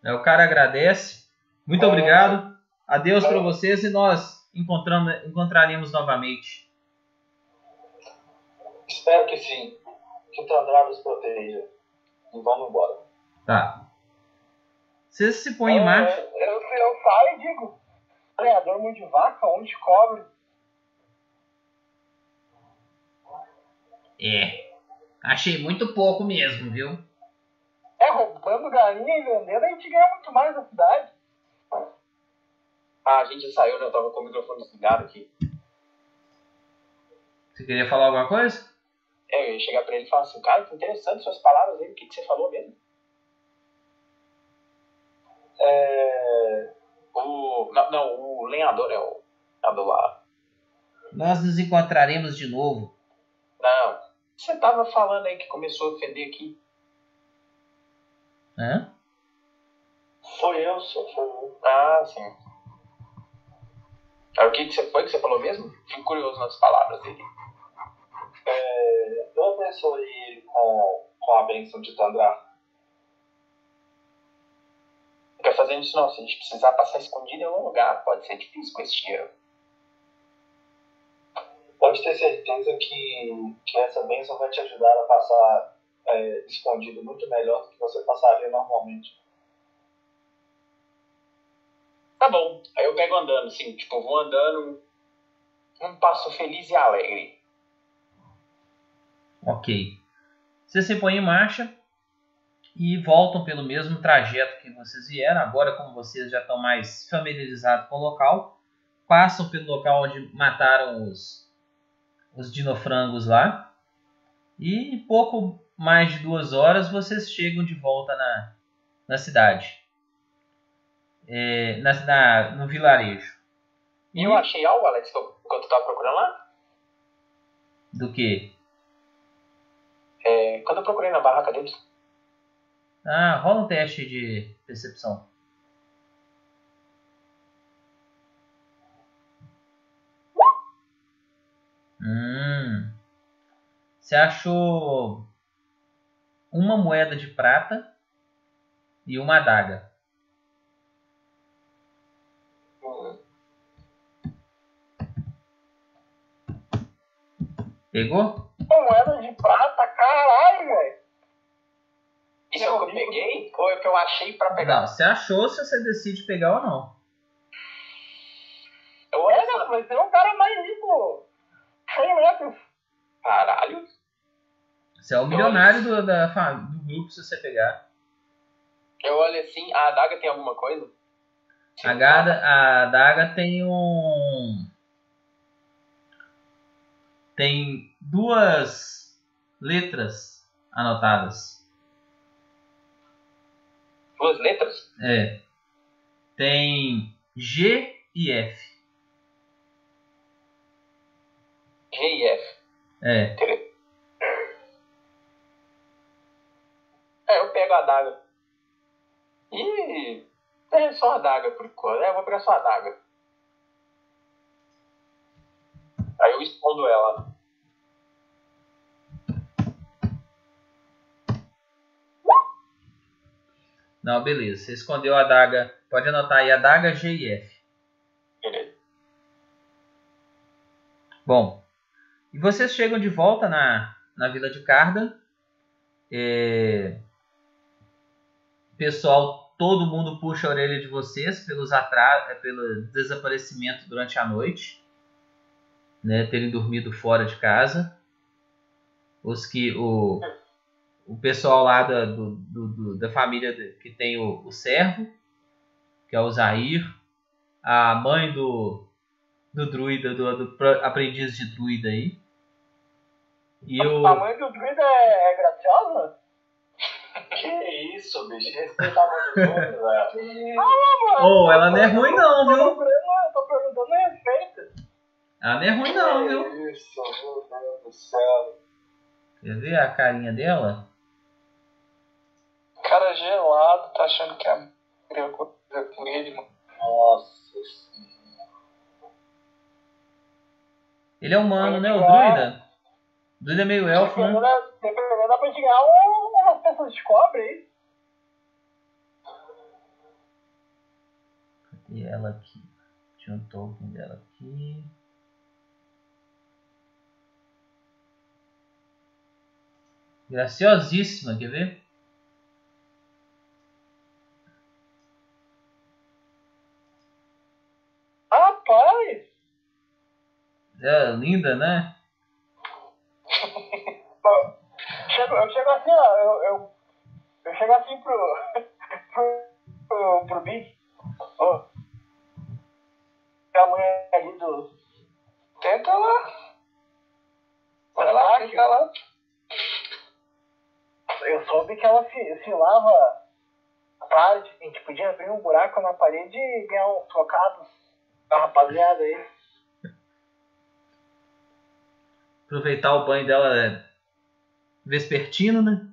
Aí o cara agradece. Muito obrigado. Adeus para vocês e nós encontraremos novamente. Espero que sim. Que Tandrara os proteja. E vamos embora. Tá. Vocês se põem em marcha. É, Eu, eu saio e digo, lenhador mão de vaca, onde de cobre. É. Achei muito pouco mesmo, viu? É, roubando galinha e vendendo, a gente ganha muito mais na cidade. Ah, a gente saiu, né? Eu tava com o microfone desligado aqui. Você queria falar alguma coisa? É, eu ia chegar pra ele e falar assim, cara, que interessante suas palavras aí, o que, que você falou mesmo? É, O. Não, não, o lenhador é o. É o do lado. Nós nos encontraremos de novo. Não. Você tava falando aí que começou a ofender aqui. Hã? foi eu, foi eu. Ah, sim. Ah, o que, que você foi que você falou mesmo? Fico curioso nas palavras dele. É, eu abençoei ele com, com a bênção de Tandrar. Não quer fazer isso não. Se a gente precisar passar escondido em algum lugar, pode ser difícil com esse cheiro. Ter certeza que, que essa bênção vai te ajudar a passar é, escondido muito melhor do que você passaria normalmente. Tá bom. Aí eu pego andando, assim, tipo, vou andando um passo feliz e alegre. Ok. Vocês se põem em marcha e voltam pelo mesmo trajeto que vocês vieram. Agora, como vocês já estão mais familiarizados com o local, passam pelo local onde mataram os, os dinofrangos lá. E em pouco mais de duas horas vocês chegam de volta na, na cidade. É, na, na- no vilarejo. E eu achei algo, Alex, enquanto eu tava procurando lá. Do que? É, quando eu procurei na barraca deles. Ah, rola um teste de percepção. Hum. Você achou uma moeda de prata e uma adaga. Pegou? Moeda de prata, caralho, velho. Isso o que eu peguei ou é o que eu achei pra pegar? Não, você achou se você decide pegar ou não. Essa... Mas é um cara mais rico. 100 metros. Caralho. Você é o milionário do, da, do grupo se você pegar. Eu olho assim, a adaga tem alguma coisa? A, gada, a adaga tem um. Tem duas letras anotadas. Duas letras? É. Tem G e F. G e F. É. É, eu pego a adaga. E. É só a adaga por enquanto. É, eu vou pegar só a adaga. Aí eu escondo ela. Não, beleza. Você escondeu a adaga. Pode anotar aí adaga G e F. Beleza. Bom, e vocês chegam de volta na, na vila de Cardan. É... Pessoal, todo mundo puxa a orelha de vocês pelos atra... é, pelo desaparecimento durante a noite. Né, terem dormido fora de casa. Os que. O, o pessoal lá da, do, do- da família que tem o, o servo, que é o Zair. A mãe do, do druida, do, do aprendiz de druida aí. E o. A mãe do druida é, é graciosa? [laughs] Que isso, bicho? Respeita a mãe dos outros, velho. Oh, ela não é ruim não, viu? eu tô perguntando respeito. Ela não é ruim não, viu? Que isso, meu Deus do céu. Quer ver a carinha dela? Cara gelado, tá achando que a criou coisa com ele, mano. Nossa senhora. Ele é humano, né? O druida? O druida é meio elfo, né? Dependendo, dá pra gente ganhar um, umas peças de cobre aí. Cadê ela aqui? Tinha um token dela aqui. Graciosíssima, quer ver? Rapaz! É linda, né? Chego, eu chego assim, ó, eu, eu, eu chego assim pro, [laughs] pro, pro, pro Big. Ó. A mulher ali do. Tenta lá. Vai lá, tenta lá. Eu soube que ela se, se lava a tarde. A gente podia abrir um buraco na parede e ganhar uns trocados da rapaziada aí. Aproveitar o banho dela é, vespertino, né?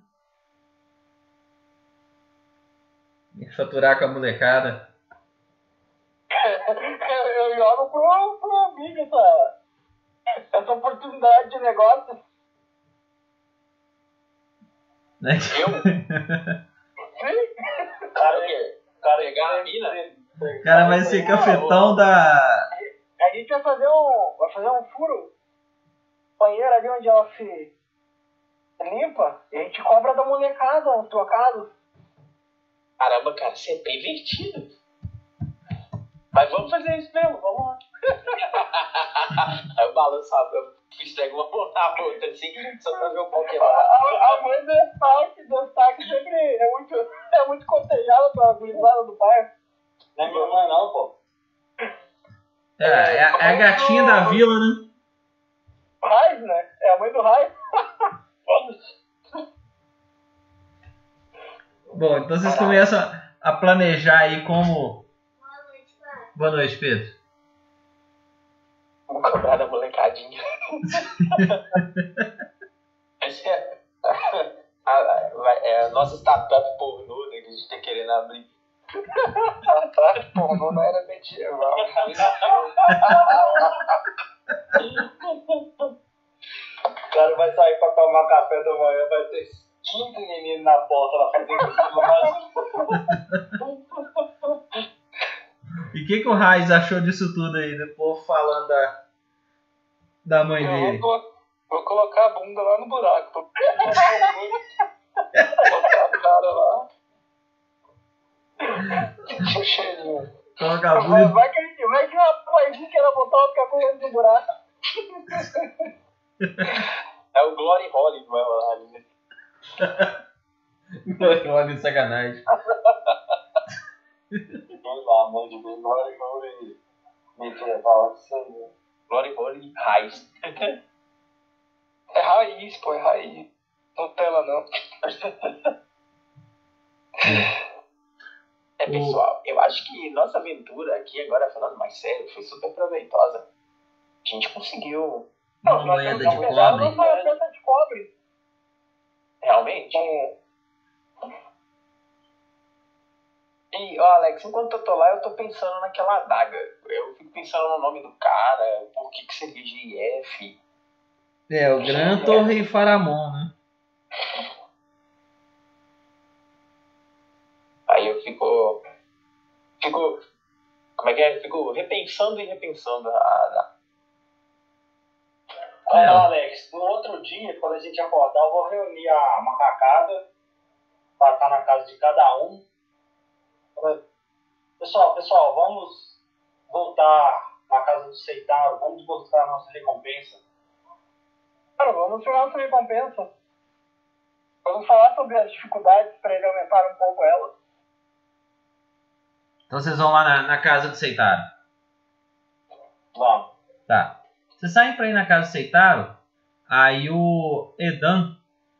E faturar com a molecada. eu, eu jogo pro, pro Big essa, essa oportunidade de negócio. Né? O cara o quê? Pegar a mina? O cara vai ser cafetão da. A gente vai fazer um. Vai fazer um furo. Banheiro ali onde ela se limpa. E a gente cobra da molecada, uns trocados. Caramba, cara, você é pervertido. Mas vamos fazer isso mesmo, vamos lá. [laughs] Aí eu balanço, a- eu estrego uma mão na outra assim, só pra ver o pau A, a, a mãe do destaque, do destaque sempre é muito, é muito cotejada pela gurizada do bairro. Não é minha mãe não, pô. É, é a, é a gatinha da vila, né? Raiz, né? É a mãe do Raiz. [laughs] Bom, então vocês começam a- planejar aí como. Boa noite, pai. Boa noite, Pedro. Vou cobrar da molecadinha. [laughs] Essa é [laughs] a, é a nossa startup pornô né, que a gente tá querendo abrir. [laughs] Atrás, pô, não era medieval. O cara vai sair pra tomar café da manhã, vai ter 15 meninos na porta lá fazendo filmagem. E o que, que o Raiz achou disso tudo aí? Do povo falando da, da mãe Eu dele. vou, vou colocar a bunda lá no buraco. Vou botar a cara lá. Coloca a Vai, bunda. vai que a gente vai que uma paizinha que ela botar outra coisa no buraco. É o Glory Holly que vai rolar ali, né? [laughs] Olha que sacanagem. Pelo amor de Deus, Glória. Mentira, fala isso aí. Glory Hole Raiz. [laughs] É raiz, pô, é raiz. Nutella não. [laughs] É, pessoal, eu acho que nossa aventura aqui, agora falando mais sério, foi super proveitosa. A gente conseguiu, Uma nós moeda de cobre. Nossa pedra de cobre. realmente. É, E, ó, Alex, enquanto eu tô lá, eu tô pensando naquela adaga. Eu fico pensando no nome do cara, por que que seria GF. É, o Gran Torre Faramon, né? Aí eu fico. Fico. Como é que é? Fico repensando e repensando a. a- É. Ó, Alex, no outro dia, quando a gente acordar, eu vou reunir a macacada pra estar na casa de cada um. Pessoal, pessoal, vamos voltar na casa do Seitaro, vamos buscar a nossa recompensa. Cara, vamos tirar nossa recompensa. Vamos falar sobre as dificuldades para ele aumentar um pouco ela. Então vocês vão lá na, na casa do Seitaro. Vamos. Tá. Vocês saem pra ir na casa do Seitaro, aí o Edan,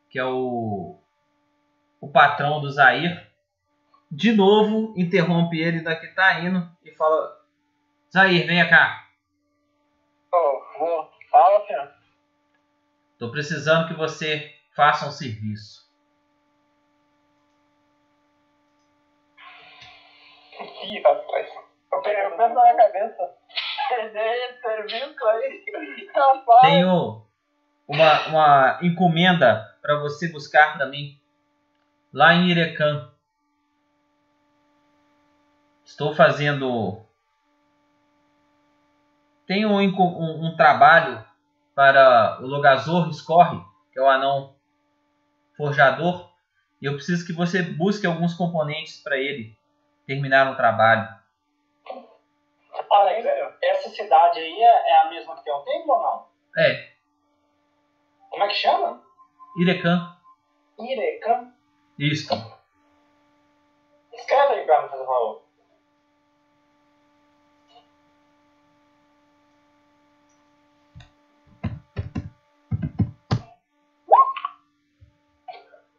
que é o, o patrão do Zair, de novo interrompe ele da que tá indo e fala: Zair, venha cá. Oh. Fala, senhor. Tô precisando que você faça um serviço. Ih, rapaz. Eu pe- eu penso na minha cabeça. Tenho uma, uma encomenda para você buscar para mim lá em Irecan. Estou fazendo. Tenho um, um- um trabalho para o Logazor Scorre, que é o anão forjador, e eu preciso que você busque alguns componentes para ele terminar o trabalho. Alex, essa cidade aí é, é a mesma que tem o templo ou não? É, Como é que chama? Irecan. Irecan. Isso. Escreve aí pra mim, por favor.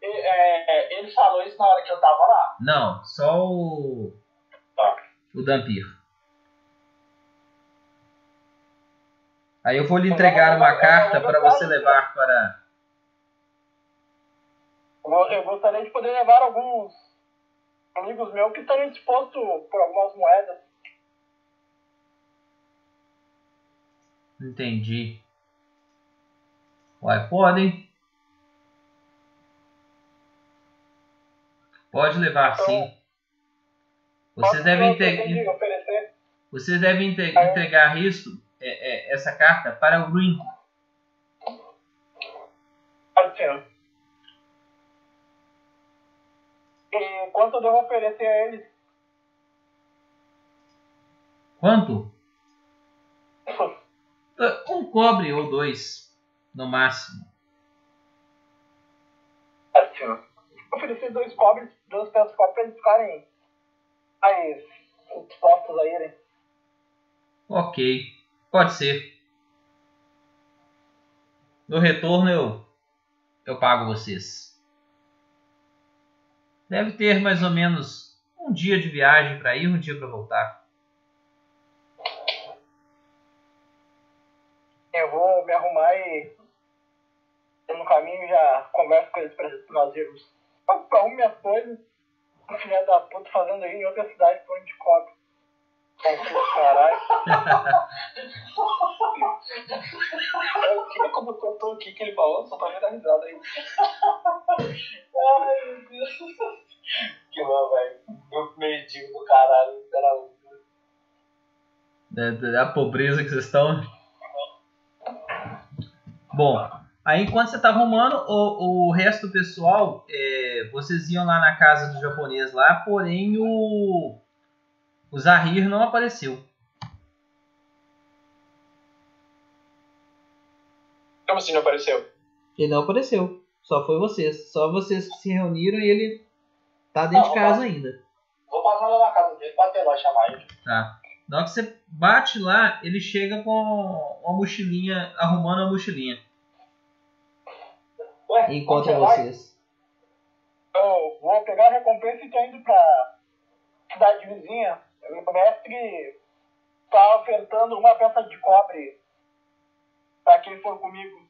É, ele falou isso na hora que eu tava lá. Não, só o. Tá. O Dampir. Aí eu vou lhe entregar uma carta para você levar para. Eu gostaria de poder levar alguns amigos meus que estariam dispostos por algumas moedas. Entendi. Uai, podem. Pode levar sim. Vocês devem, oferecer? vocês devem entregar isso, é, é, essa carta para o Green. Ser. E quanto devo oferecer a eles? Quanto? [laughs] Um cobre ou dois, no máximo. Ser. Oferecer dois cobres, duas peças de cobre para eles ficarem mais dispostos a irem. Ok, pode ser. No retorno eu eu pago vocês. Deve ter mais ou menos um dia de viagem para ir, um dia para voltar. Eu vou me arrumar e no caminho já converso com eles para nós irmos. Eu arrumo minhas coisas. O filho da puta fazendo aí em outra cidade por onde cobre. Caralho. O [laughs] que como contou aqui que ele falou? Só tá vendo a risada aí. Ai, meu Deus. Que bom, velho. Grupo mendigo do caralho, literalmente. Da, da- da pobreza que vocês estão. Bom, aí enquanto você tá arrumando, o, o resto do pessoal, é, vocês iam lá na casa do japonês lá, porém o, o Zahir não apareceu. Como assim não apareceu? Ele não apareceu. Só foi vocês. Só vocês que se reuniram e ele tá dentro de casa ainda. Vou passar lá na casa ele pode ter lá chamar ele. Tá. Na hora que você bate lá, ele chega com uma mochilinha, arrumando a mochilinha. Ué, E encontra onde você vai? vocês. Eu vou pegar a recompensa e tô indo pra cidade vizinha. O mestre tá ofertando uma peça de cobre pra quem for comigo.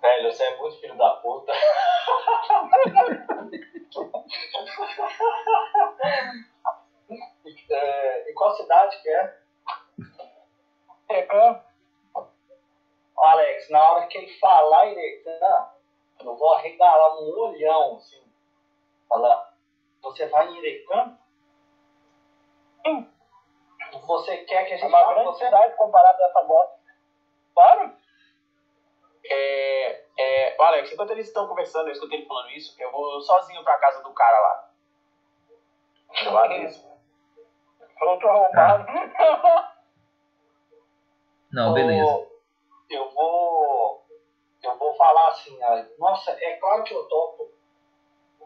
Velho, você é muito filho da puta. e, [laughs] é, e qual cidade que é? Tecan, Alex, na hora que ele falar Irecã, eu vou arregalar um olhão, assim. Falar, você vai em Irecã? Sim. Você quer que a é gente uma grande você? cidade comparada a essa bosta. Claro. É, é, Alex, enquanto eles estão conversando, eu escutei ele falando isso, eu vou sozinho pra casa do cara lá. Eu [laughs] aviso. Outro arrombado. [laughs] Não, beleza. Eu vou. Eu vou falar assim, nossa, é claro que eu topo.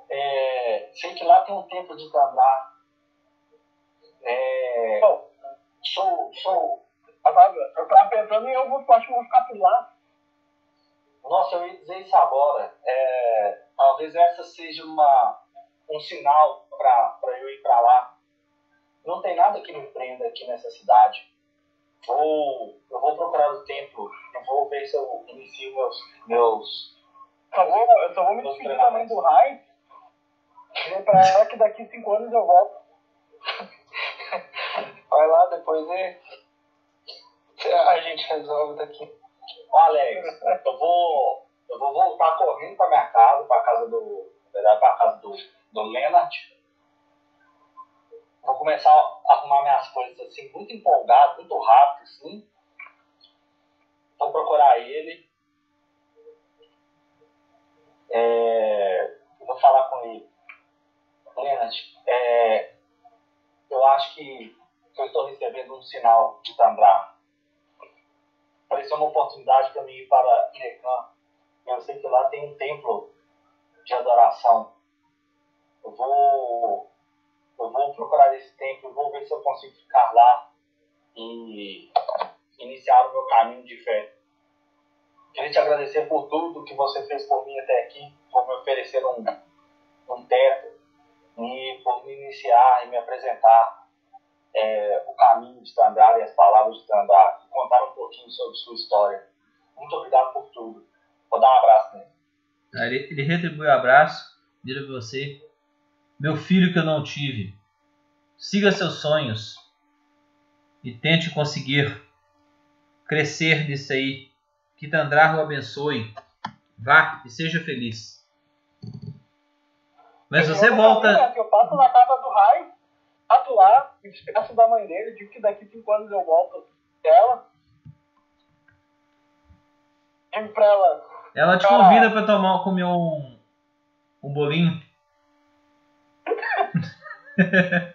É, sei que lá tem um templo de Tandá. É, Bom, sou, sou. Otávio, eu tava pensando em eu vou, acho que eu vou ficar por lá. Nossa, eu ia dizer isso agora. É, talvez essa seja uma, um sinal para eu ir para lá. Não tem nada que me prenda aqui nessa cidade. Vou, eu vou procurar o templo. Eu vou ver se eu inicio meus, meus Só vou, eu só vou me despedir da mãe treinamentos. do Rai. Dizer pra ela que daqui cinco anos eu volto. Vai lá, depois [laughs] a gente resolve daqui. Ó, Alex, eu vou, eu vou voltar correndo pra minha casa, pra casa do. Pra casa do, do Leonard. Vou começar a arrumar minhas coisas assim, muito empolgado, muito rápido, assim. Vou procurar ele. É, vou falar com ele. Leonard, é, eu acho que eu estou recebendo um sinal de Tandrá apareceu uma oportunidade para mim ir para Irecã. Eu sei que lá tem um templo de adoração. Eu vou, eu vou procurar esse templo, vou ver se eu consigo ficar lá e iniciar o meu caminho de fé. Queria te agradecer por tudo que você fez por mim até aqui, por me oferecer um, um teto e por me iniciar e me apresentar é, o caminho de Tandar e as palavras de Tandar e contar um pouquinho sobre sua história. Muito obrigado por tudo. Vou dar um abraço nele. Ele, ele retribui o abraço, vira pra você. Meu filho que eu não tive, siga seus sonhos e tente conseguir crescer nisso aí. Que Tandrar o abençoe. Vá e seja feliz. Mas você volta. Eu passo na casa do Rai, passo lá, me despeço da mãe dele, digo que daqui cinco anos eu volto dela. Digo pra ela, Ela te convida pra tomar, comer um, um bolinho. [laughs]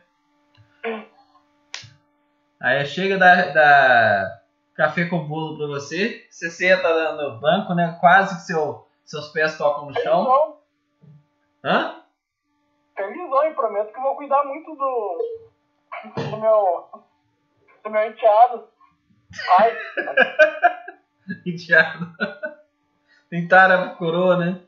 Aí chega da, da café com bolo pra você. Você senta no banco, né? Quase que seu, seus pés tocam no chão. felizão, Hã? felizão e prometo que vou cuidar muito do, do meu, do meu enteado. Ai, [laughs] Enteado. Tem tara coroa, né?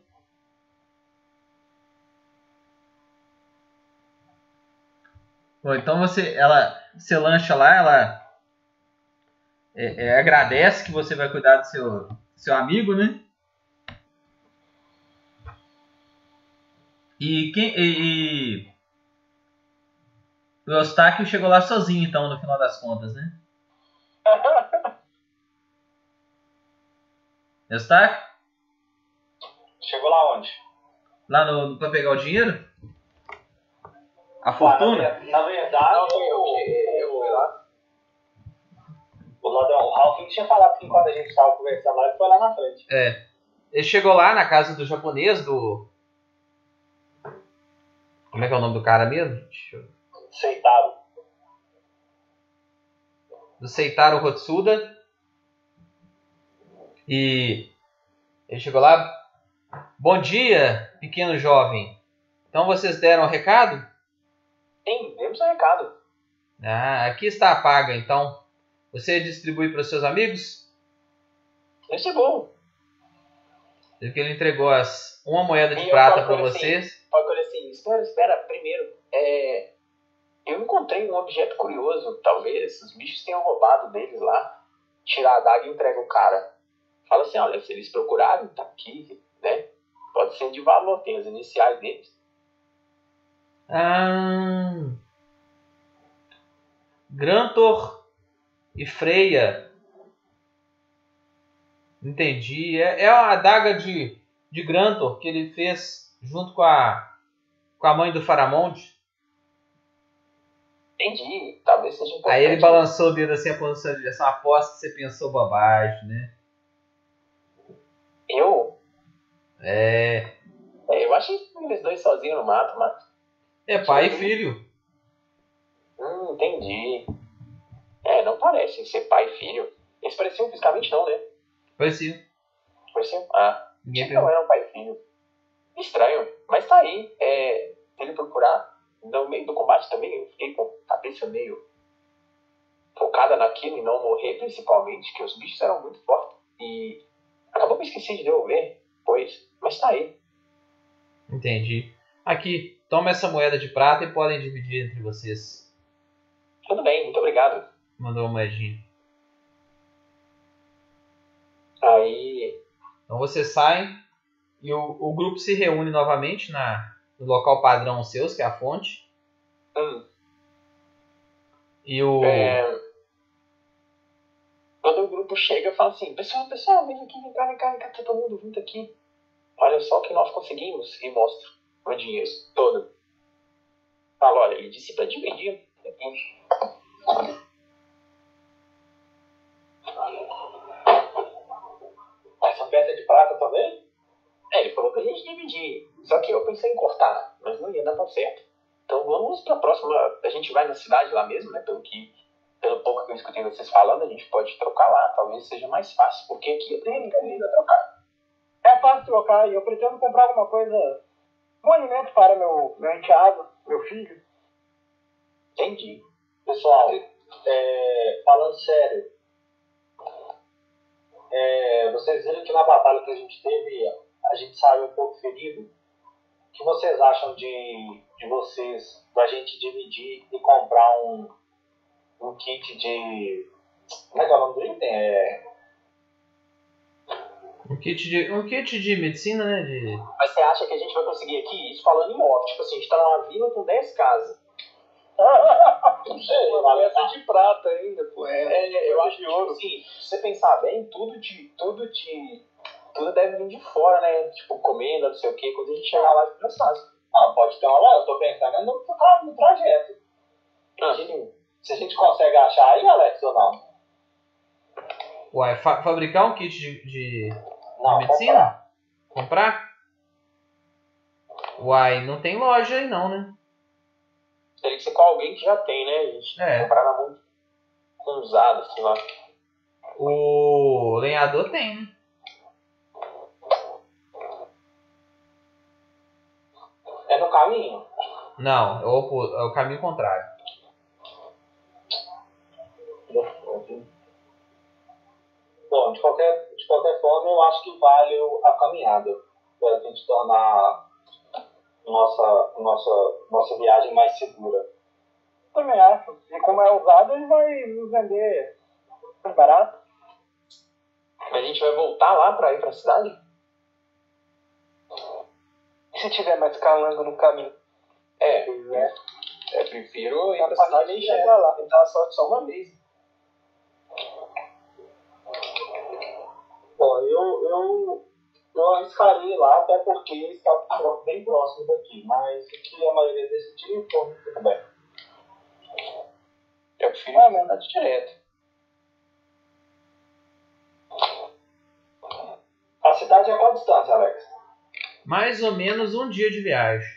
Bom, então você, ela, você lancha lá, ela é, é, agradece que você vai cuidar do seu, seu amigo, né? E quem e, e o Eustáquio chegou lá sozinho, então, no final das contas, né? [laughs] Eustáquio? Chegou lá onde? Lá no, pra pegar o dinheiro? A Ah, fortuna? na, ver- na verdade, Não, eu- o, eu fui lá. o ladrão, o Ralph tinha falado que enquanto a gente estava conversando lá, ele foi lá na frente. É. Ele chegou lá na casa do japonês, do. Como é que é o nome do cara mesmo? Deixa eu- Aceitaram. Do Seitaro Hotsuda. E ele chegou lá. Bom dia, pequeno jovem. Então vocês deram o recado? Sim, demos o recado. Ah, aqui está a paga, então. Você distribui para os seus amigos? Isso é bom. Viu que ele entregou as, uma moeda de E eu prata para assim, vocês. Com ele assim, espera, espera, primeiro, é, eu encontrei um objeto curioso, talvez os bichos tenham roubado deles lá, tirar a daga e entrega o cara. Fala assim, olha, se eles procurarem, tá aqui, né? Pode ser de valor, tem as iniciais deles. Ah, Grantor e Freya. Entendi. É, é a adaga de, de Grantor que ele fez junto com a, com a mãe do Faramonte. Entendi, talvez seja importante. Aí ele balançou o dedo assim, apontou sua direção. Aposto que você pensou bobagem, né? Eu? É. É, eu achei eles dois sozinhos no mato, mas... É pai e filho. Hum, entendi. É, não parecem ser pai e filho. Eles pareciam fisicamente não, né? Parecia. Pareciam... Ah, Ninguém Não eram pai e filho. Estranho, mas tá aí. É, ele procurar, no meio do combate também, eu fiquei com a cabeça meio focada naquilo e não morrer, principalmente, que os bichos eram muito fortes. E acabou que eu esqueci de devolver, pois, mas tá aí. Entendi. Aqui, toma essa moeda de prata e podem dividir entre vocês. Tudo bem, muito obrigado. Mandou uma moedinha. Aí, Então vocês saem e o, o grupo se reúne novamente na, no local padrão seus, que é a fonte. hum, E o. é, quando o grupo chega, fala assim, pessoal, pessoal, vem aqui, vem cá, vem cá, vem cá, todo mundo junto aqui. Olha só o que nós conseguimos. E mostra o dinheiro todo. Fala, olha, ele disse pra dividir. Aqui. Essa peça de prata também? É, ele falou pra gente dividir. Só que eu pensei em cortar, mas não ia dar tão certo. Então vamos pra próxima. A gente vai na cidade lá mesmo, né? Pelo que. Pelo pouco que eu escutei vocês falando, a gente pode trocar lá. Talvez seja mais fácil, porque aqui eu tenho a trocar. É fácil trocar e eu pretendo comprar alguma coisa, um alimento para meu, meu enteado, meu filho. Entendi. Pessoal, é, falando sério, é, vocês viram que na batalha que a gente teve, a gente saiu um pouco ferido. O que vocês acham de, de vocês, da gente dividir e comprar um, um kit de. Como é que é o nome do item? É, Um kit de, um kit de medicina, né? De, Mas você acha que a gente vai conseguir aqui? Isso falando em off. Tipo assim, a gente tá numa vila com 10 casas. [laughs] Não sei, uma peça de prata ainda, pô. É, É, eu acho que, tipo assim, se você pensar bem, tudo de. Tudo de. Tudo deve vir de fora, né? Tipo, comenda, não sei o quê. Quando a gente chegar lá, mais fácil. ah, pode ter uma loja, eu tô pensando no, no trajeto. Ah, Se a gente consegue achar aí, Alex, ou não? uai, fa- fabricar um kit de, de Não, medicina? Comprar? Uai, não tem loja aí não, né? teria que ser com alguém que já tem, né? A gente É. comprar na mão com usado, assim lá. O lenhador tem, né? É no caminho? Não, é o, é o caminho contrário. Bom, de qualquer, de qualquer forma, eu acho que vale a caminhada para a gente tornar nossa, nossa, nossa viagem mais segura. Também acho. E como é usado, ele vai nos vender mais barato. Mas a gente vai voltar lá pra ir pra cidade? E se tiver mais calango no caminho? É, é. É, prefiro ir A pra partir cidade e de chegar chegar lá. tentar a sorte só uma vez. Bom, eu, eu, eu arriscaria ir lá, até porque está bem próximo daqui, mas o que a maioria decidiu, então tudo bem. Eu prefiro Ah, cidade direto. A cidade é qual distância, Alex? Mais ou menos um dia de viagem.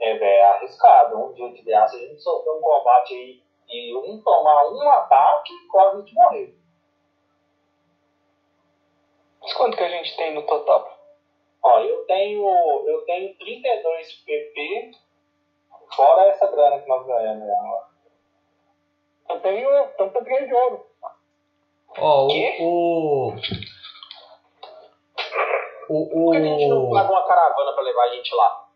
É, é arriscado. Um dia de viagem, se a gente sofrer um combate aí e um tomar um ataque, corre de morrer. Quanto que a gente tem no total? Ó, eu tenho, eu tenho 32 PP, fora essa grana que nós ganhamos. Eu tenho tanto três de ouro. Ó, o. O. O. Por que a gente não paga uma caravana pra levar a gente lá?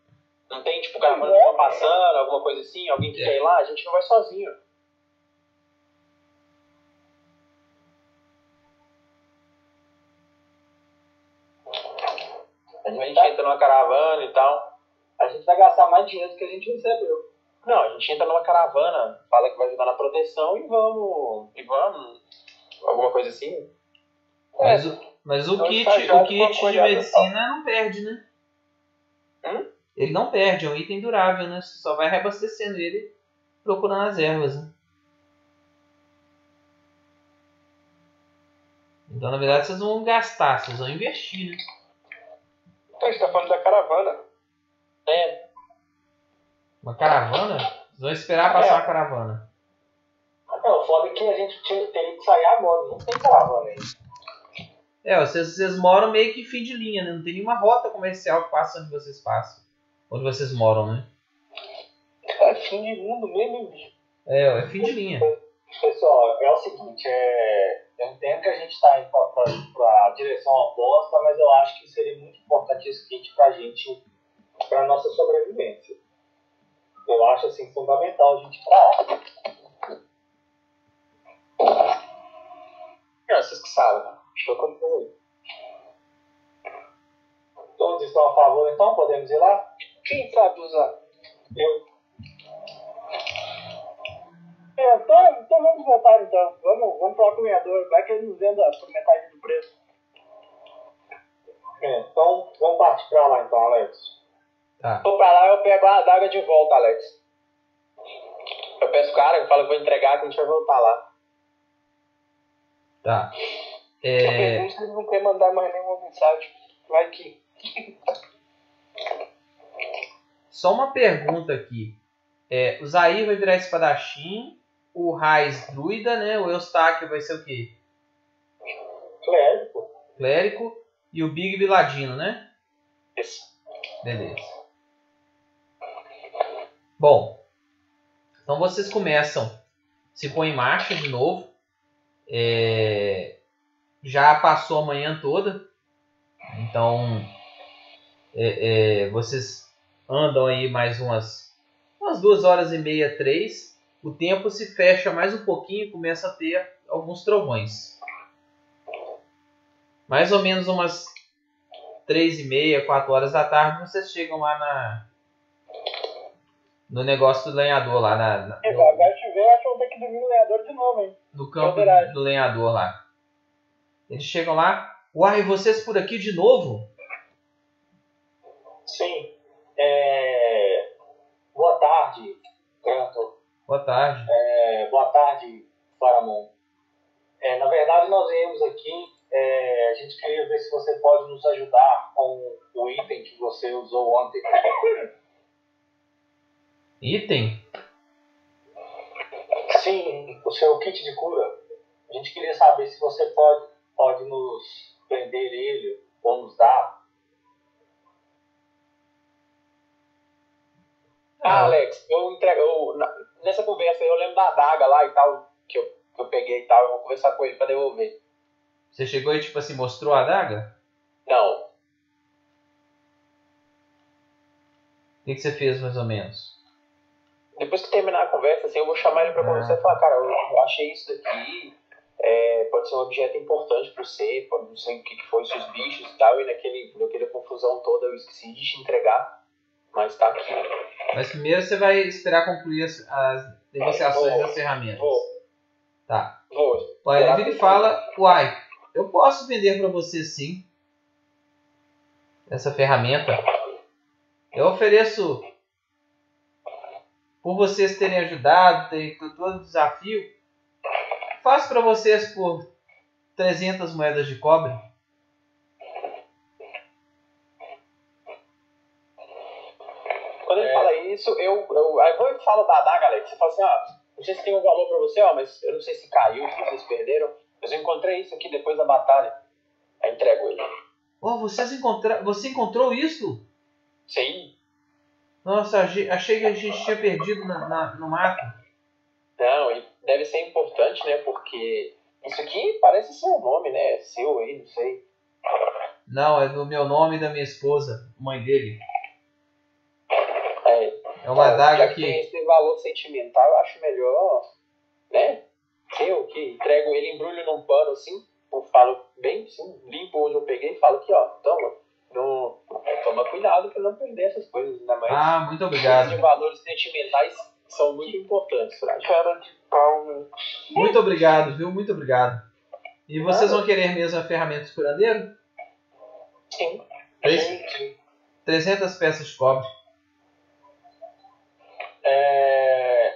Não tem, tipo, caravana que tá passando, alguma coisa assim? Alguém que É. quer ir lá? A gente não vai sozinho. A gente entra numa caravana e tal. A gente vai gastar mais dinheiro do que a gente recebeu. Não, a gente entra numa caravana, fala que vai ajudar na proteção e vamos. E vamos. Alguma coisa assim. mas, o, mas o Então, kit, o kit de cuidado, medicina não perde, né? Hum? Ele não perde, é um item durável, né? Você só vai reabastecendo ele procurando as ervas, né? Então, na verdade, vocês vão gastar, vocês vão investir, né? Então, a gente tá falando da caravana. É, Uma caravana? Vocês vão esperar passar uma caravana. Não, o foda é que a gente tinha- teria que sair agora, não tem caravana aí. É, vocês, vocês moram meio que fim de linha, né? Não tem nenhuma rota comercial que passa onde vocês passam. Onde vocês moram, né? É fim de mundo mesmo, bicho. É, é fim de linha. Pessoal, é o seguinte, é, eu entendo que a gente está indo para a direção oposta, mas eu acho que seria muito importante esse kit para a gente, para nossa sobrevivência. Eu acho assim fundamental a gente lá. é, vocês que sabem. Que eu continuo. Todos estão a favor, então podemos ir lá? Quem sabe usar? Eu. É, então, então vamos voltar então. Vamos, vamos falar com o ganhador. Vai que ele nos venda por metade do preço. É, então vamos partir para lá, então, Alex. Tá. Vou pra lá eu pego a adaga de volta, Alex. Eu peço o cara, eu falo que vou entregar, que a gente vai voltar lá. Tá. É, pergunta se ele não quer mandar mais nenhuma mensagem. Vai que. [laughs] só uma pergunta aqui. É, o Zair vai virar espadachim, o Raiz druida, né? O Eustáquio vai ser o quê? Clérigo. Clérico e o Big Viladino, né? Isso. Beleza. Bom, então vocês começam, se põe em marcha de novo. É, já passou a manhã toda, então é, é, vocês andam aí mais umas, umas duas horas e meia, três. O tempo se fecha mais um pouquinho e começa a ter alguns trovões. Mais ou menos umas três e meia, quatro horas da tarde, vocês chegam lá na no negócio do lenhador lá na, na- É, no, agora chover, acho que eu vou ter que dormir no lenhador de novo, hein? no campo verdade. do lenhador lá. Eles chegam lá, uai, vocês por aqui de novo? Sim. É... Boa tarde, Canto. Boa tarde. É, boa tarde, Faramon. É, na verdade, nós viemos aqui, é, a gente queria ver se você pode nos ajudar com o item que você usou ontem. [laughs] Item? Sim, o seu kit de cura. A gente queria saber se você pode, pode nos vender ele ou nos dar. Ah, Ah, Alex, eu entrego. eu- nessa conversa eu lembro da adaga lá e tal, que eu, que eu peguei e tal, eu vou conversar com ele pra devolver. Você chegou e tipo assim, mostrou a adaga? Não, O que, que você fez mais ou menos? Depois que terminar a conversa, assim, eu vou chamar ele Ah. conversar e falar, cara, eu, achei isso daqui, é, pode ser um objeto importante pra você, pode não sei o que, que foi, seus bichos e tal, e naquele, naquela confusão toda eu esqueci de te entregar, mas tá aqui. Mas primeiro você vai esperar concluir as, as negociações Vou. das ferramentas. Vou, Tá. vou. Ele vira e fala, uai, eu posso vender para você sim. Essa ferramenta. Eu ofereço por vocês terem ajudado, ter todo o desafio. Faço para vocês por 300 moedas de cobre. Quando ele É. fala isso, eu, eu aí eu falo da adaga, Alex. Você fala assim, ó, não sei se tem um valor pra você, ó, mas eu não sei se caiu, se vocês perderam. Mas eu encontrei isso aqui depois da batalha. Aí entrego ele. Oh, vocês encontra... você encontrou isso? Sim. Nossa, achei que a gente tinha perdido na, na- no mato. Não, e deve ser importante, né? Porque isso aqui parece ser um nome, né? Seu aí, não sei. Não, é do meu nome e da minha esposa, mãe dele. É, É uma já adaga que tem esse valor sentimental, eu acho melhor, né? Eu que entrego ele, embrulho num pano assim, eu falo bem assim, limpo onde eu peguei e falo aqui, ó, toma. Não, toma cuidado pra não perder essas coisas, ainda mais Ah, muito obrigado. de valores sentimentais são muito importantes. Cara de pau. Muito obrigado, viu? Muito obrigado. E vocês vão querer mesmo a ferramenta de curandeiro? Sim. Três- 300 peças de cobre. É,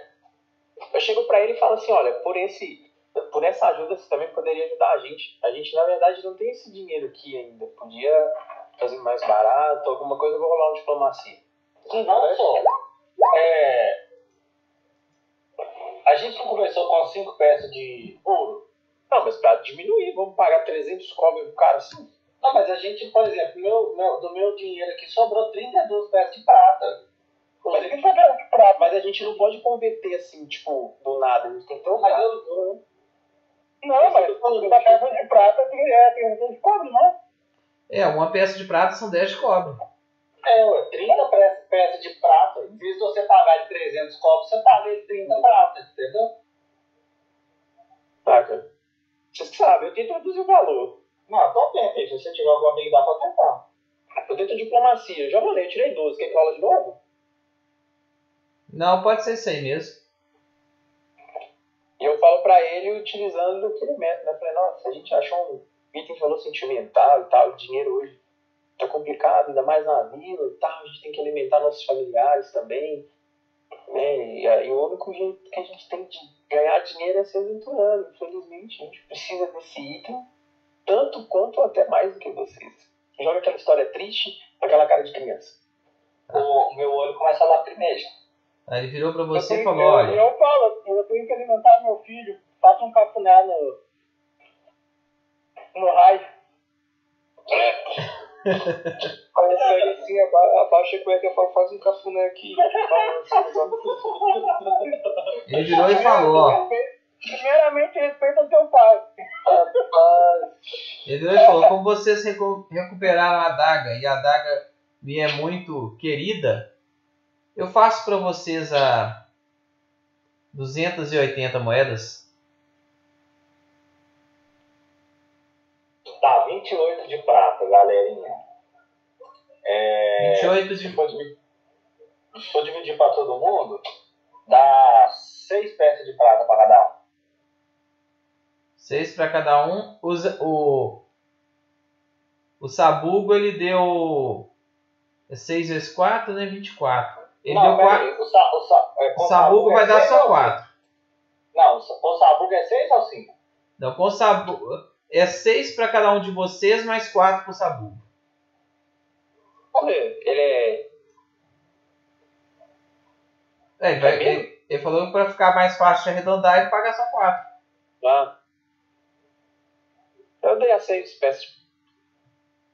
Eu chego pra ele e falo assim, olha, por esse, por essa ajuda você também poderia ajudar a gente. A gente na verdade não tem esse dinheiro aqui ainda. Podia fazer mais barato, alguma coisa, eu vou rolar uma diplomacia. Não só. É, a gente não começou com cinco peças de ouro. Não, mas pra diminuir, vamos pagar 300 cobre pro cara assim. Não, mas a gente, por exemplo, meu, meu- do meu dinheiro aqui sobrou 32 peças de prata. Mas a, gente, de prata. mas a gente não pode converter assim, tipo, do nada. A gente tem que um Mas eu, eu, Não, mas da peça de prata tem, é, tem cobre, não? É, uma peça de prata são 10 de cobre. é, ué, 30 pe- peças de prata. Em vez de você pagar de 300 copos, você paga de 30 prata, entendeu? Saca? Vocês sabem, eu tento reduzir o valor. Não, então tenta aí. Se você tiver alguma habilidade pra tentar. Eu tento diplomacia. Eu já rolei, eu tirei 12. Quer que rola de novo? Não, pode ser isso aí mesmo. E eu falo pra ele utilizando aquele método, né? Falei, nossa, a gente achou um item de valor sentimental e tal, o dinheiro hoje tá complicado, ainda mais na vila e tal, a gente tem que alimentar nossos familiares também. Né? E aí o único jeito que a gente tem de ganhar dinheiro é se aventurando. Infelizmente, a gente precisa desse item tanto quanto até mais do que vocês. Joga aquela história triste, aquela cara de criança. O meu olho começa a lacrimejar. Aí ele virou pra você e falou, eu, olha, eu falo eu tenho que alimentar meu filho, faço um cafuné no. No raio. Aí eu pego assim, aba abaixa a cueca e falo, faz um cafuné aqui. ele virou e falou, Primeiramente, respeita o teu pai. Ele virou e falou, como vocês recu- recuperaram a adaga e a adaga me é muito querida, eu faço pra vocês a 280 moedas. Tá, 28 de prata, galerinha. É, 28 se, de... dividir, se for dividir pra todo mundo, dá 6 peças de prata pra cada um. 6 pra cada um. O, Z- o, o Sabugo ele deu 6 vezes 4, né? 24. Ele não, deu pera 4. aí, o, sa, o, sa, é, O Sabugo é vai dar seis só ou 4. cinco? Não, com o Sabugo é 6 ou 5? Não, com o Sabugo. É 6 pra cada um de vocês, mais 4 pro. Olha, ele é. É, ele, vai- É ele, ele falou que pra ficar mais fácil de arredondar, ele paga só 4. Ah. Eu dei a seis peças.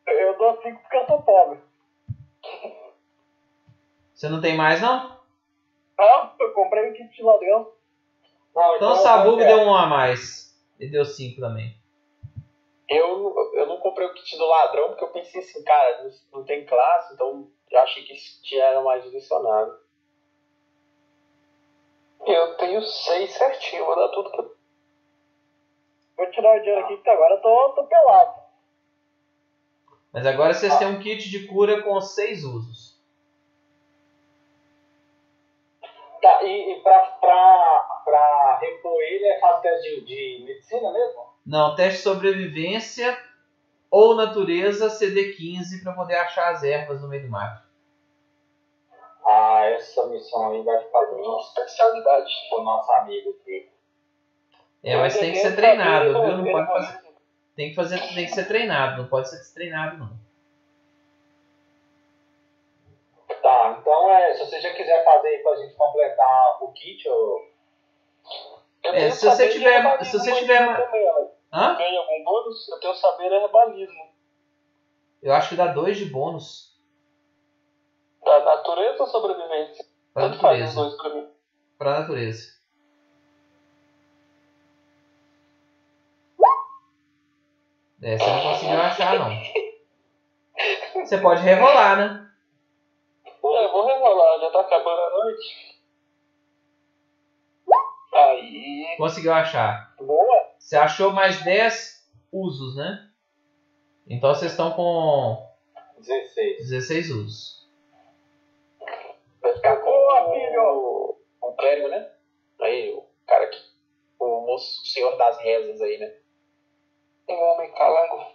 Eu dou cinco porque eu sou pobre. Você não tem mais, não? Não, eu comprei um kit de ladrão. Não, Então o Sabugo deu 1 a mais. Ele deu 5 também. Eu, eu não comprei o kit do ladrão porque eu pensei assim, cara, não, não tem classe, então eu achei que esse kit era mais direcionado. Eu tenho seis certinho, vou dar tudo que eu Vou tirar o dinheiro aqui que agora eu tô, tô pelado. Mas agora vocês têm um kit de cura com 6 usos. Tá, e, e pra, pra, pra repor ele é fazer teste de, de medicina mesmo? Não, teste de sobrevivência ou natureza CD15 para poder achar as ervas no meio do mato. Ah, essa missão aí vai ficar bem especialidade. pro nosso amigo aqui. É, mas tem que ser treinado, viu? Não pode fazer. Tem que fazer, tem que ser treinado, não pode ser destreinado não. Tá, então é, se você já quiser fazer aí pra gente completar o kit, eu... Eu É, se você tiver- se você uma tiver ma- também, ó. Hã? Ganha algum bônus? Eu tenho saber herbalismo. Eu acho que dá 2 de bônus Da natureza ou sobrevivência? pra Tanto faz os natureza. dois pra mim. Pra natureza. É, você não conseguiu achar, não. Você pode rerolar, né? É, vou rerolar, já tá acabando a noite. Aí. Conseguiu achar. Boa. Você achou mais 10 usos, né? Então vocês estão com 16. 16 usos. Vai ficar com Boa, o, filho. o clérigo, né? Aí, o cara que. O moço, o senhor das rezas aí, né? Um homem calango.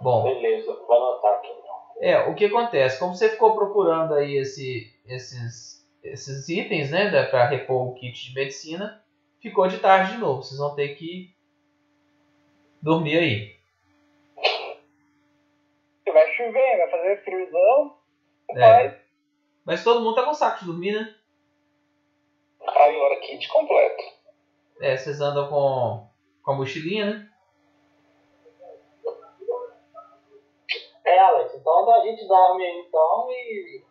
Bom, Beleza, vou anotar aqui então. é, o que acontece? Como você ficou procurando aí esse, esses, esses itens, né, pra repor o kit de medicina, ficou de tarde de novo. Vocês vão ter que dormir aí. Vai chover, vai fazer friozão. É. Mas todo mundo tá com saco de dormir, né? Agora kit completo. É, vocês andam com, com a mochilinha, né? É, Alex, então a gente dorme aí então e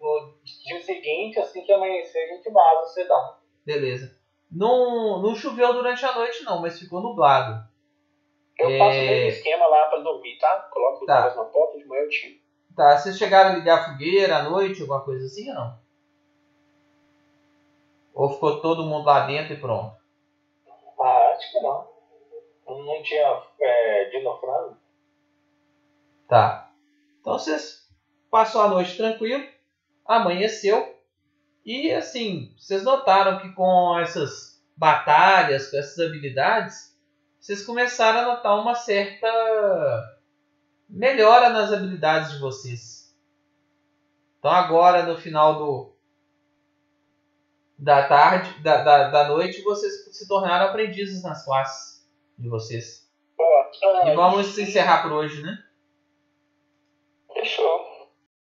no, no dia seguinte, assim que amanhecer, a gente vaza cedão. Beleza. Não, não choveu durante a noite, não, mas ficou nublado. Eu É. faço esquema lá pra dormir, tá? Coloco o Tá. negócio na porta, de manhã eu tiro. Tá, vocês chegaram a ligar a fogueira à noite, alguma coisa assim ou não? Ou ficou todo mundo lá dentro e pronto? Ah, acho que não. Não, não tinha é, dinofrano. Tá. Então vocês passou a noite tranquilo, amanheceu e assim, vocês notaram que com essas batalhas, com essas habilidades, vocês começaram a notar uma certa melhora nas habilidades de vocês. Então agora no final do da tarde, da, da, da noite, vocês se tornaram aprendizes nas classes de vocês. Boa. E vamos encerrar por hoje, né?